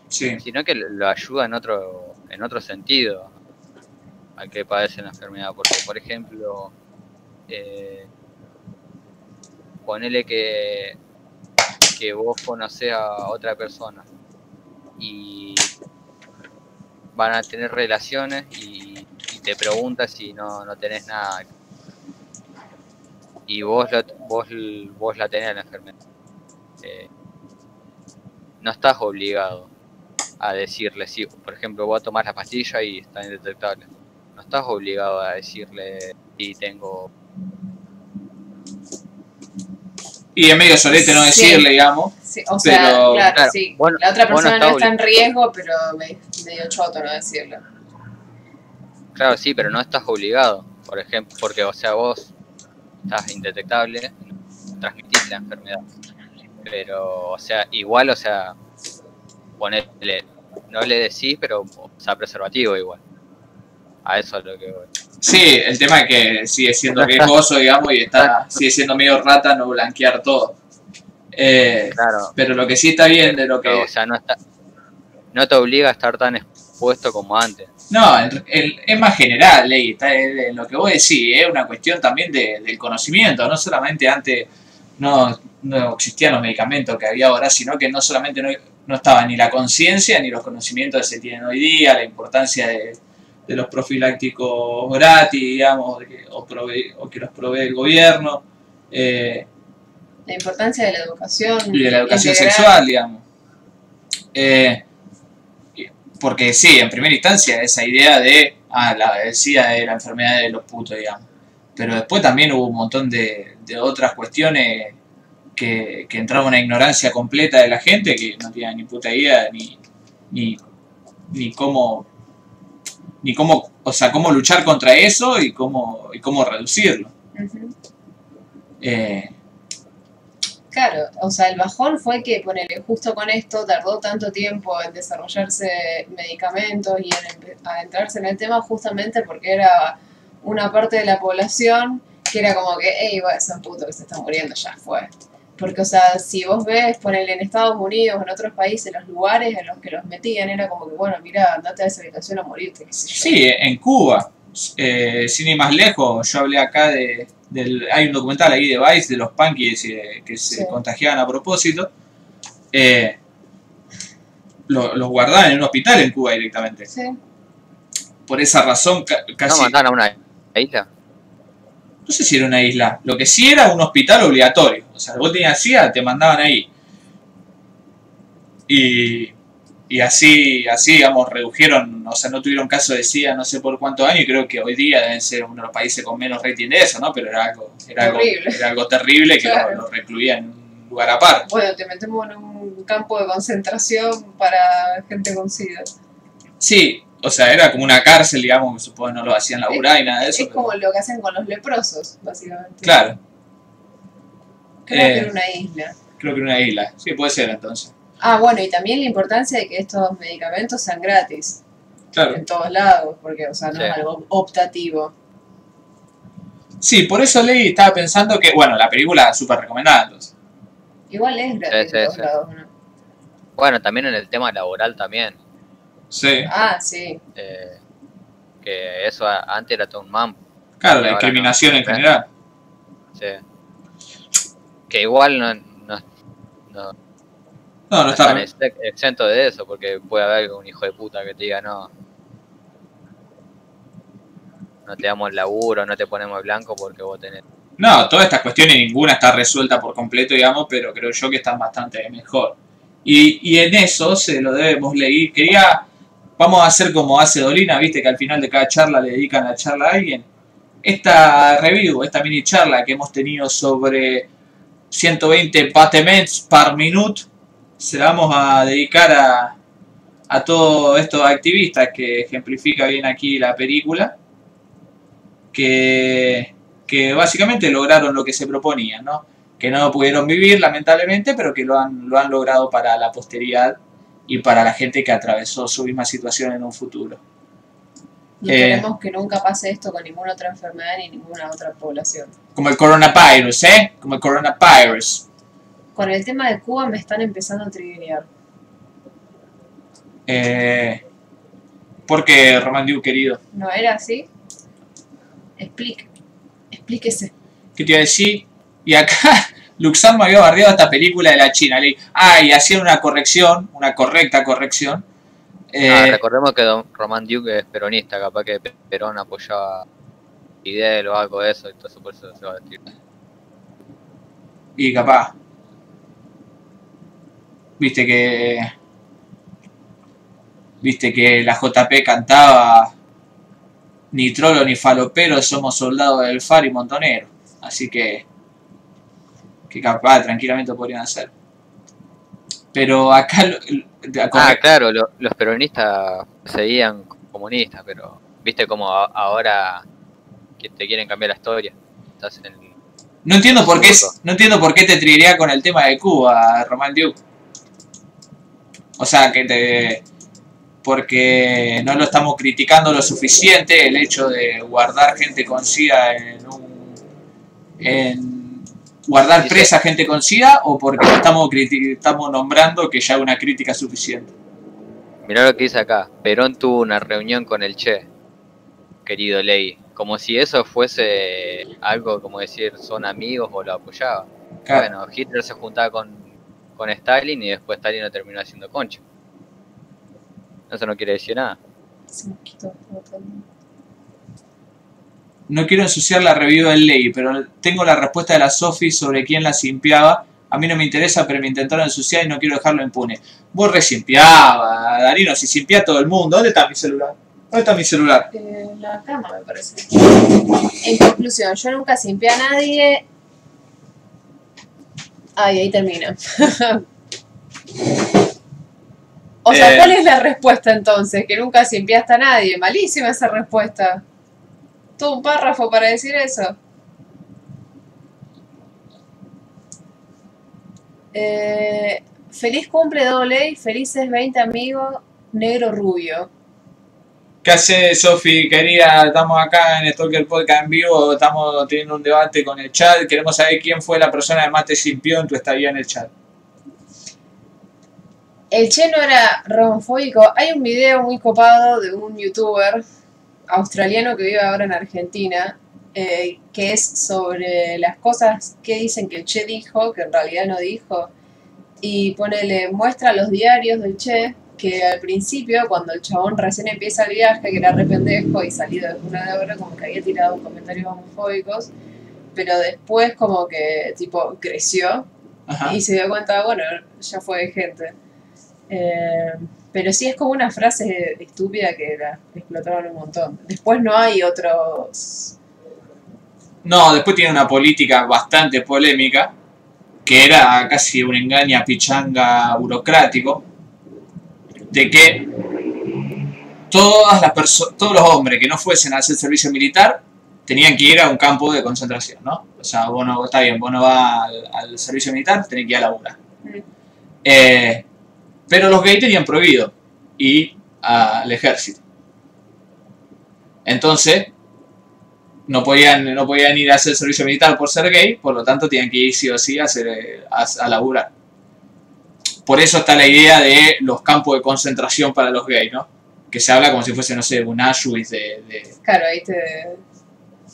Sí, sino que lo ayuda en otro, en otro sentido al que padece la enfermedad. Porque, por ejemplo, eh, ponele que, que vos conocés a otra persona y van a tener relaciones y, y te preguntas si no, no tenés nada. Y vos, lo- vos, vos la tenés la enfermedad. Eh, no estás obligado a decirle si, por ejemplo, vos tomás la pastilla y está indetectable. No estás obligado a decirle si tengo. y es medio solete no Sí. decirle, digamos. Sí, o sea, Pero- claro, Claro, sí. no- la otra no persona no, estás está en riesgo, pero me- medio choto no decirlo. Claro, sí, pero no estás obligado. Por ejemplo, porque, o sea, vos estás indetectable, no transmitís la enfermedad. Pero, o sea, igual, o sea, ponerle, no le decís, pero usa preservativo igual. A eso es lo que voy. Sí, el tema es que sigue siendo riesgoso, digamos, y está, sigue siendo medio rata no blanquear todo. Eh, Claro. pero lo que sí está bien de lo que... O sea, no, está, no te obliga a estar tan expuesto como antes. No, es más general, Ley, está en en lo que vos decís, es una cuestión también de- del conocimiento, no solamente antes no, no existían los medicamentos que había ahora, sino que no solamente no, no estaba ni la conciencia ni los conocimientos que se tienen hoy día, la importancia de, de los profilácticos gratis, digamos, de que- o, prove- o que los provee el gobierno, eh, La importancia de la educación. y de la educación integral. sexual, digamos. Eh, porque sí, en primera instancia, esa idea de, ah, la SIDA es la enfermedad de los putos, digamos. Pero después también hubo un montón de, de otras cuestiones que, que entraban en una ignorancia completa de la gente que no tenía ni puta idea ni, ni, ni cómo ni cómo, o sea, cómo luchar contra eso y cómo, y cómo reducirlo. Eh, Claro, o sea, el bajón fue que, ponele, justo con esto tardó tanto tiempo en desarrollarse medicamentos y en empe- adentrarse en el tema justamente porque era una parte de la población que era como que, hey, bueno, son putos que se están muriendo, ya fue. Porque, o sea, si vos ves, ponele en Estados Unidos, en otros países, los lugares en los que los metían, era como que, bueno, mira, andate a esa habitación a morirte, qué sé yo. Sí, en Cuba, eh, sin ir más lejos, yo hablé acá de, del, hay un documental ahí de Vice de los punkies eh, que se Sí. contagiaban a propósito. Eh, lo- los guardaban en un hospital en Cuba directamente. Sí. Por esa razón, ca- ¿No casi. mandaron a una isla? No sé si era una isla. Lo que sí era un hospital obligatorio. O sea, vos tenías SIDA, te mandaban ahí. Y, y así, así, digamos, redujeron, o sea, no tuvieron caso de SIDA no sé por cuántos años y creo que hoy día deben ser uno de los países con menos rating de eso, ¿no? Pero era algo, era algo, Horrible. era algo terrible que lo, lo recluían en un lugar aparte. Bueno, te metemos en un campo de concentración para gente con SIDA. Sí, o sea, era como una cárcel, digamos, que supongo no lo hacían laburar y nada de eso. Es pero- como lo que hacen con los leprosos, básicamente. Claro, Creo Eh. que era una isla. creo que era una isla. Sí, puede ser entonces. Ah, bueno, y también la importancia de que estos medicamentos sean gratis Claro. en todos lados, porque, o sea, no Sí. es algo optativo. Sí, por eso Ley estaba pensando que, bueno, la película súper recomendada entonces. Igual es gratis Sí, en todos sí. lados, ¿no? Bueno, también en el tema laboral también. Sí, Ah, sí. eh, que eso antes era todo un mambo. claro, la discriminación no. en general. sí. Que igual no, no, no, No, no no está. están ex- exentos de eso, porque puede haber un hijo de puta que te diga no. No te damos el laburo, no te ponemos blanco porque vos tenés. No, todas estas cuestiones ninguna está resuelta por completo, digamos, pero creo yo que están bastante mejor. Y, y en eso se lo debemos leer. Quería, vamos a hacer como hace Dolina, viste que al final de cada charla le dedican la charla a alguien. Esta review, esta mini charla que hemos tenido sobre 120 batements par minute, se vamos a dedicar a, a todos estos activistas que ejemplifica bien aquí la película. Que, que básicamente lograron lo que se proponían, ¿no? Que no pudieron vivir, lamentablemente, pero que lo han, lo han logrado para la posteridad y para la gente que atravesó su misma situación en un futuro. Y Eh. esperemos que nunca pase esto con ninguna otra enfermedad ni ninguna otra población. Como el coronavirus, ¿eh? Como el coronavirus. Con el tema de Cuba me están empezando a triguear. Eh, porque, Román Diu, querido, ¿No era así? Explique. Explíquese. ¿qué te iba a decir? Y acá Luxan me había bardeado esta película de la China. Le ah, y hacían una corrección, una correcta corrección. Eh, Ah, recordemos que Don Román Duke es peronista, capaz que Perón apoyaba Fidel o algo de eso, entonces por eso se va a decir. Y capaz. Viste que. Viste que la JP cantaba. Ni trolo ni falopero, somos soldados del FAR y montonero. Así que. Que capaz tranquilamente podrían hacer. Pero acá. Ah, claro, lo- los peronistas seguían comunistas, pero viste como a- ahora que te quieren cambiar la historia. Estás en el- no entiendo por qué Absurdo. no entiendo por qué te triguea con el tema de Cuba, Román Duke. O sea, que te. porque no lo estamos criticando lo suficiente el hecho de guardar gente con SIDA en un... En guardar Dice- presa gente con SIDA o porque estamos, nombrando que ya es una crítica suficiente. Mirá lo que dice acá. Perón tuvo una reunión con el Che, querido Ley. Como si eso fuese algo como decir son amigos o lo apoyaba. Claro. Bueno, Hitler se juntaba con, con Stalin y después Stalin lo terminó haciendo concha. Eso no quiere decir nada. Se me quitó el botón. No quiero ensuciar la review del ley, pero tengo la respuesta de la Sofi sobre quién la simpiaba. A mí no me interesa, pero me intentaron ensuciar y no quiero dejarlo impune. Vos re simpiaba, Darino, si simpia a todo el mundo. ¿Dónde está mi celular? ¿Dónde está mi celular? Eh, la cama, me parece. En conclusión, yo nunca simpié a nadie. Ay, ahí termina. o sea, Eh. ¿cuál es la respuesta entonces? Que nunca simpiaste a nadie. Malísima esa respuesta. Todo un párrafo para decir eso. Eh, feliz cumple doble y felices 20 amigos negro rubio. ¿Qué hace Sofi, querida? Estamos acá en Stalker Podcast en vivo, estamos teniendo un debate con el chat. Queremos saber quién fue la persona que más te simpió en tu estadía en el chat. El Che no era romofóbico. Hay un video muy copado de un youtuber australiano que vive ahora en Argentina, eh, que es sobre las cosas que dicen que el Che dijo, que en realidad no dijo. Y ponele, muestra los diarios del Che, que al principio, cuando el chabón recién empieza el viaje, que era re pendejo y salido de una de obra, como que había tirado comentarios homofóbicos, pero después como que tipo creció Ajá. y se dio cuenta, bueno, ya fue de gente. Eh, pero sí es como una frase estúpida que la explotaron un montón. Después no hay otros... No, después tiene una política bastante polémica, que era casi un engaña pichanga burocrático, de que todas las todos los hombres que no fuesen a hacer servicio militar tenían que ir a un campo de concentración, ¿no? O sea, vos no, está bien, vos no vas al, al servicio militar, tenés que ir a laburar. Mm. Eh, pero los gays tenían prohibido ir al ejército. Entonces, no podían, no podían ir a hacer servicio militar por ser gay, por lo tanto tenían que ir sí o sí a, hacer, a, a laburar. Por eso está la idea de los campos de concentración para los gays, ¿no? Que se habla como si fuese, no sé, un Auschwitz de, de- Claro, ahí te...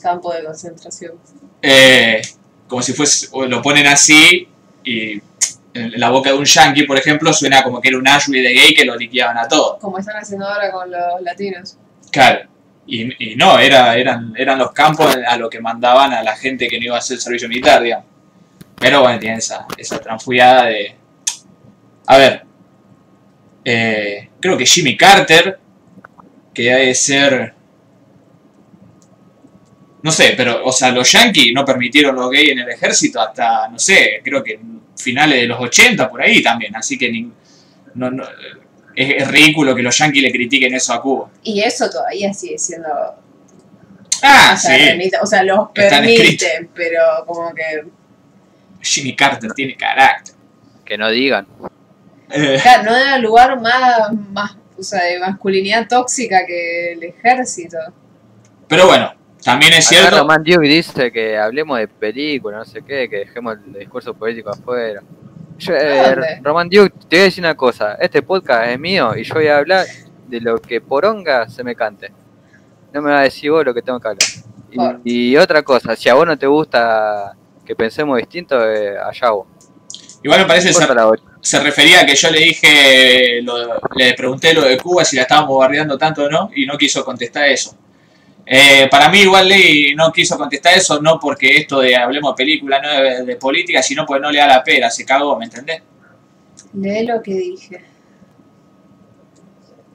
Campo de concentración. eh, como si fuese, lo ponen así y en la boca de un yankee, por ejemplo, suena como que era un Auschwitz de gay que lo liquidaban a todos. Como están haciendo ahora con los latinos. Claro. Y, y no, era, eran, eran los campos a lo que mandaban a la gente que no iba a hacer servicio militar, digamos. Pero bueno, tiene esa, esa de... A ver. eh, creo que Jimmy Carter, que debe ser... No sé, pero, o sea, los yankees no permitieron los gays en el ejército hasta, no sé, creo que finales de los 80, por ahí también. Así que ni- no, no, es, es ridículo que los yankees le critiquen eso a Cuba. Y eso todavía sigue siendo... Ah, o, sea, sí. o sea, los Están permiten, pero como que... Jimmy Carter tiene carácter. Que no digan. Eh, Claro, no da lugar más, más o sea, de masculinidad tóxica que el ejército. pero bueno, también es cierto. Roman Duke dice que hablemos de películas, no sé qué, que dejemos el discurso político afuera. Yo, eh. Roman Duke, te voy a decir una cosa. Este podcast es mío y yo voy a hablar de lo que poronga se me cante. No me va a decir vos lo que tengo que hablar. Y, y otra cosa, si a vos no te gusta que pensemos distinto, eh, allá vos. Igual me parece que se, refería a que yo le dije, lo- le pregunté lo de Cuba, si la estábamos bombardeando tanto o no, y no quiso contestar eso. Eh, para mí igual Ley no quiso contestar eso, no porque esto de hablemos de película, no de, de política, sino porque no le da la pera, se cagó, ¿me entendés? Lee lo que dije.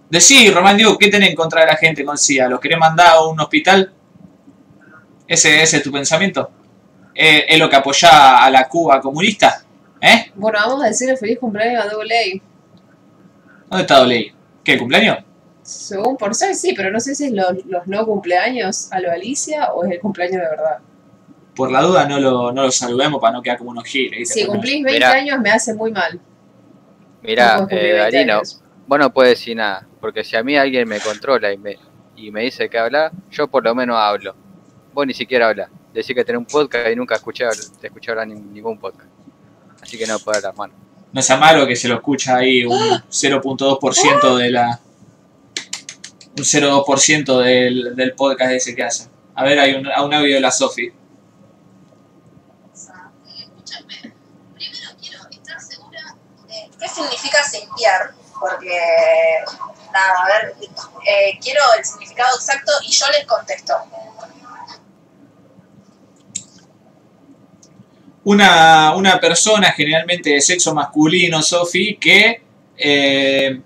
Decí, Román Diego, ¿qué tenés en contra de la gente con SIDA? ¿Los querés mandar a un hospital? ¿Ese, ese es tu pensamiento? ¿Es, es lo que apoya a la Cuba comunista? ¿Eh? Bueno, vamos a decirle feliz cumpleaños a Double A. ¿Dónde está Doley? ¿Qué, el cumpleaños? Según por ser, sí, pero no sé si es los, los no cumpleaños a lo Alicia o es el cumpleaños de verdad. Por la duda no lo, no lo saludemos para no quedar como unos giles. ¿viste? Si Porque cumplís 20 Mirá. años me hace muy mal. No podés cumplir eh, 20 Darino, años. vos no puedes decir nada. Porque si a mí alguien me controla y me, y me dice que habla, yo por lo menos hablo. Vos ni siquiera hablas. Decís que tenés un podcast y nunca escuché, te escuché hablar en ningún podcast. Así que no puedo hablar, mano. No es malo que se lo escucha ahí un 0.2% de la. Un 0.2% del, del podcast ese que hace. A ver, hay un, un audio de la Sofi. Escúchame, primero quiero estar segura de qué significa simpiar, porque, nada, a ver, eh, quiero el significado exacto y yo les contesto. Una, una persona generalmente de sexo masculino, Sofi, que eh,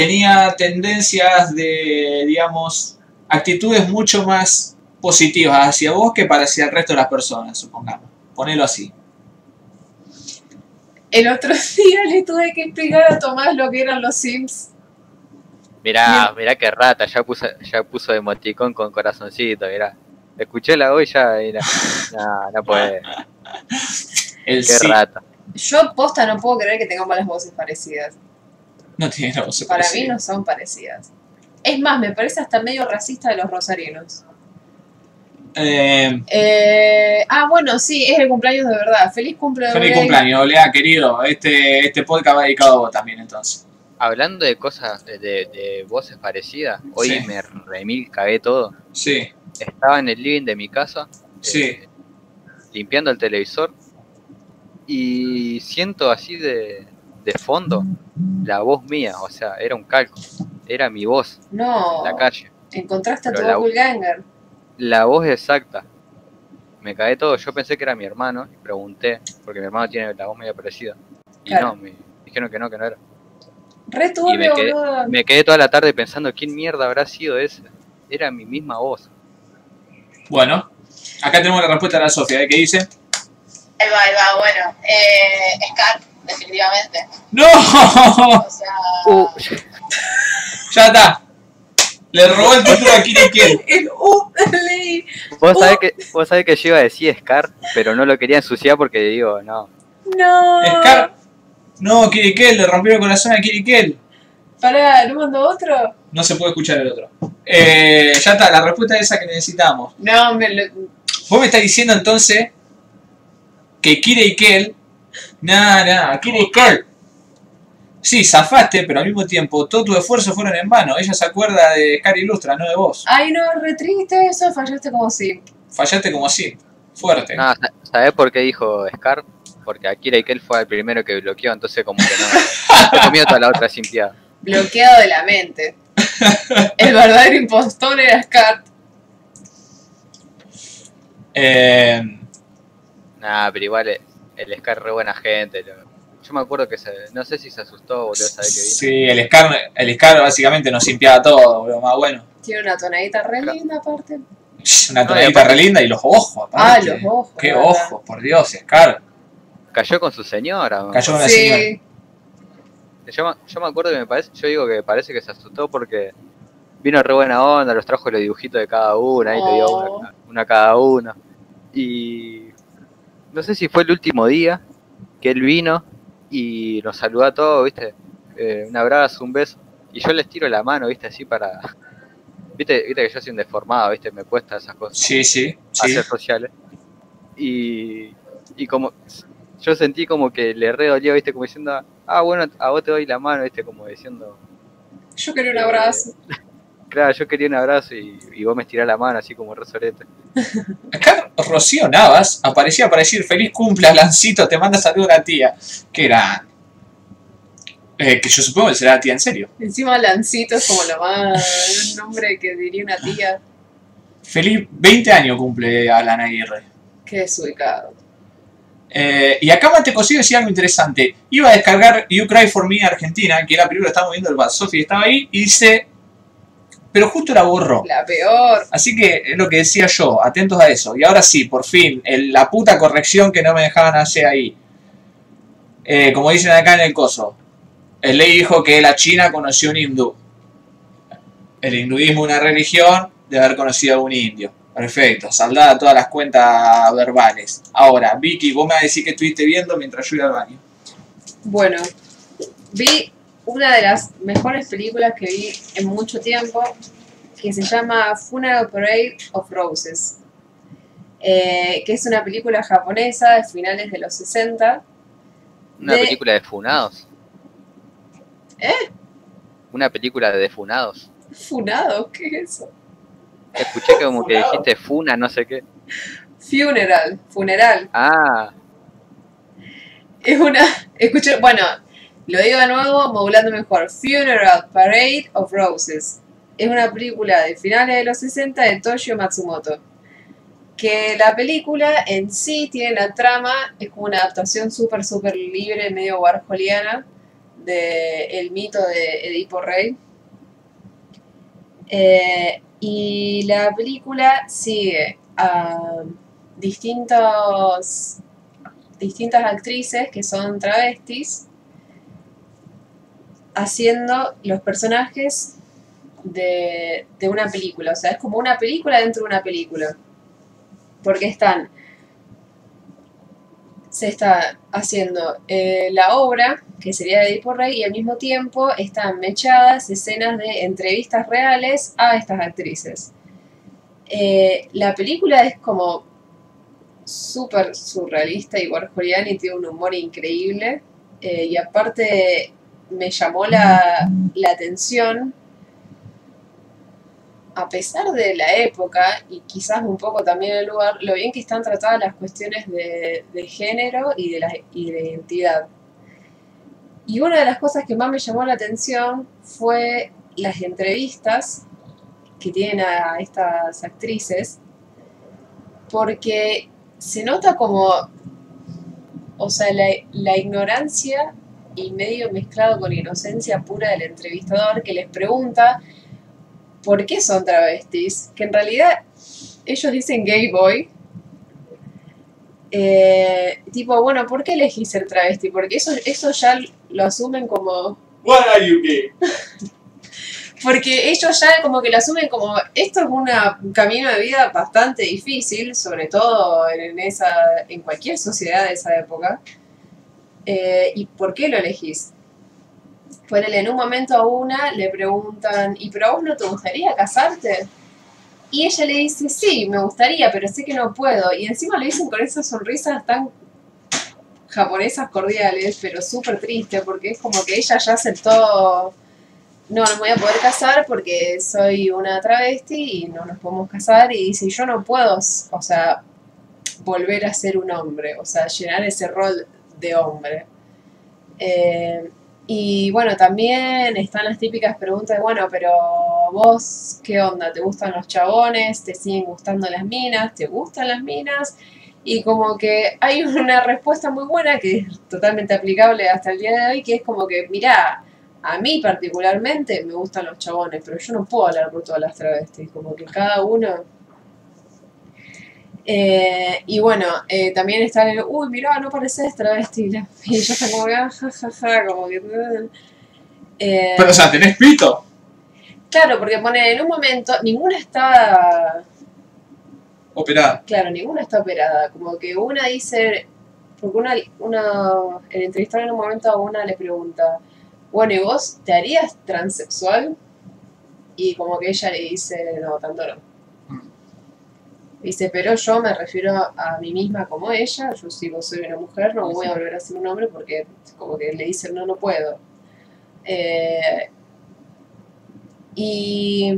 tenía tendencias de, digamos, actitudes mucho más positivas hacia vos que para hacia el resto de las personas, supongamos. Ponelo así. El otro día le tuve que explicar a Tomás lo que eran los Sims. Mirá, mirá qué rata, ya puso, ya puso emoticón con corazoncito, mirá. Escuché la voz y ya, mira. No, no puede. El Qué sí rata. Yo posta no puedo creer que tengamos las voces parecidas. No tiene la voz Para mí no son parecidas. Es más, me parece hasta medio racista de los rosarinos. Eh, Eh, ah, bueno, sí, es el cumpleaños de verdad. Feliz cumpleaños. feliz cumpleaños, Olea, querido. Este, este podcast va dedicado a vos también, entonces. Hablando de cosas, de, de- de voces parecidas, hoy Sí. me remil cagué todo. Sí, Estaba en el living de mi casa, sí. eh, limpiando el televisor, y siento así de, de fondo la voz mía, o sea, era un calco, era mi voz No, en la calle. encontraste a tu la- doppelganger. La voz exacta. Me cagué todo, yo pensé que era mi hermano y pregunté, porque mi hermano tiene la voz medio parecida. Y Claro. no, me dijeron que no, que no era. Re Y me quedé, boludo. me quedé toda la tarde pensando quién mierda habrá sido ese. Era mi misma voz. Bueno, acá tenemos la respuesta de la Sofía, ¿eh? que dice... Ahí va, ahí va, bueno. Eh, Scar, definitivamente. ¡No! O sea, Uh, ya está. Le robó el título a Kiri Kiel. El vos, sabés que, vos sabés que yo iba a decir Scar, pero no lo quería ensuciar porque digo, no. No. Scar. No, Kiri Kiel, le rompió el corazón a Kiri Kiel. Pará, ¿no mandó otro? No se puede escuchar el otro. Eh, ya está, la respuesta es esa que necesitamos. No, me lo... Vos me estás diciendo entonces que Kira y Kel. Nah, nah, y Kel. Sí, zafaste, pero al mismo tiempo todos tus esfuerzos fueron en vano. Ella se acuerda de Scar Ilustra, no de vos. Ay, no, re triste eso, fallaste como si. Fallaste como así. Fuerte. No, sa- ¿sabés por qué dijo Scar? Porque Akira y Kel fue el primero que bloqueó, entonces como que no. Se comió toda la otra sin piedad. Bloqueado de la mente. El verdadero impostor era Scar. Eh, Nah, pero igual el, Scar re buena gente. lo- Yo me acuerdo que se, no sé si se asustó o volvió a saber que vino. sí, el Scar, el Scar básicamente nos limpiaba todo, bro, más bueno. Tiene una tonadita re linda aparte. Una tonadita re linda y los ojos, Ah, aparte. los ojos. Qué ¿verdad? ojos, por Dios, Scar. Cayó con su señora. man. Cayó una señora. Sí. Yo, me- yo me acuerdo que me parece, yo digo que parece que se asustó porque vino re buena onda, los trajo los dibujitos de cada una, ahí te dio Oh. una, una cada uno. Y no sé si fue el último día que él vino y nos saludó a todos, viste, Eh, un abrazo, un beso. Y yo les tiro la mano, viste, así para... Viste, viste que yo soy un deformado, viste, me cuesta esas cosas. Sí, sí, sí. hacer sociales. Y, y como yo sentí como que le re dolió, viste, como diciendo, ah, bueno, a vos te doy la mano, viste, como diciendo, Yo quería un abrazo. claro, yo quería un abrazo y, y vos me estirás la mano, así como re sorete. Acá Rocío Navas aparecía para decir feliz cumple Alancito, te manda saludo una tía. Que era. eh, que yo supongo que será la tía en serio. Encima Lancito es como lo más. Un nombre que diría una tía. Feliz 20 años cumple Alan Aguirre. Qué desubicado. Eh, y acá Mate Cosío decía algo interesante. Iba a descargar You Cry For Me Argentina, que era la película que estábamos viendo el Bad Sophie estaba ahí, y dice. Pero justo la borró. La peor. Así que es lo que decía yo, atentos a eso. Y ahora sí, por fin, el- la puta corrección que no me dejaban hacer ahí. Eh, como dicen acá en el coso, el ley dijo que la China conoció un hindú. El hinduismo es una religión de haber conocido a un indio. Perfecto, saldada todas las cuentas verbales. Ahora, Vicky, vos me vas a decir que estuviste viendo mientras yo iba al baño. Bueno, vi una de las mejores películas que vi en mucho tiempo, que se llama Funeral Parade of Roses, eh, que es una película japonesa de finales de los 60. Una De- película de funados. ¿Eh? Una película de funados. ¿Funado? ¿Qué es eso? Escuché que como que dijiste funa, no sé qué. Funeral, funeral. Ah, Es una. Escuché, bueno, lo digo de nuevo, modulando mejor. Funeral Parade of Roses. Es una película de finales de los 60 de Toshio Matsumoto. Que la película en sí tiene la trama, es como una adaptación súper, súper libre, medio warholiana, de el mito de Edipo Rey. Eh, y la película sigue a distintas actrices que son travestis haciendo los personajes de, de una película. O sea, es como una película dentro de una película. Porque están. Se está haciendo eh, la obra, que sería de Edipo Rey, y al mismo tiempo están mechadas escenas de entrevistas reales a estas actrices. Eh, la película es como súper surrealista y warholiana y tiene un humor increíble. Eh, y aparte me llamó la, la atención, a pesar de la época y quizás un poco también el lugar, lo bien que están tratadas las cuestiones de, de género y de, y de identidad. Y una de las cosas que más me llamó la atención fue las entrevistas que tienen a estas actrices, porque se nota como, o sea, la, la ignorancia y medio mezclado con inocencia pura del entrevistador que les pregunta por qué son travestis, que en realidad ellos dicen gay boy. Eh, tipo, bueno, ¿por qué elegí ser travesti? Porque eso, eso ya lo asumen como What are you gay? porque ellos ya como que lo asumen como esto es una- un camino de vida bastante difícil, sobre todo en esa en cualquier sociedad de esa época. Eh, ¿Y por qué lo elegís? Ponele, en un momento a una le preguntan, ¿y pero a vos no te gustaría casarte? Y ella le dice, sí, me gustaría, pero sé que no puedo. Y encima lo dicen con esas sonrisas tan japonesas cordiales, pero súper triste, porque es como que ella ya aceptó no, no me voy a poder casar porque soy una travesti y no nos podemos casar. Y dice, yo no puedo, o sea, volver a ser un hombre, o sea, llenar ese rol de hombre. Eh, y bueno, también están las típicas preguntas de, bueno, pero vos, ¿qué onda? ¿Te gustan los chabones? ¿Te siguen gustando las minas? ¿Te gustan las minas? Y como que hay una respuesta muy buena que es totalmente aplicable hasta el día de hoy, que es como que, mirá, a mí particularmente me gustan los chabones, pero yo no puedo hablar por todas las travestis, como que cada uno... Eh, y bueno, eh, también está el, uy, mirá, no pareces travesti, y ya está como que, ah, ja, ja, ja, como que... eh, Pero, o sea, ¿tenés pito? claro, porque pone, en un momento, ninguna está Operada. Claro, ninguna está operada. Como que una dice, porque una, una, el entrevistador en un momento a una le pregunta, bueno, ¿y vos te harías transexual? Y como que ella le dice, no, tanto no. Dice, pero yo me refiero a mí misma como ella, yo si vos soy una mujer, no voy a volver a ser un hombre porque como que le dice, no, no puedo. Eh, y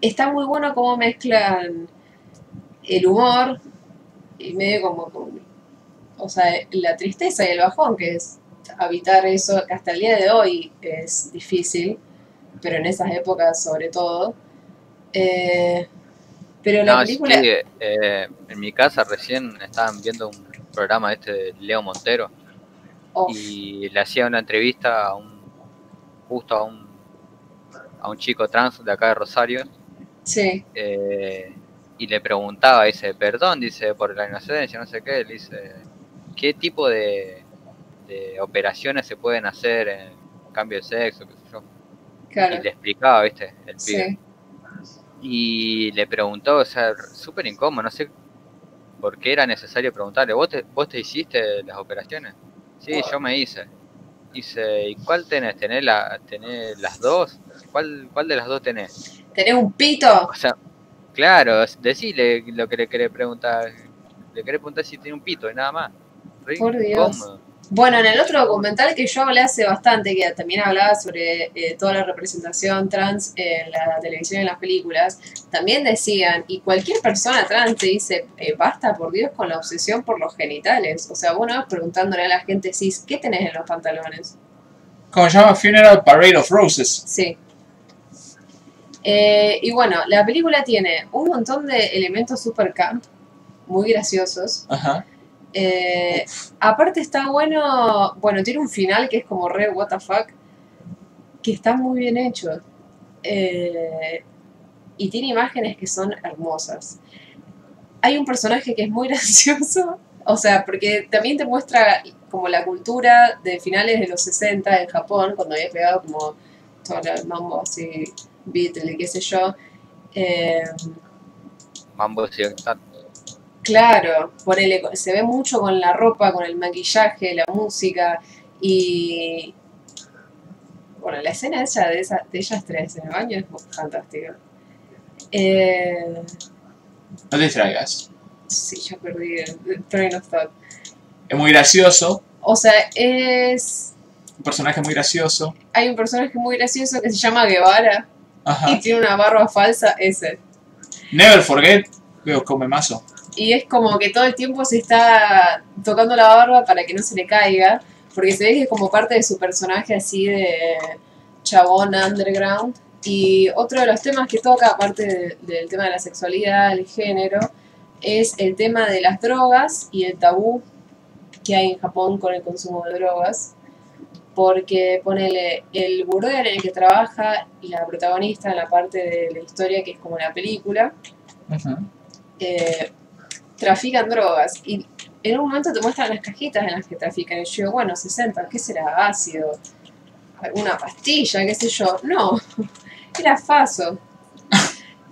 está muy bueno cómo mezclan el humor y medio como, con- o sea, la tristeza y el bajón, que es habitar eso, que hasta el día de hoy es difícil, pero en esas épocas sobre todo. Eh, pero la No, sí, película... eh, en mi casa recién estaban viendo un programa este de Leo Montero. Oh, y le hacía una entrevista a un justo a un a un chico trans de acá de Rosario. Sí, eh, y le preguntaba, dice, perdón, dice, por la inocencia, no sé qué, le dice, ¿qué tipo de, de operaciones se pueden hacer en cambio de sexo, qué sé yo? claro, Y le explicaba, viste, el pibe. sí, Y le preguntó, o sea, súper incómodo, no sé por qué era necesario preguntarle, ¿vos te, vos te hiciste las operaciones? Sí, yo me hice. Dice, ¿y cuál tenés? ¿Tenés, la, tenés las dos? ¿Cuál, ¿Cuál de las dos tenés? ¿Tenés un pito? O sea, claro, decile lo que le querés preguntar. Le querés preguntar si tiene un pito y nada más. Por Dios. incómodo. Bueno, en el otro documental que yo hablé hace bastante, que también hablaba sobre eh, toda la representación trans en la televisión y en las películas, también decían, y cualquier persona trans te dice, eh, basta por Dios con la obsesión por los genitales. O sea, vos no vas preguntándole a la gente, cis, ¿qué tenés en los pantalones? Como se llama Funeral Parade of Roses. Sí. Eh, y bueno, la película tiene un montón de elementos super camp, muy graciosos. Ajá. Eh, aparte está bueno, bueno, tiene un final que es como re what the fuck, que está muy bien hecho. Eh, y tiene imágenes que son hermosas. Hay un personaje que es muy gracioso, o sea, porque también te muestra como la cultura de finales de los 60 en Japón, cuando había pegado como todo el mambo así, Beatle qué sé yo. Eh, Mambo occidental. Claro, ponele, se ve mucho con la ropa, con el maquillaje, la música y bueno, la escena esa de, esa, de ellas tres en el baño es fantástica. Eh, No te distraigas. sí, ya perdí el train of thought. Es muy gracioso. O sea, es Un personaje muy gracioso. hay un personaje muy gracioso que se llama Guevara Ajá. y tiene una barba falsa, ese. Never forget. Veo come mazo. Y es como que todo el tiempo se está tocando la barba para que no se le caiga, porque se ve que es como parte de su personaje así de chabón underground. Y otro de los temas que toca, aparte de- del tema de la sexualidad, el género, es el tema de las drogas y el tabú que hay en Japón con el consumo de drogas. Porque ponele el burdel en el que trabaja la protagonista en la parte de la historia que es como la película, eh, trafican drogas y en un momento te muestran las cajitas en las que trafican y yo digo, bueno, 60, ¿qué será? Ácido, alguna pastilla, qué sé yo. No, era faso.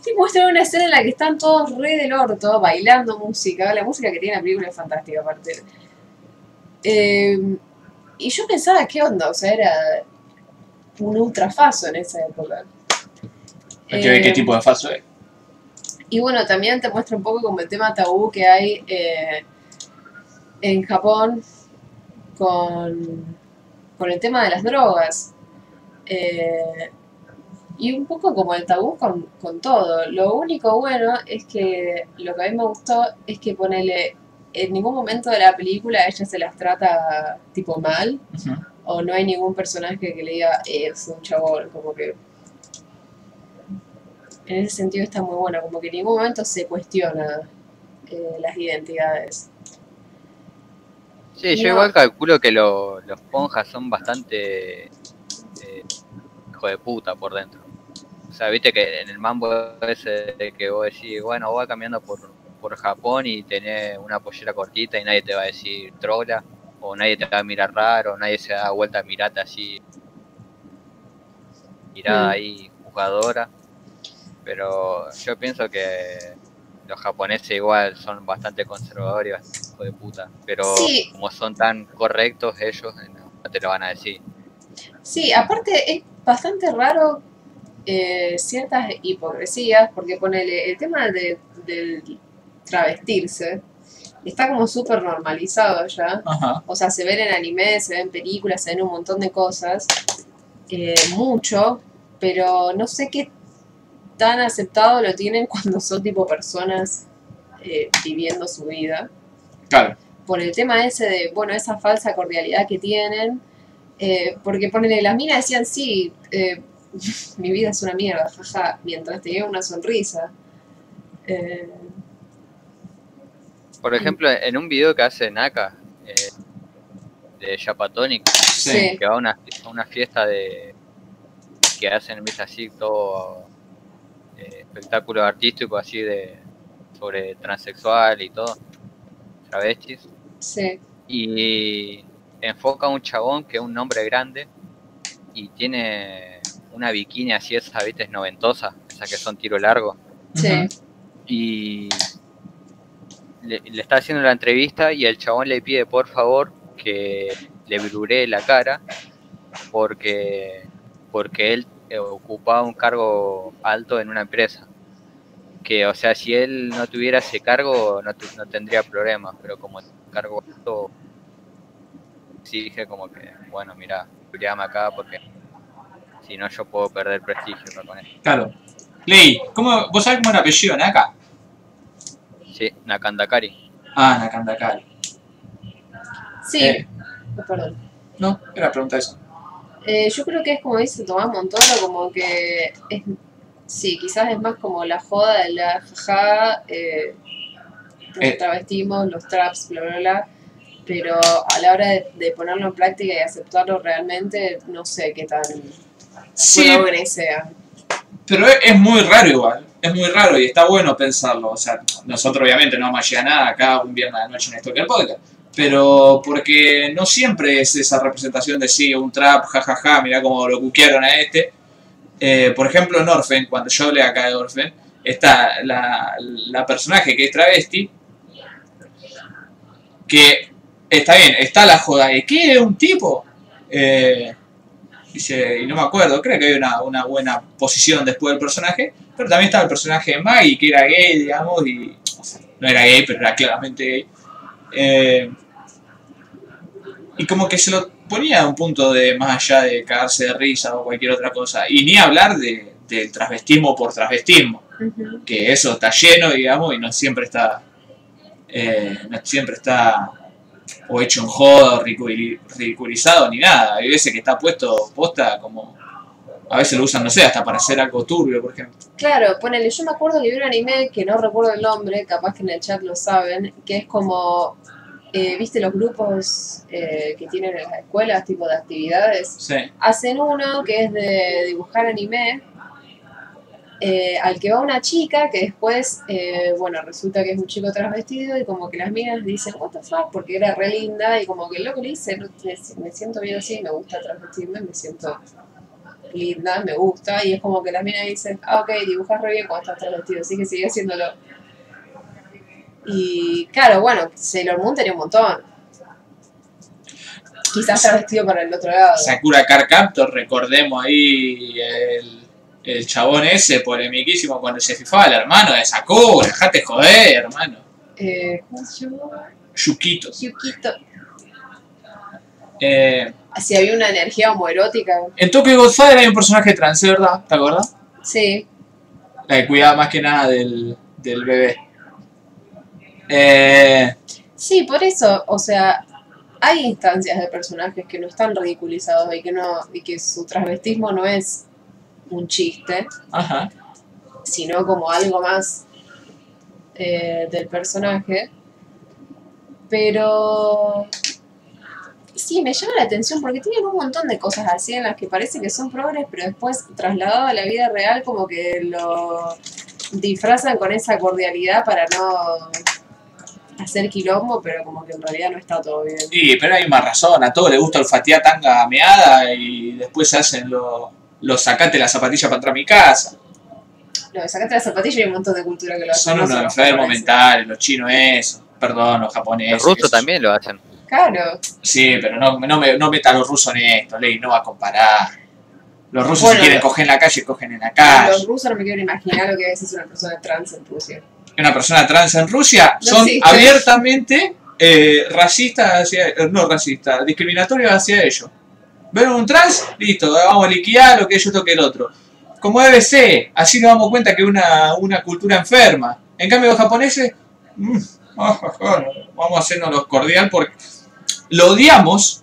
Te muestran una escena en la que están todos re del orto, bailando música, la música que tiene la película es fantástica aparte. Eh, y yo pensaba, ¿qué onda? O sea, era un ultrafaso en esa época. Hay que ver qué Eh, tipo de falso es. Y bueno, también te muestra un poco como el tema tabú que hay eh, en Japón con, con el tema de las drogas. Eh, y un poco como el tabú con, con todo. Lo único bueno es que lo que a mí me gustó es que ponele, en ningún momento de la película ella se las trata tipo mal, o no hay ningún personaje que le diga, "Eh, es un chabón, como que... En ese sentido está muy bueno, como que en ningún momento se cuestiona eh, las identidades. Sí, yo No. igual calculo que lo- los ponjas son bastante eh, hijo de puta por dentro. O sea, viste que en el mambo ese de que vos decís, bueno, voy caminando por, por Japón y tenés una pollera cortita y nadie te va a decir trola, o nadie te va a mirar raro, nadie se da vuelta a mirarte así, mirada Mm. ahí, jugadora. Pero yo pienso que los japoneses igual son bastante conservadores bastante hijo de puta. Pero Sí. como son tan correctos ellos, eh, no, no te lo van a decir. Sí, aparte es bastante raro eh, ciertas hipocresías, porque ponele el tema de, del travestirse está como súper normalizado ya. Ajá. O sea, se ven en anime, se ven en películas, se ven un montón de cosas, eh, mucho, pero no sé qué tan aceptado lo tienen cuando son tipo personas eh, viviendo su vida. Claro. Por el tema ese de, bueno, esa falsa cordialidad que tienen, eh, porque ponele, las minas decían, sí, eh, mi vida es una mierda, jaja, mientras tenía una sonrisa. Eh, Por ejemplo, en un video que hace Naka, eh, de Japatonic, Sí. Que va a una, a una fiesta de que hacen, viste, así todo espectáculo artístico así de sobre transexual y todo, travestis, sí, y enfoca a un chabón que es un hombre grande y tiene una bikini así, esa, viste, es noventosa, esas que son tiro largo, sí. Y le, le está haciendo la entrevista y el chabón le pide por favor que le bluree la cara porque, porque él ocupaba un cargo alto en una empresa. Que, o sea, si él no tuviera ese cargo, no, tu- no tendría problemas, pero como el cargo alto, exige como que, bueno, mira, llama acá porque si no yo puedo perder prestigio con él. Claro. Ley, ¿cómo, ¿vos sabés cómo era el apellido Naka? Sí, Nakandakari. Ah, Nakandakari. Sí, Eh, perdón. no, era pregunta eso. Eh, yo creo que es como dice Tomás Montoro, como que es, sí, quizás es más como la joda de la jaja, eh, nos Eh. travestimos, los traps, bla, bla, bla, pero a la hora de, de ponerlo en práctica y aceptarlo realmente, no sé qué tan Sí, progre sea. pero es, es muy raro igual. Es muy raro y está bueno pensarlo. O sea, nosotros obviamente no vamos a llegar a nada acá un viernes de noche en esto que el podcast. Pero porque no siempre es esa representación de sí, un trap, jajaja, mirá cómo lo cuquearon a este. Eh, por ejemplo, en Orphan, cuando yo hablé acá de Orphan, está la, la personaje que es travesti, que está bien, está la joda de que es un tipo. Eh, dice, y no me acuerdo, creo que hay una, una buena posición después del personaje, pero también estaba el personaje de Maggie, que era gay, digamos, y no era gay, pero era claramente gay. Eh, y como que se lo ponía a un punto de más allá de cagarse de risa o cualquier otra cosa, y ni hablar de, del transvestismo por transvestismo que eso está lleno, digamos, y no siempre está, eh, no siempre está o hecho en joda o ridiculi- ridiculizado ni nada. Hay veces que está puesto posta como, a veces lo usan, no sé, hasta para hacer algo turbio, por ejemplo. Claro, ponele, yo me acuerdo que vi un anime que no recuerdo el nombre, capaz que en el chat lo saben, que es como, eh, ¿viste los grupos eh, que tienen en las escuelas, tipo de actividades? Sí, hacen uno que es de dibujar anime, eh, al que va una chica que después, eh, bueno, resulta que es un chico transvestido y como que las minas dicen, what the fuck, porque era re linda y como que el loco le dice, "No, me, me siento bien así, me gusta transvestirme, me siento linda, me gusta, y es como que las minas dicen, ah, ok, dibujas re bien cuando estás transvestido, así que sigue haciéndolo. Y claro, bueno, Sailor Moon tenía un montón. Quizás transvestido para el otro lado. Sakura Car Captor, recordemos ahí el, el chabón ese polemiquísimo cuando se fifaba el hermano de Sakura, dejate joder, hermano. Eh, ¿Cómo se llama? Yuquito. Yukito. Eh, Si había una energía homoerótica. en Tokyo Godfather hay un personaje trans, ¿de ¿verdad? ¿Te acuerdas? Sí. La que cuidaba más que nada del, del bebé. Eh, Sí, por eso, o sea, hay instancias de personajes que no están ridiculizados y que no y que su transvestismo no es un chiste, ajá. sino como algo más eh, del personaje. Pero sí, me llama la atención porque tienen un montón de cosas así en las que parece que son progres, pero después trasladado a la vida real como que lo disfrazan con esa cordialidad para no hacer quilombo, pero como que en realidad no está todo bien. Sí, pero hay más razón. A todos les gusta olfatear tanga meada y después se hacen los los sacate la zapatilla para entrar a mi casa. No, sacate la zapatilla y hay un montón de cultura que lo hace. Son no unos enfermos mentales, los chinos eso. Perdón, los japoneses. Los rusos también lo hacen. Claro. Sí, pero no, no, me, no meta a los rusos en esto, Ley, no va a comparar. Los rusos Bueno, si quieren lo- coger en la calle, cogen en la Los calle. rusos no me quiero imaginar lo que es una persona trans en Rusia. Una persona trans en Rusia No son existe. abiertamente eh, racistas hacia, eh, no racistas, discriminatorios hacia ellos. Ven un trans, listo, vamos a liquidar lo que ellos toque el otro. Como debe ser, así nos damos cuenta que es una, una cultura enferma. En cambio los japoneses, mm, vamos a hacernos los cordial porque lo odiamos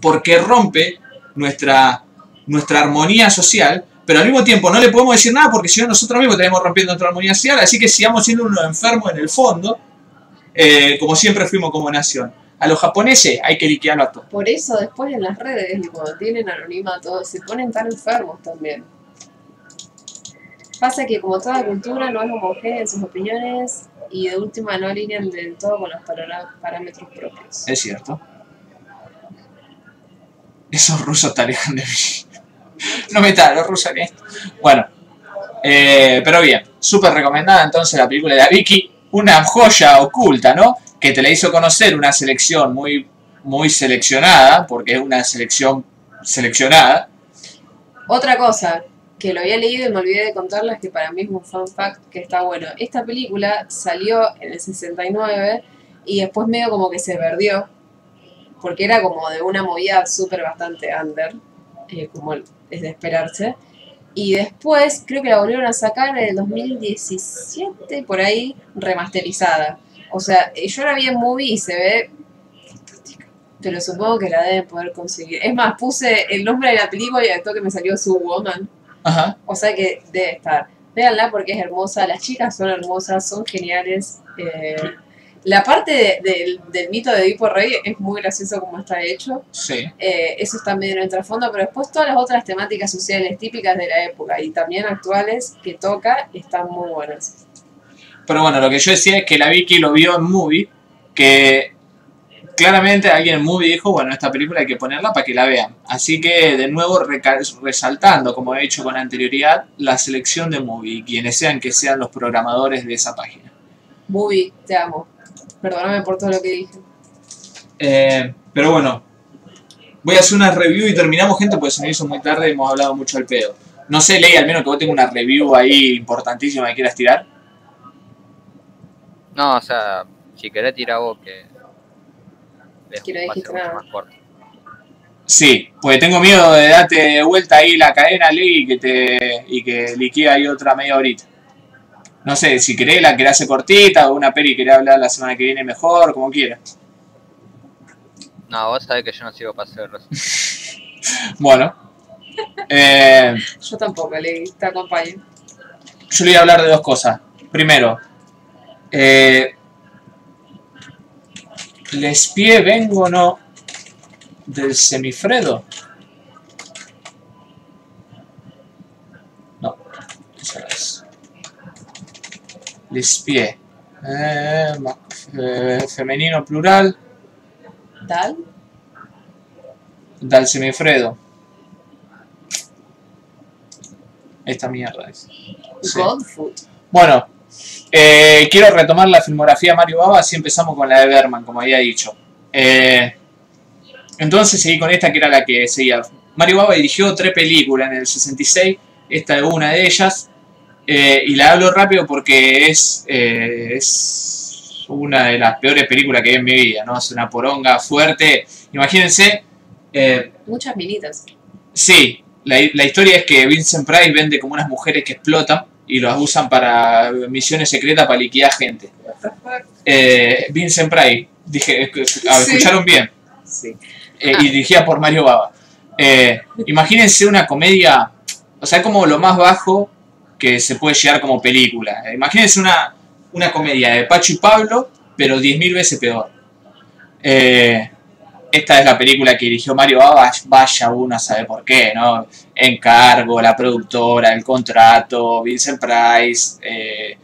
porque rompe nuestra, nuestra armonía social, pero al mismo tiempo no le podemos decir nada porque si no nosotros mismos tenemos rompiendo nuestra armonía social, así que sigamos siendo unos enfermos en el fondo, eh, como siempre fuimos como nación. A los japoneses hay que liquidarlo a todos. Por eso después en las redes cuando tienen anonimato se ponen tan enfermos también. Pasa que como toda cultura no es homogénea en sus opiniones y de última no alinean del todo con los parámetros propios. Es cierto. Esos rusos alejan de mí. No metas a los rusos en esto. Bueno, eh, pero bien, súper recomendada entonces la película de Vicky, una joya oculta, ¿no? Que te la hizo conocer una selección muy, muy seleccionada, porque es una selección seleccionada. Otra cosa que lo había leído y me olvidé de contarles que para mí es un fun fact que está bueno. Esta película salió en el 69 y después medio como que se perdió porque era como de una movida súper bastante under, eh, como es de esperarse. Y después creo que la volvieron a sacar en el 2017, por ahí, remasterizada. O sea, eh, yo la vi en movie y se ve fantástica. Pero supongo que la deben poder conseguir. Es más, puse el nombre de la película y al toque me salió su Woman. Ajá. O sea que debe estar. Véanla porque es hermosa. Las chicas son hermosas, son geniales. eh, la parte de- del- del mito de Edipo Rey es muy gracioso como está hecho. Sí. Eh, eso está medio en el trasfondo, pero después todas las otras temáticas sociales típicas de la época y también actuales que toca están muy buenas. Pero bueno, lo que yo decía es que la Vicky lo vio en movie, que claramente alguien en movie dijo, bueno, esta película hay que ponerla para que la vean. Así que de nuevo resaltando, como he hecho con anterioridad, la selección de movie, quienes sean que sean los programadores de esa página. Movie, te amo. Perdóname por todo lo que dije. Eh, pero bueno, voy a hacer una review y terminamos, gente, porque se me hizo muy tarde y hemos hablado mucho al pedo. No sé, Ley, al menos que vos tengas una review ahí importantísima que quieras tirar. No, o sea, si querés tirar vos que... Es Que no dijiste nada. más corto. Sí, porque tengo miedo de darte vuelta ahí la cadena, Ley, y que te y que liquide ahí otra media horita. No sé, si querés la querés hacer cortita o una peli querés hablar la semana que viene mejor, como quieras. No, vos sabés que yo no sigo pase de Rosa. Bueno, eh, Yo tampoco, le te acompaño. yo le voy a hablar de dos cosas. Primero, eh, ¿les pie vengo o no del semifredo? No, esa no es. Les pie. Eh, eh, femenino plural, ¿Dal? dal semifredo. Esta mierda es. Sí. Bueno, eh, quiero retomar la filmografía de Mario Baba, así empezamos con la de Berman, como había dicho. Eh, entonces seguí con esta que era la que seguía. Mario Baba dirigió tres películas en el 66, esta es una de ellas, eh, y la hablo rápido porque es, eh, es una de las peores películas que vi en mi vida, ¿no? Es una poronga fuerte. Imagínense, eh, Muchas minitas. Sí, la, la historia es que Vincent Price vende como unas mujeres que explotan y las usan para misiones secretas para liquidar gente. Vincent Price, dije, Sí. escucharon bien, Sí. Ah. y dirigida por Mario Baba. Imagínense una comedia, o sea, como lo más bajo que se puede llegar como película. Imagínense una, una comedia de Pacho y Pablo, pero 10.000 veces peor. Eh, esta es la película que dirigió Mario Baba, vaya uno a saber por qué, ¿no? Encargo, la productora, el contrato, Vincent Price, eh,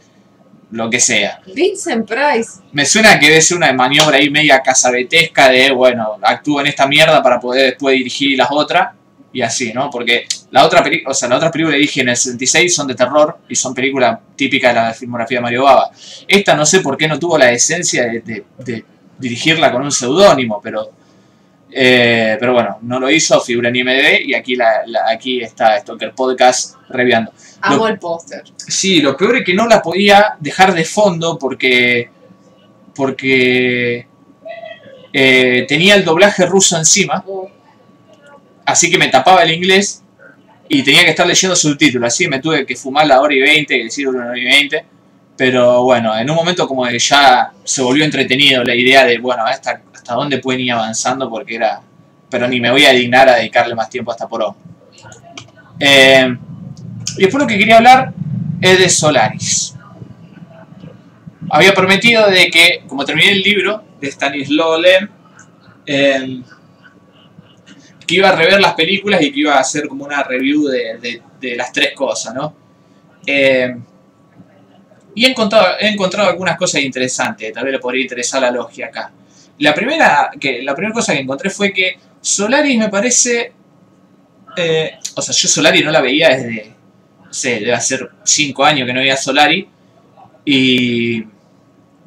lo que sea. Vincent Price. Me suena que debe ser una maniobra ahí media casabetesca de, bueno, actúo en esta mierda para poder después dirigir las otras y así, ¿no? Porque la otra película, o sea, la otra película que dije en el 66 son de terror y son películas típicas de la filmografía de Mario Baba. Esta no sé por qué no tuvo la decencia de, de- de dirigirla con un seudónimo, pero eh, pero bueno, no lo hizo, figura en IMDb y aquí, la, la- aquí está Stalker Podcast reviando. Amo Lo- el póster. Sí, lo peor es que no la podía dejar de fondo porque. porque. eh, tenía el doblaje ruso encima, Uh, así que me tapaba el inglés y tenía que estar leyendo subtítulos. Así me tuve que fumar la hora y veinte, que decir una hora y veinte. Pero bueno, en un momento como que ya se volvió entretenido la idea de, bueno, hasta, hasta dónde pueden ir avanzando porque era. Pero ni me voy a dignar a dedicarle más tiempo a esta por Eh, y después lo que quería hablar es de Solaris. Había prometido de que, como terminé el libro de Stanislaw Lem, eh, que iba a rever las películas y que iba a hacer como una review de, de- de las tres cosas, ¿no? Eh, y he encontrado, he encontrado algunas cosas interesantes, tal vez le podría interesar la logia acá. La primera, que, la primera cosa que encontré fue que Solaris me parece... eh, o sea, yo Solaris no la veía desde, no sé, debe hacer 5 años que no veía Solari. Y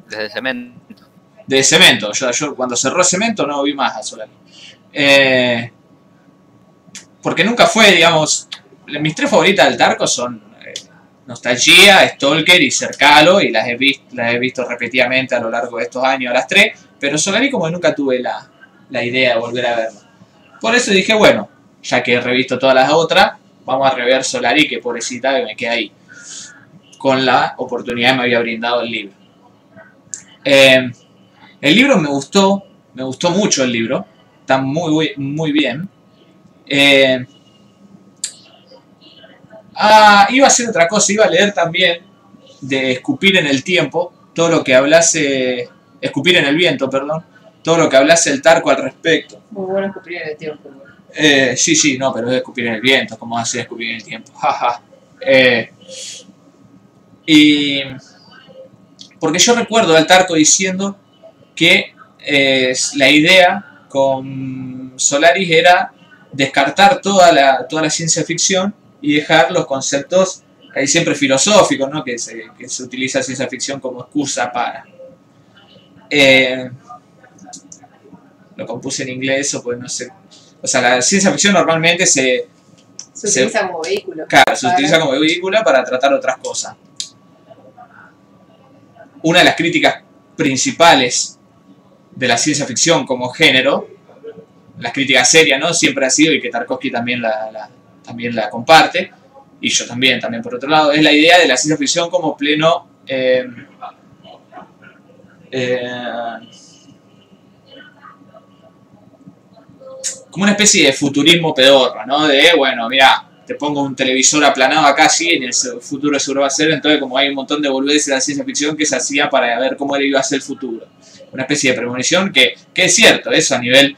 Desde cemento. de cemento, yo, yo cuando cerró cemento no vi más a Solari. Eh, porque nunca fue, digamos, mis tres favoritas del Tarco son eh, Nostalgia, Stalker y Cercalo, y las he, visto, las he visto repetidamente a lo largo de estos años, a las tres, pero Solari como nunca tuve la, la idea de volver a verlo. Por eso dije, bueno, ya que he revisto todas las otras, vamos a rever Solari, que pobrecita que me queda ahí, con la oportunidad que me había brindado el libro. Eh, el libro me gustó, me gustó mucho el libro, está muy, muy bien. Eh, ah, iba a hacer otra cosa, iba a leer también de Escupir en el Tiempo, todo lo que hablase, Escupir en el Viento, perdón, todo lo que hablase el Tarco al respecto. Muy bueno escupir en el tiempo. Eh, sí, sí, no, pero es escupir en el viento, como hace escupir en el tiempo. Jaja. Eh, y. Porque yo recuerdo al Tarco diciendo que eh, la idea con Solaris era descartar toda la, toda la ciencia ficción y dejar los conceptos ahí siempre filosóficos, ¿no? que, se, que se utiliza ciencia ficción como excusa para. Eh, lo compuse en inglés o pues no sé. O sea, la ciencia ficción normalmente se, Se, Se- utiliza como vehículo. Claro, se Para- utiliza como vehículo para tratar otras cosas. Una de las críticas principales de la ciencia ficción como género, las críticas serias, ¿no? Siempre ha sido, y que Tarkovsky también la, también la comparte, y yo también, también por otro lado, es la idea de la ciencia ficción como pleno... eh, eh, como una especie de futurismo pedorro, ¿no? De, bueno, mira, te pongo un televisor aplanado acá, sí, en el futuro seguro va a ser, entonces como hay un montón de boludeces de la ciencia ficción que se hacía para ver cómo iba a ser el futuro. Una especie de premonición que, que es cierto, eso a nivel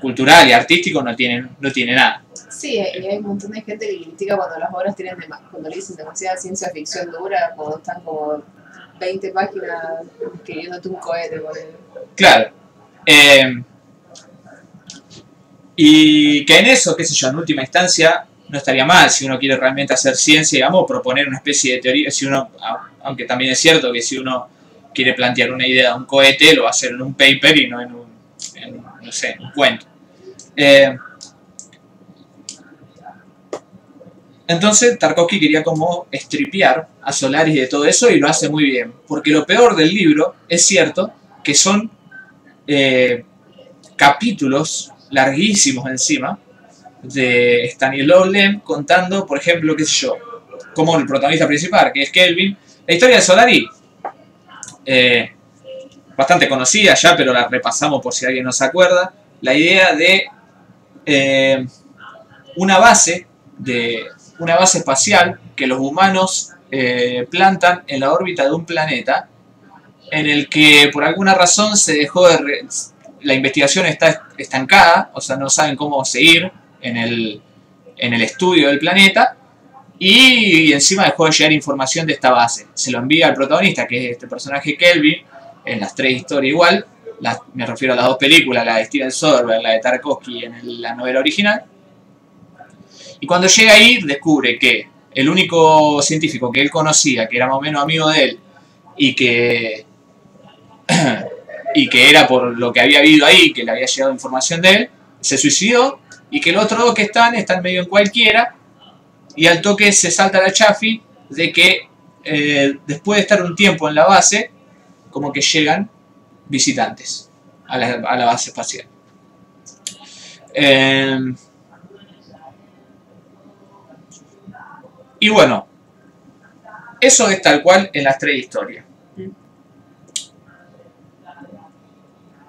cultural y artístico no tiene, no tiene nada. Sí, y hay un montón de gente que critica cuando las obras tienen cuando le dicen demasiada ciencia ficción dura, cuando están como 20 páginas escribiéndote un cohete. por ejemplo. Claro. Eh, y que en eso, qué sé yo, en última instancia, no estaría mal si uno quiere realmente hacer ciencia, digamos, proponer una especie de teoría, si uno, aunque también es cierto que si uno quiere plantear una idea de un cohete, lo va a hacer en un paper y no en un, no sé, un cuento. Eh, entonces Tarkovsky quería como estripear a Solaris de todo eso y lo hace muy bien. Porque lo peor del libro, es cierto, que son eh, capítulos larguísimos encima de Stanislaw Lem contando, por ejemplo, qué sé yo, como el protagonista principal, que es Kelvin. La historia de Solari, eh, bastante conocida ya, pero la repasamos por si alguien no se acuerda. La idea de eh, una base de una base espacial que los humanos eh, plantan en la órbita de un planeta en el que por alguna razón se dejó de la investigación está estancada, o sea, no saben cómo seguir en el, en el estudio del planeta y, encima dejó de llegar información de esta base. Se lo envía al protagonista, que es este personaje Kelvin, en las tres historias igual, me refiero a las dos películas, la de Steven Soderbergh, la de Tarkovsky en la novela original. Y cuando llega ahí descubre que el único científico que él conocía, que era más o menos amigo de él, y que, y que era por lo que había habido ahí, que le había llegado información de él, se suicidó, y que los otros dos que están, están medio en cualquiera, y al toque se salta la chafi de que eh, después de estar un tiempo en la base, como que llegan visitantes a la, base espacial. Em, y bueno, eso es tal cual en las tres historias.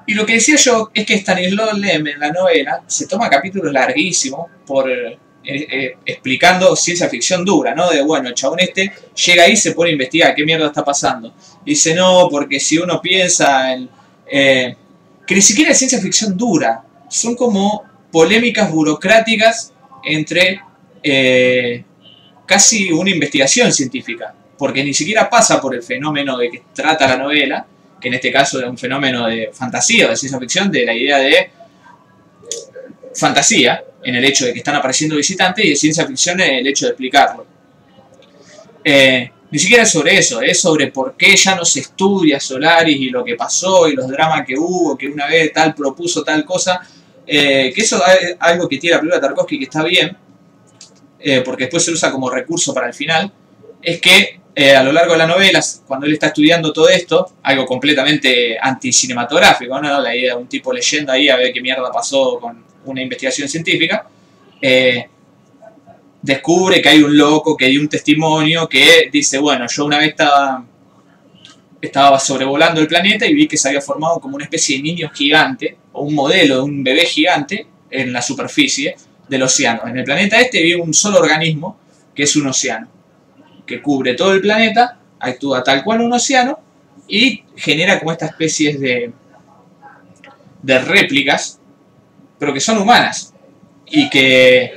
Y lo que decía yo es que Stanislaw Lem en la novela se toma capítulos larguísimos por eh, eh, explicando ciencia ficción dura, ¿no? De bueno, el chabón este llega ahí y se pone a investigar qué mierda está pasando. Dice, no, porque si uno piensa en... eh, que ni siquiera es ciencia ficción dura, son como polémicas burocráticas entre casi una investigación científica, porque ni siquiera pasa por el fenómeno de que trata la novela, que en este caso es un fenómeno de fantasía o de ciencia ficción, de la idea de fantasía, en el hecho de que están apareciendo visitantes, y de ciencia ficción en el hecho de explicarlo. Eh, ni siquiera es sobre eso, es sobre por qué ya no se estudia Solaris y lo que pasó y los dramas que hubo, que una vez tal propuso tal cosa. Eh, que eso es algo que tiene la película Tarkovsky que está bien, eh, porque después se usa como recurso para el final, es que a lo largo de la novela, cuando él está estudiando todo esto, algo completamente anticinematográfico, ¿no? la idea de un tipo leyendo ahí a ver qué mierda pasó con una investigación científica, eh, descubre que hay un loco, que hay un testimonio que dice, bueno, yo una vez estaba, estaba sobrevolando el planeta y vi que se había formado como una especie de niño gigante, o un modelo de un bebé gigante en la superficie del océano. En el planeta este vive un solo organismo, que es un océano, que cubre todo el planeta, actúa tal cual un océano, y genera como estas especies de, de réplicas, pero que son humanas. Y que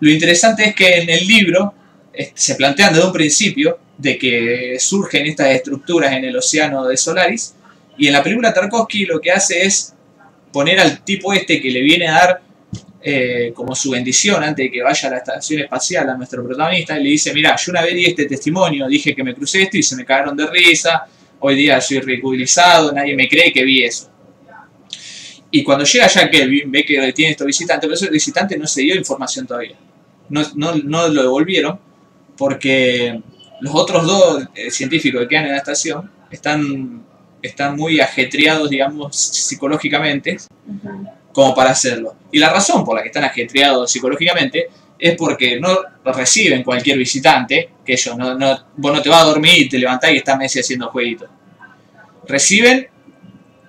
lo interesante es que en el libro eh, se plantean desde un principio de que surgen estas estructuras en el océano de Solaris, y en la película Tarkovsky lo que hace es poner al tipo este que le viene a dar eh, como su bendición antes de que vaya a la estación espacial a nuestro protagonista, y le dice, mira, yo una vez di este testimonio, dije que me crucé esto y se me cagaron de risa, hoy día soy ridiculizado, nadie me cree que vi eso. Y cuando llega ya Kelvin, ve que tiene estos visitantes, pero esos visitantes no se dio información todavía. No, no, no lo devolvieron porque los otros dos eh, científicos que quedan en la estación están, están muy ajetreados, digamos, psicológicamente, como para hacerlo. Y la razón por la que están ajetreados psicológicamente es porque no reciben cualquier visitante, que ellos no, no, vos no te vas a dormir y te levantás y estás Messi haciendo jueguitos. Reciben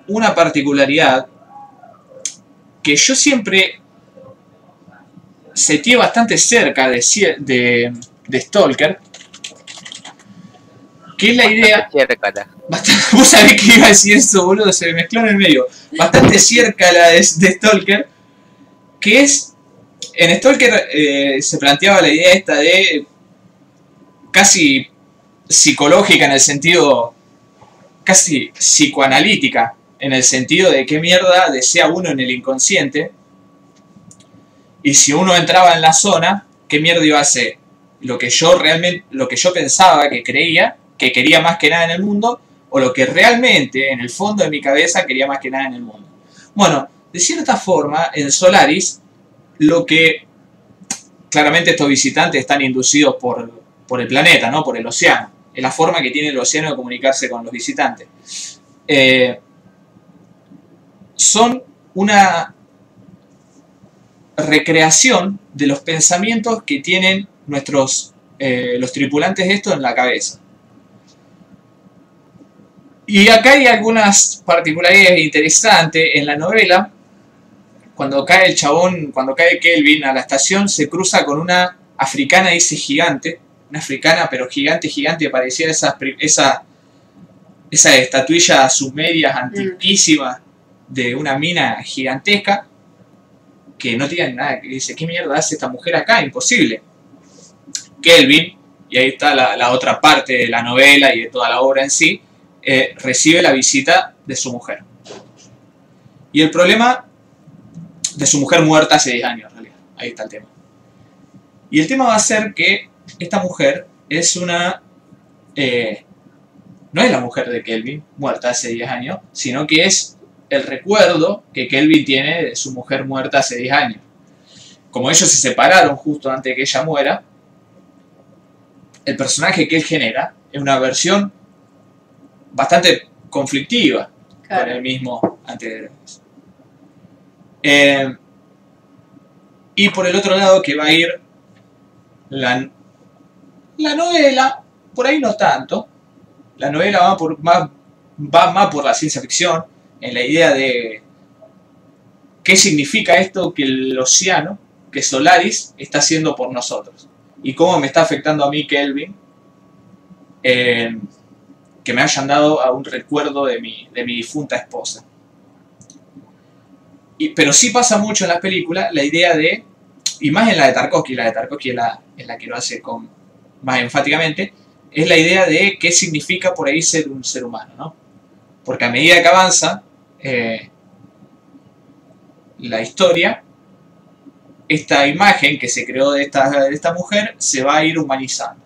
una particularidad que yo siempre sentí bastante cerca de, de, de Stalker, que es la idea... Ciércala. Bastante, vos sabés que iba a decir eso, boludo, se me mezcló en el medio. Bastante cerca la de, de Stalker, que es. En Stalker eh, se planteaba la idea esta de. casi psicológica en el sentido. casi psicoanalítica, en el sentido de qué mierda desea uno en el inconsciente. Y si uno entraba en la zona, qué mierda iba a hacer. Lo que yo realmente. lo que yo pensaba que creía, que quería más que nada en el mundo o lo que realmente en el fondo de mi cabeza quería más que nada en el mundo. Bueno, de cierta forma, en Solaris, lo que claramente estos visitantes están inducidos por, por el planeta, ¿no? por el océano, es la forma que tiene el océano de comunicarse con los visitantes. Eh, son una recreación de los pensamientos que tienen nuestros eh, los tripulantes de esto en la cabeza. Y acá hay algunas particularidades interesantes. En la novela, cuando cae el chabón, cuando cae Kelvin a la estación, se cruza con una africana, dice gigante. Una africana, pero gigante, gigante, parecía esas, esa, esas estatuillas sumerias antiquísimas de una mina gigantesca. Que no tiene nada, que dice, ¿qué mierda hace esta mujer acá? Imposible. Kelvin, y ahí está la, otra parte de la novela y de toda la obra en sí, eh, recibe la visita de su mujer. Y el problema de su mujer muerta hace 10 años, en realidad. Ahí está el tema. Y el tema va a ser que esta mujer es una... eh, no es la mujer de Kelvin, muerta hace 10 años, sino que es el recuerdo que Kelvin tiene de su mujer muerta hace 10 años. Como ellos se separaron justo antes de que ella muera, el personaje que él genera es una versión bastante conflictiva con el mismo anterior. Eh, y por el otro lado que va a ir la, la novela, por ahí no tanto, la novela va, por, va más por la ciencia ficción, en la idea de qué significa esto que el océano, que Solaris, está haciendo por nosotros. Y cómo me está afectando a mí, Kelvin, que me hayan dado a un recuerdo de mi, de mi difunta esposa. Y, pero sí pasa mucho en las películas la idea de, y más en la de Tarkovsky, la de Tarkovsky es la, es la que lo hace con, más enfáticamente, es la idea de qué significa por ahí ser un ser humano, ¿no? Porque a medida que avanza eh, la historia, esta imagen que se creó de esta, de esta mujer se va a ir humanizando.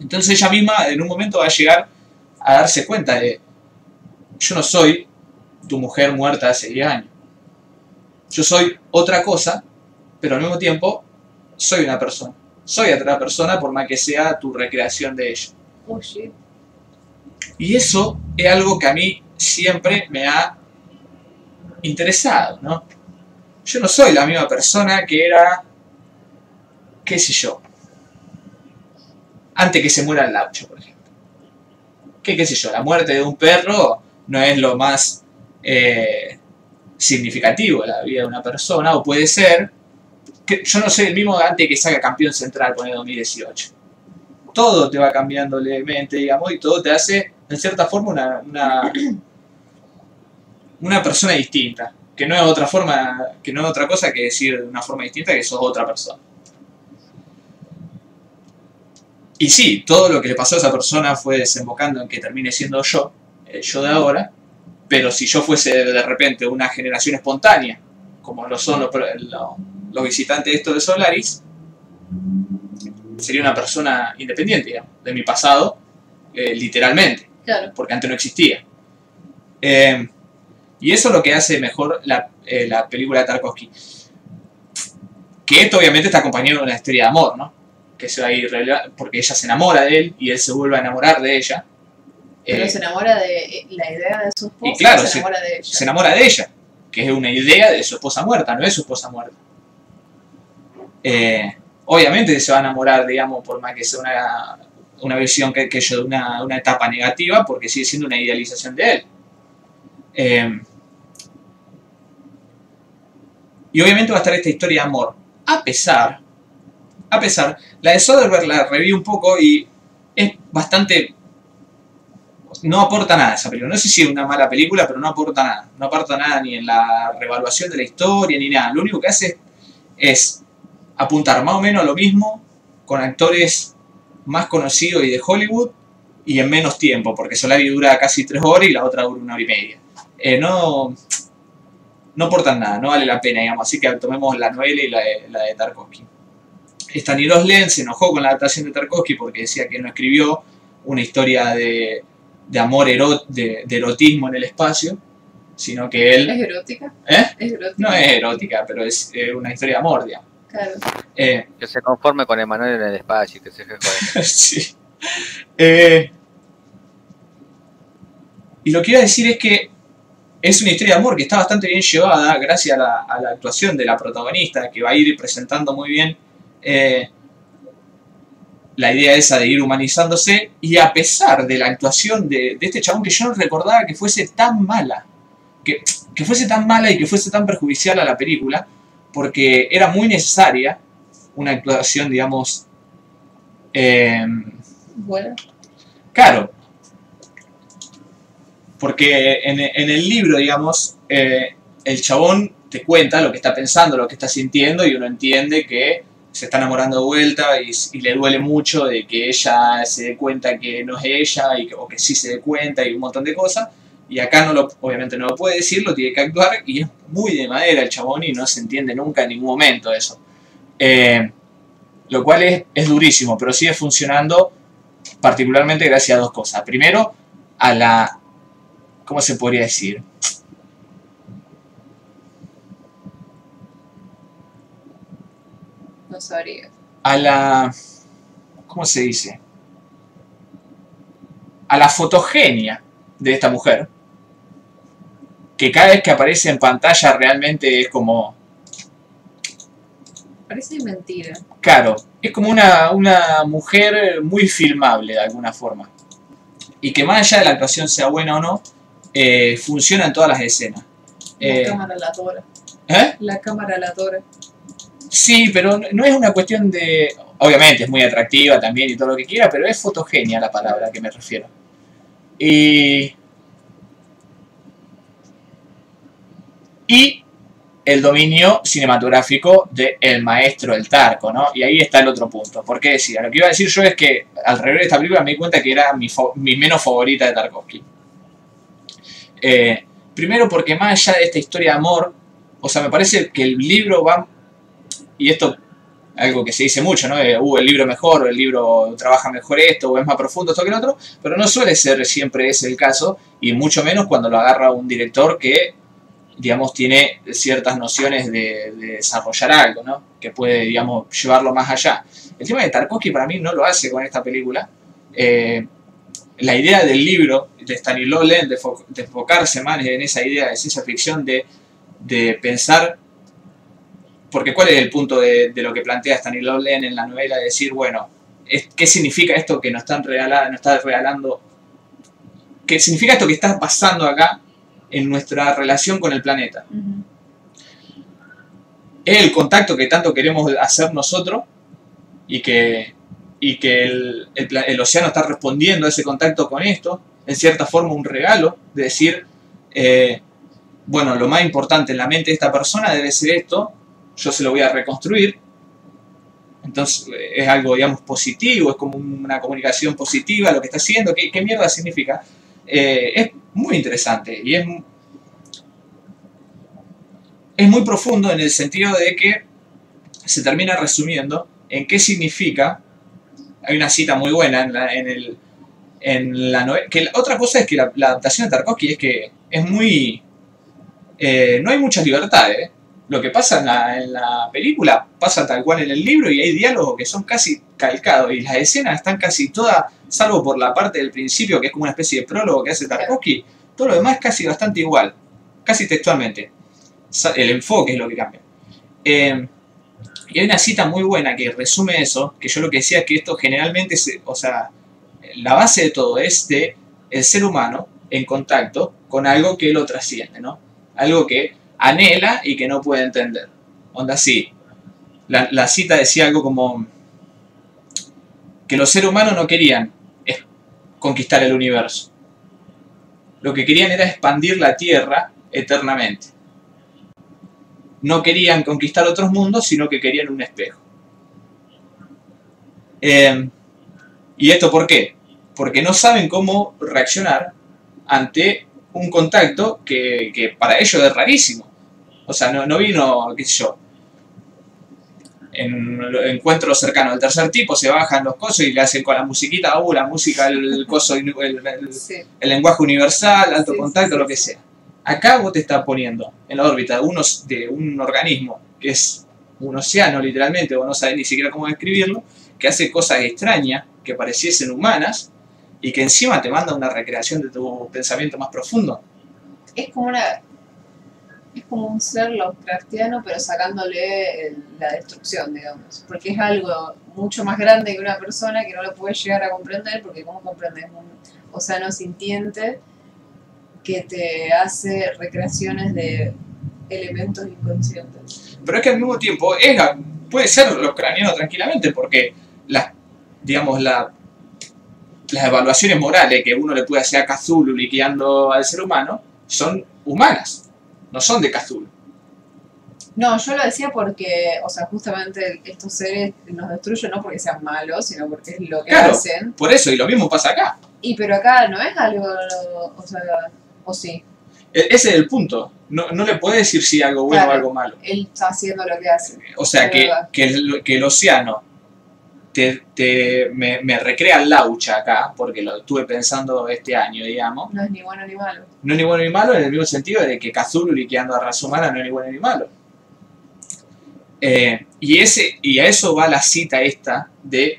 Entonces ella misma en un momento va a llegar a darse cuenta de, yo no soy tu mujer muerta hace 10 años. Yo soy otra cosa, pero al mismo tiempo soy una persona. Soy otra persona por más que sea tu recreación de ella. Oh. Y eso es algo que a mí siempre me ha interesado, ¿no? Yo no soy la misma persona que era, qué sé yo, antes que se muera el laucho, por ejemplo. Que, qué sé yo, la muerte de un perro no es lo más eh, significativo de la vida de una persona, o puede ser, que yo no soy el mismo antes que salga campeón central por el 2018. Todo te va cambiando levemente, digamos, y todo te hace, en cierta forma, una, una, una persona distinta. Que no es otra forma, que no es otra cosa que decir de una forma distinta que sos otra persona. Y sí, todo lo que le pasó a esa persona fue desembocando en que termine siendo yo, el yo de ahora, pero si yo fuese de repente una generación espontánea, como lo son los, los- los visitantes de esto de Solaris, sería una persona independiente, digamos, de mi pasado, eh, literalmente, Claro. porque antes no existía. Eh, y eso es lo que hace mejor la, eh, la película de Tarkovsky. Que esto obviamente está acompañado de una historia de amor, ¿no? Que se va a ir porque ella se enamora de él y él se vuelve a enamorar de ella. Pero Eh, se enamora de eh, la idea de su esposa. Y claro, se se- enamora de ella. se enamora de ella, que es una idea de su esposa muerta, no es su esposa muerta. Eh, obviamente se va a enamorar, digamos, por más que sea una, una visión que, que yo de una, una etapa negativa, porque sigue siendo una idealización de él. Eh, y obviamente va a estar esta historia de amor, a pesar, a pesar, la de Soderbergh la reví un poco y es bastante no aporta nada esa película. No sé si es una mala película, pero no aporta nada. No aporta nada ni en la revaluación de la historia ni nada. Lo único que hace es apuntar más o menos a lo mismo con actores más conocidos y de Hollywood y en menos tiempo, porque Solari dura casi tres horas y la otra dura una hora y media. Eh, no, no aportan nada, no vale la pena, digamos. Así que tomemos la novela y la de, la de Tarkovsky. Stanislav Lem se enojó con la adaptación de Tarkovsky porque decía que no escribió una historia de, de amor ero- de, de erotismo en el espacio, sino que ¿Es él... erótica? ¿Eh? Es erótica. No es erótica, pero es eh, una historia de amor, digamos. Claro. Eh, Que se conforme con Emanuel en el espacio y que se joder. sí. Eh, y lo que iba a decir es que es una historia de amor que está bastante bien llevada gracias a la, a la actuación de la protagonista, que va a ir presentando muy bien eh, la idea esa de ir humanizándose, y a pesar de la actuación de, de este chabón que yo no recordaba que fuese tan mala, que, que fuese tan mala y que fuese tan perjudicial a la película, porque era muy necesaria una actuación, digamos, eh, Bueno. Claro. Porque en, el libro, digamos, eh, el chabón te cuenta lo que está pensando, lo que está sintiendo, y uno entiende que se está enamorando de vuelta y, le duele mucho de que ella se dé cuenta que no es ella, y o que sí se dé cuenta, y un montón de cosas. Y acá no lo, obviamente no lo puede decir, lo tiene que actuar, y es muy de madera el chabón y no se entiende nunca en ningún momento eso. Eh, lo cual es, es durísimo, pero sigue funcionando particularmente gracias a dos cosas. Primero, a la... ¿Cómo se podría decir? No sabría. A la... ¿Cómo se dice? A la fotogenia de esta mujer. Que cada vez que aparece en pantalla realmente es como... Parece mentira. Claro, es como una, una mujer muy filmable de alguna forma. Y que más allá de la actuación sea buena o no, eh, funciona en todas las escenas. La Eh, cámara la tora. ¿Eh? La cámara la tora. Sí, pero no es una cuestión de... Obviamente es muy atractiva también y todo lo que quiera, pero es fotogenia la palabra a que me refiero. Y... Y el dominio cinematográfico de El Maestro del Tarco, ¿no? Y ahí está el otro punto. ¿Por qué decía? Lo que iba a decir yo es que al revés de esta película me di cuenta que era mi, mi menos favorita de Tarkovsky. Eh, primero porque más allá de esta historia de amor, o sea, me parece que el libro va y esto algo que se dice mucho, ¿no? De, uh, el libro mejor, el libro trabaja mejor esto, o es más profundo esto que el otro, pero no suele ser siempre ese el caso, y mucho menos cuando lo agarra un director que digamos, tiene ciertas nociones de, de desarrollar algo, ¿no? Que puede, digamos, llevarlo más allá. El tema de Tarkovsky para mí no lo hace con esta película. Eh, la idea del libro de Stanislaw Lem de, fo- de enfocarse más en esa idea de ciencia ficción, de, de pensar, porque cuál es el punto de, de lo que plantea Stanislaw Lem en la novela, de decir, bueno, es- ¿qué significa esto que nos están regalando, nos está regalando? ¿Qué significa esto que está pasando acá en nuestra relación con el planeta? Es el contacto que tanto queremos hacer nosotros y que, y que el, el el océano está respondiendo a ese contacto con esto, en cierta forma un regalo, de decir, eh, bueno, lo más importante en la mente de esta persona debe ser esto, yo se lo voy a reconstruir, entonces es algo, digamos, positivo, es como una comunicación positiva lo que está haciendo, ¿qué, qué mierda significa? Eh, es muy interesante y es es muy profundo en el sentido de que se termina resumiendo en qué significa. Hay una cita muy buena en la, en el, en la novela. Que la- otra cosa es que la, la adaptación de Tarkovsky es que es muy. eh, no hay muchas libertades. Lo que pasa en la, en la película pasa tal cual en el libro y hay diálogos que son casi calcados y las escenas están casi todas, salvo por la parte del principio que es como una especie de prólogo que hace Tarkovsky, todo lo demás es casi bastante igual, casi textualmente el enfoque es lo que cambia. Eh, y hay una cita muy buena que resume eso, que yo lo que decía es que esto generalmente, se, o sea, la base de todo es de el ser humano en contacto con algo que lo trasciende, ¿no? Algo que anhela y que no puede entender. Onda así. La, cita decía algo como que los seres humanos no querían conquistar el universo. Lo que querían era expandir la Tierra eternamente no querían conquistar otros mundos, sino que querían un espejo. Eh, ¿Y esto por qué? Porque no saben cómo reaccionar ante un contacto que, que para ellos es rarísimo. O sea, no, no vino, qué sé yo, en encuentros cercanos del tercer tipo, se bajan los cosos y le hacen con la musiquita, uh, la música, el, coso, el, el- Sí. el lenguaje universal, alto Sí, contacto, sí, lo que sea. Acá vos te estás poniendo en la órbita de, unos, de un organismo que es un océano literalmente, vos no sabés ni siquiera cómo describirlo, que hace cosas extrañas, que pareciesen humanas, y que encima te manda una recreación de tu pensamiento más profundo. Es como una. Es como un ser Lovecraftiano, pero sacándole el- la destrucción, digamos. Porque es algo mucho más grande que una persona que no lo puede llegar a comprender, porque ¿cómo comprendes un océano sintiente que te hace recreaciones de elementos inconscientes? Pero es que al mismo tiempo es, puede ser los craneanos tranquilamente, porque las, digamos, la, las evaluaciones morales que uno le puede hacer a Cthulhu liquidando al ser humano son humanas, no son de Cthulhu. No, yo lo decía porque, o sea, justamente estos seres nos destruyen no porque sean malos, sino porque es lo que Claro. hacen. Por eso, y lo mismo pasa acá. Y pero acá no es algo, o sea, o sí, E- Ese es el punto. No, no le puedes decir si algo bueno Claro. o algo malo. él está haciendo lo que hace. O sea, que, que, el, que el océano te, te- me, me recrea laucha acá, porque lo estuve pensando este año, digamos. No es ni bueno ni malo. No es ni bueno ni malo en el mismo sentido de que Cthulhu liquidando a raza humana no es ni bueno ni malo. Eh, y, ese, y a eso va la cita esta de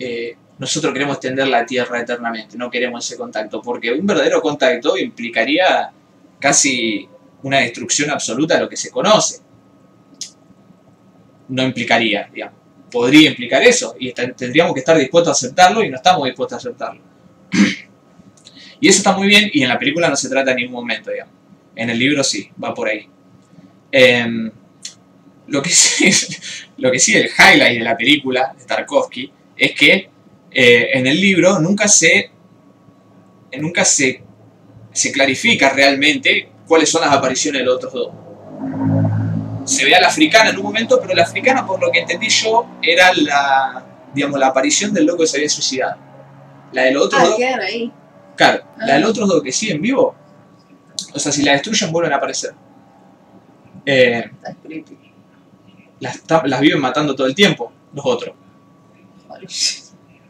eh, nosotros queremos extender la Tierra eternamente, no queremos ese contacto, porque un verdadero contacto implicaría casi una destrucción absoluta de lo que se conoce. No implicaría, digamos. Podría implicar eso, y tendríamos que estar dispuestos a aceptarlo y no estamos dispuestos a aceptarlo. Y eso está muy bien, y en la película no se trata en ningún momento, digamos. En el libro sí, va por ahí. Em, lo, que sí, lo que sí, el highlight de la película de Tarkovsky es que eh, en el libro nunca se. nunca se, se clarifica realmente cuáles son las apariciones de los otros dos. Se ve a la africana en un momento, pero la africana, por lo que entendí yo, era la, digamos, la aparición del loco que se había suicidado. La de los otros Ah, dos. ahí. Claro, Ah. la de los otros dos que siguen vivos, o sea, si la destruyen vuelven a aparecer. Eh, las, las viven matando todo el tiempo, los otros.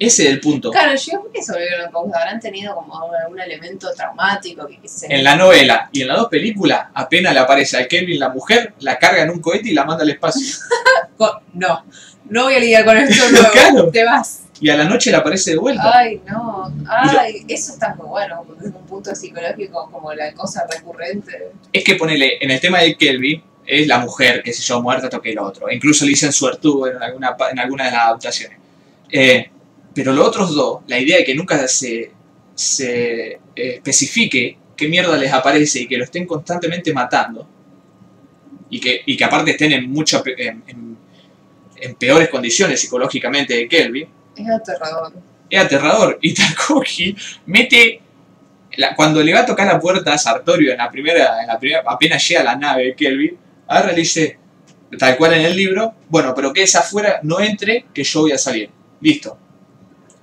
Ese es el punto. Claro, yo creo que se volvieron locos. Habrán tenido como algún elemento traumático que, que se... En la novela y en las dos películas, apenas le aparece a Kelvin la mujer, la carga en un cohete y la manda al espacio. No, no voy a lidiar con esto nuevo. Claro. Te vas. Y a la noche le aparece de vuelta. Ay, no. Ay, eso está muy bueno, porque es un punto psicológico como la cosa recurrente. Es que ponele, en el tema de Kelvin, es la mujer, que se yo, muerta, toque el otro. Incluso le dicen suertudo en alguna, en alguna de las adaptaciones. Eh, pero los otros dos, la idea de que nunca se, se eh, especifique qué mierda les aparece y que lo estén constantemente matando, y que, y que aparte estén en, mucha, en, en- en peores condiciones psicológicamente de Kelvin, Es aterrador. es aterrador. Y Tarkovsky mete. la- cuando le va a tocar la puerta a Sartorio en la primera, en la primera apenas llega a la nave de Kelvin, y le dice, tal cual en el libro, bueno, pero que es afuera, no entre, que yo voy a salir. Listo.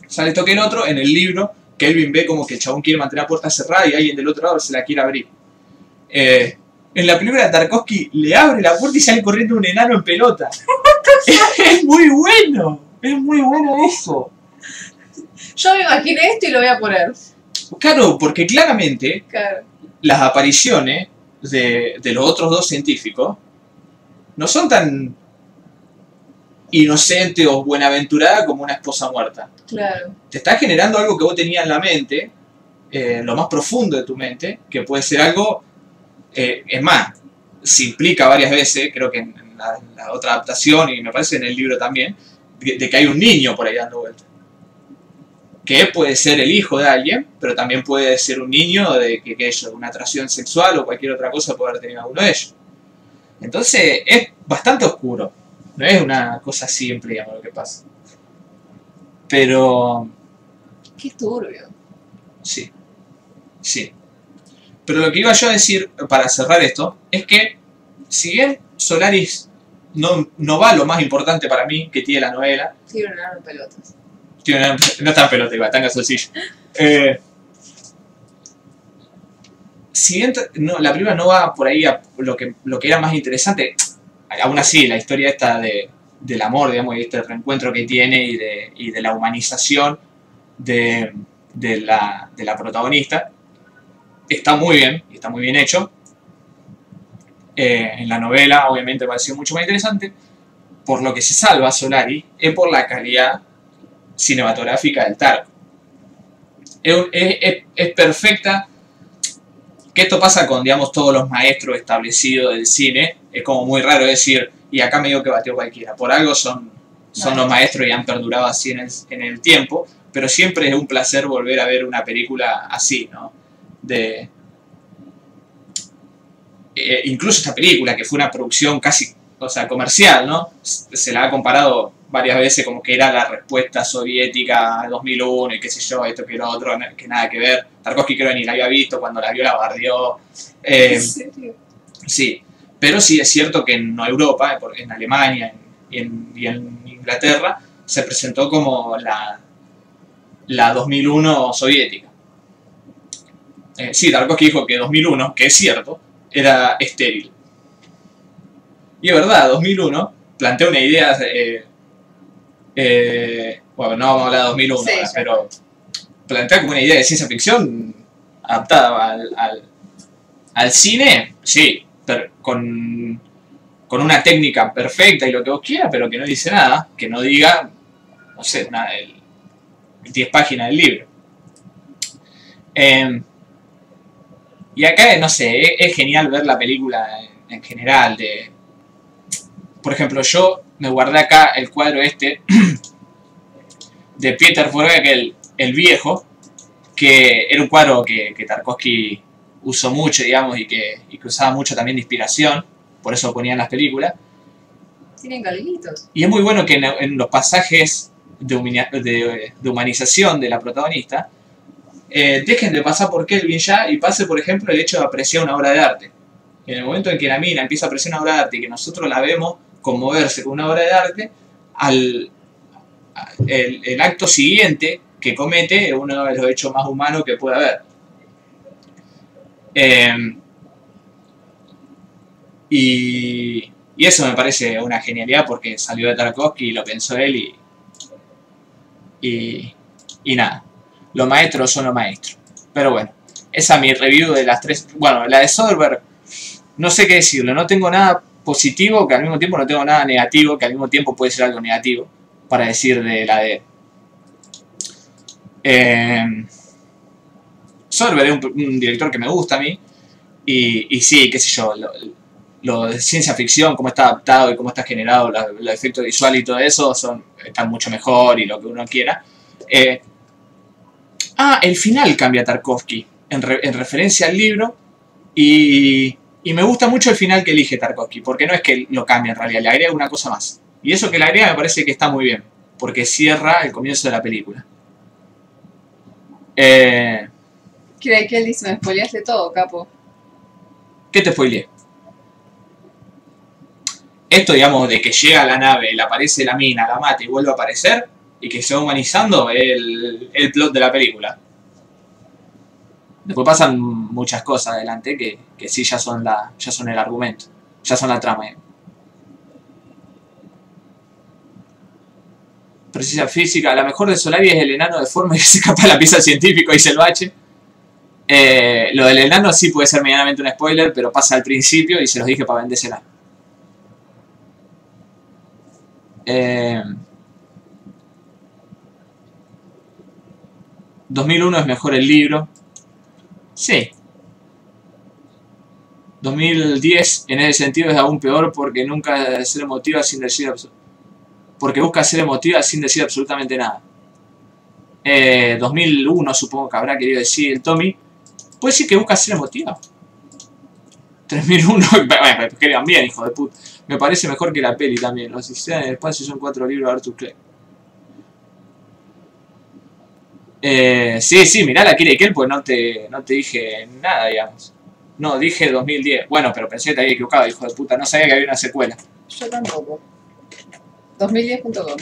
Sale toque el otro, en el libro, Kelvin ve como que el chabón quiere mantener la puerta cerrada y alguien del otro lado se la quiere abrir. Eh, en la primera Tarkovsky le abre la puerta y sale corriendo un enano en pelota. es muy bueno. Es muy bueno eso. Yo me imaginé esto y lo voy a poner. Claro, porque claramente Claro. las apariciones de, de los otros dos científicos no son tan inocentes o buenaventuradas como una esposa muerta. Claro. Te está generando algo que vos tenías en la mente, eh, lo más profundo de tu mente, que puede ser algo, eh, es más, se implica varias veces, creo que en, en la, en la otra adaptación y me parece en el libro también, de, de que hay un niño por ahí dando vueltas. Que puede ser el hijo de alguien, pero también puede ser un niño de que, de una atracción sexual o cualquier otra cosa puede haber tenido alguno de ellos. Entonces es bastante oscuro. No es una cosa simple, digamos, lo que pasa. Pero Qué turbio. Sí, sí. Pero lo que iba yo a decir para cerrar esto es que si bien Solaris no, no va lo más importante para mí que tiene la novela, Sí, un enano en pelotas. tiene una- no en pelota, igual, está en calzoncillo. Eh, si bien no, la película no va por ahí a lo que, lo que era más interesante, aún así la historia esta de, del amor, digamos, y este reencuentro que tiene y de, y de la humanización de, de la, de la protagonista, está muy bien, y está muy bien hecho. Eh, en la novela, obviamente, me pareció mucho más interesante. Por lo que se salva Solari es por la calidad cinematográfica del un- es- es- es perfecta. Que esto pasa con, digamos, todos los maestros establecidos del cine. Es como muy raro decir, y acá me digo que batió cualquiera. Por algo son, son los maestros y han perdurado así en el, en el tiempo. Pero siempre es un placer volver a ver una película así, ¿no? De, eh, incluso esta película, que fue una producción casi, o sea, comercial, ¿no? Se la ha comparado varias veces como que era la respuesta soviética a 2001 y qué sé yo, esto que lo otro, que nada que ver. Tarkovsky creo que ni la había visto, cuando la vio la bardeó. Eh, ¿En serio? Sí, pero sí es cierto que en Europa, en Alemania y en, y en Inglaterra, se presentó como la, la 2001 soviética. Eh, sí, Tarkovsky dijo que 2001, que es cierto, era estéril. Y es verdad, 2001 plantea una idea... eh, eh, bueno, no vamos a hablar de 2001 Sí, ahora, ya. pero plantea como una idea de ciencia ficción adaptada al, al, al cine, sí, con, con una técnica perfecta y lo que vos quieras, pero que no dice nada, que no diga, no sé, nada, el, 10 páginas del libro. Eh, y acá, no sé, es, es genial ver la película en, en general. De, por ejemplo, yo me guardé acá el cuadro este de Peter Vorgel, el viejo, que era un cuadro que, que Tarkovsky usó mucho, digamos, y que, y que usaba mucho también de inspiración, por eso ponía en las películas. Tienen galguitos. Y es muy bueno que en, en los pasajes de, humina- de- de humanización de la protagonista, eh, dejen de pasar por Kelvin ya y pase, por ejemplo, el hecho de apreciar una obra de arte. En el momento en que la mina empieza a apreciar una obra de arte y que nosotros la vemos conmoverse con una obra de arte, al, el, el acto siguiente que comete es uno de los hechos más humanos que puede haber. Eh, y, y eso me parece una genialidad porque salió de Tarkovsky y lo pensó él y, Y, y nada, los maestros son los maestros. Pero bueno, esa es mi review de las tres. Bueno, la de Soderbergh, no sé qué decirlo, no tengo nada positivo que al mismo tiempo no tengo nada negativo que al mismo tiempo puede ser algo negativo para decir de la de. Eh, Soderbergh es un, director que me gusta a mí. Y, sí, qué sé yo, lo, de ciencia ficción, cómo está adaptado y cómo está generado, la- los efectos visuales y todo eso, son, están mucho mejor y lo que uno quiera. Eh, ah, el final cambia Tarkovsky, en referencia al libro, y, y me gusta mucho el final que elige Tarkovsky, porque no es que lo cambie en realidad, le agrega una cosa más. Y eso que le agrega me parece que está muy bien, porque cierra el comienzo de la película. Eh, Que, que dice, me spoileaste todo, capo. ¿Qué te spoileé? Esto, digamos, de que llega la nave, le aparece la mina, la mata y vuelve a aparecer, y que se va humanizando, el, el plot de la película. Después pasan muchas cosas adelante que, que sí ya son, la, ya son el argumento, ya son la trama. digamos. Precisa física, la mejor de Solari es el enano de forma que se escapa la pieza científico, dice el bache. Eh, lo del enano sí puede ser medianamente un spoiler, pero pasa al principio y se los dije para vendérsela. Eh, 2001 es mejor el libro. Sí. 2010 en ese sentido es aún peor porque nunca ser emotiva sin decir porque busca ser emotiva sin decir absolutamente nada. Eh, 2001 supongo que habrá querido decir el Tommy. Puede decir que busca ser emotiva. 3001, bueno, escriban bien, hijo de puta. Me parece mejor que la peli también. Los Odisea en el espacio son cuatro libros de Arthur Clarke. Eh, sí, sí, mirá la Kira Ikel, pues no te, no te dije nada, digamos. No, dije 2010. Bueno, pero pensé que te había equivocado, hijo de puta. No sabía que había una secuela. Yo tampoco. 2010.com.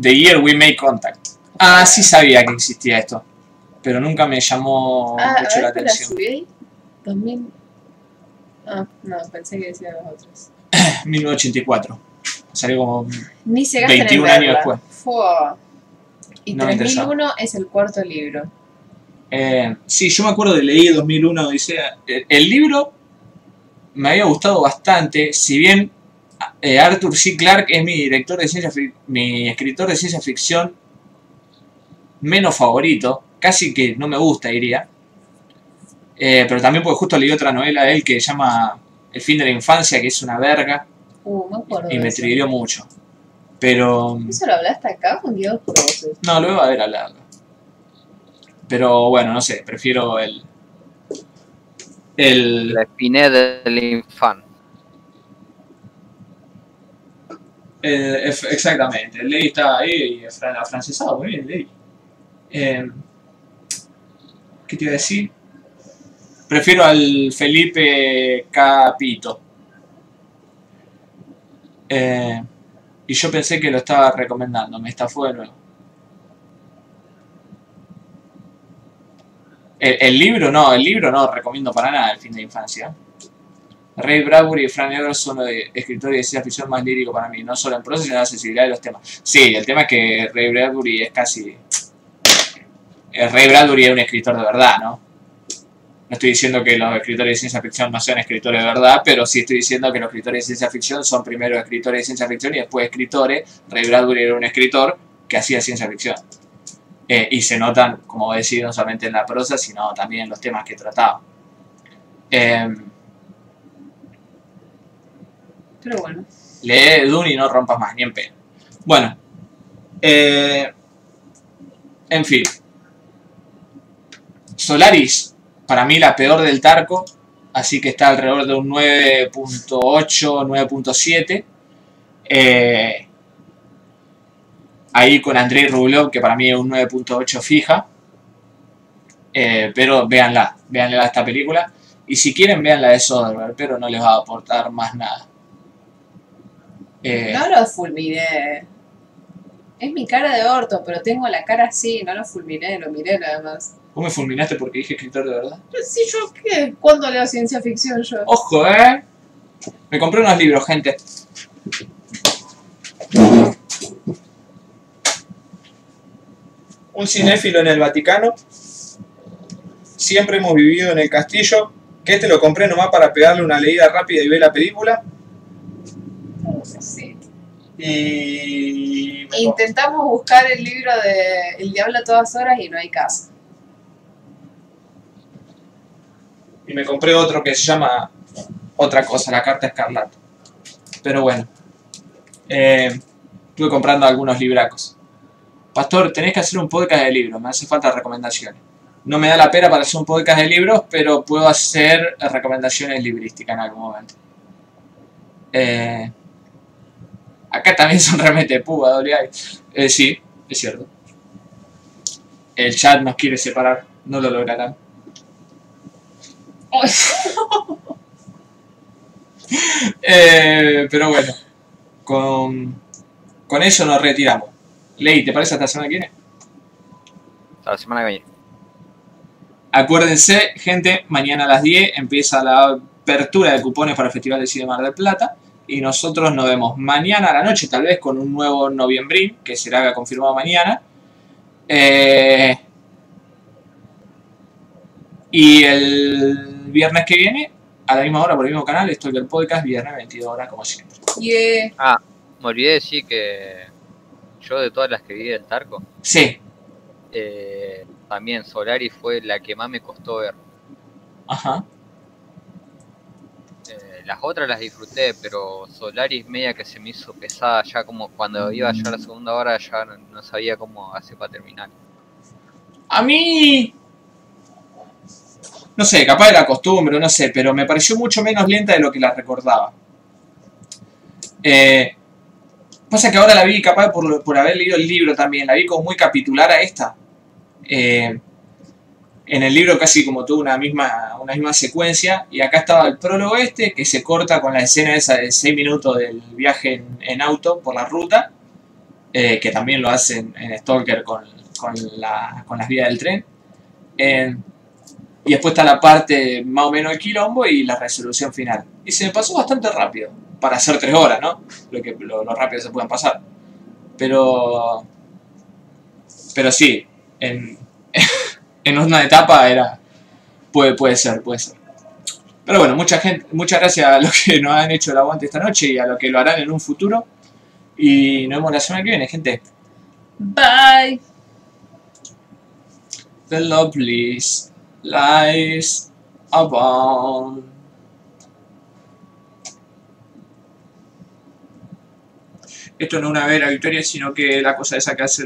The Year We Make Contact. Ah, sí sabía que existía esto. Pero nunca me llamó Ah, a mucho ver, la atención. subí ahí. 2000. Ah, no, pensé que decía los otros. 1984. Salió como Ni se gastan 21 en años después. Fua. Y No me 3001 es el cuarto libro. Eh, sí, yo me acuerdo de leí 2001 Odisea. El, el libro me había gustado bastante, si bien eh, Arthur C. Clarke es mi director de ciencia mi escritor de ciencia ficción menos favorito, casi que no me gusta diría. Eh, pero también porque justo leí otra novela de él que se llama El fin de la infancia, que es una verga, Uh, me acuerdo. y me triggeró mucho. Pero ¿Eso lo hablaste acá con Dios por voces? no, lo voy a ver hablado. Pero bueno, no sé, prefiero el. El. La espiné del infante. Eh, exactamente, el ley está ahí y afrancesado, muy bien, ley. Eh, ¿Qué te iba a decir? Prefiero al Felipe Capito. Eh, y yo pensé que lo estaba recomendando, me estafó de nuevo. El, libro no, el libro no recomiendo para nada el fin de infancia. Ray Bradbury y Frank Herbert son los escritores de ciencia ficción más lírico para mí, no solo en prosa, sino en la sensibilidad de los temas. Sí, el tema es que Ray Bradbury es casi... eh, Ray Bradbury es un escritor de verdad, ¿no? No estoy diciendo que los escritores de ciencia ficción no sean escritores de verdad, pero sí estoy diciendo que los escritores de ciencia ficción son primero escritores de ciencia ficción y después escritores. Ray Bradbury era un escritor que hacía ciencia ficción. Eh, y se notan, como decía, no solamente en la prosa, sino también en los temas que trataba. Em, Pero bueno. Lee Dune y no rompas más, ni en pedo. Bueno. eh, en fin. Solaris, para mí la peor del Tarco. Así que está alrededor de un 9.8, 9.7. Eh, ahí con Andrei Rublev, que para mí es un 9.8 fija. Eh, pero véanla, véanla esta película. Y si quieren, vean la de Soderbergh, pero no les va a aportar más nada. Eh, No lo fulminé. Es mi cara de orto, pero tengo la cara así, no lo fulminé, lo miré nada más. Vos me fulminaste porque dije escritor de verdad. Si yo qué, ¿cuándo leo ciencia ficción yo? Ojo, eh. Me compré unos libros, gente. Un cinéfilo en el Vaticano. Siempre hemos vivido en el castillo. Que este lo compré nomás para pegarle una leída rápida y ver la película. Sí. Y. Intentamos buscar el libro de El Diablo a todas horas y no hay caso. Y me compré otro que se llama otra cosa, la carta escarlata. Pero bueno. Eh, estuve comprando algunos libracos. Pastor, tenés que hacer un podcast de libros, me hace falta recomendaciones. No me da la pena para hacer un podcast de libros, pero puedo hacer recomendaciones librísticas en algún momento. Eh, acá también son realmente púa. Eh, sí, es cierto. El chat nos quiere separar, no lo lograrán. Eh, pero bueno, con, con eso nos retiramos. Ley, ¿te parece hasta la semana que viene? Hasta la semana que viene. Acuérdense, gente, mañana a las 10 empieza la apertura de cupones para el Festival de Cine Mar del Plata. Y nosotros nos vemos mañana a la noche, tal vez con un nuevo noviembrín, que será confirmado mañana. Eh, y el viernes que viene, a la misma hora por el mismo canal, estoy el podcast, viernes 22 horas, como siempre. Yeah. Me olvidé de decir que yo de todas las que vi del Tarco, Sí, eh, también Solaris fue la que más me costó ver. ajá. Eh, las otras las disfruté, pero Solaris media que se me hizo pesada ya como cuando iba ya a la segunda hora ya no, no sabía cómo hacer para terminar. A mí. No sé, capaz era costumbre, no sé, pero me pareció mucho menos lenta de lo que la recordaba. Eh, pasa que ahora la vi, capaz por, por haber leído el libro también, la vi como muy capitular a esta. Eh, en el libro casi como tuvo una misma, una misma secuencia, y acá estaba el prólogo este, que se corta con la escena esa de 6 minutos del viaje en, en auto por la ruta, eh, que también lo hacen en Stalker con, con, la- con las vías del tren. Y después está la parte más o menos del quilombo y la resolución final. Y se me pasó bastante rápido, para hacer tres horas, ¿no? Lo, que, lo, lo rápido se pueden pasar. Pero. Pero sí, en, en una etapa era. Puede, puede ser, puede ser. Pero bueno, mucha gente, muchas gracias a los que nos han hecho el aguante esta noche y a los que lo harán en un futuro. Y nos vemos la semana que viene, gente. Bye. The loveliest lies abound. Esto no es una vera victoria, sino que la cosa esa que hace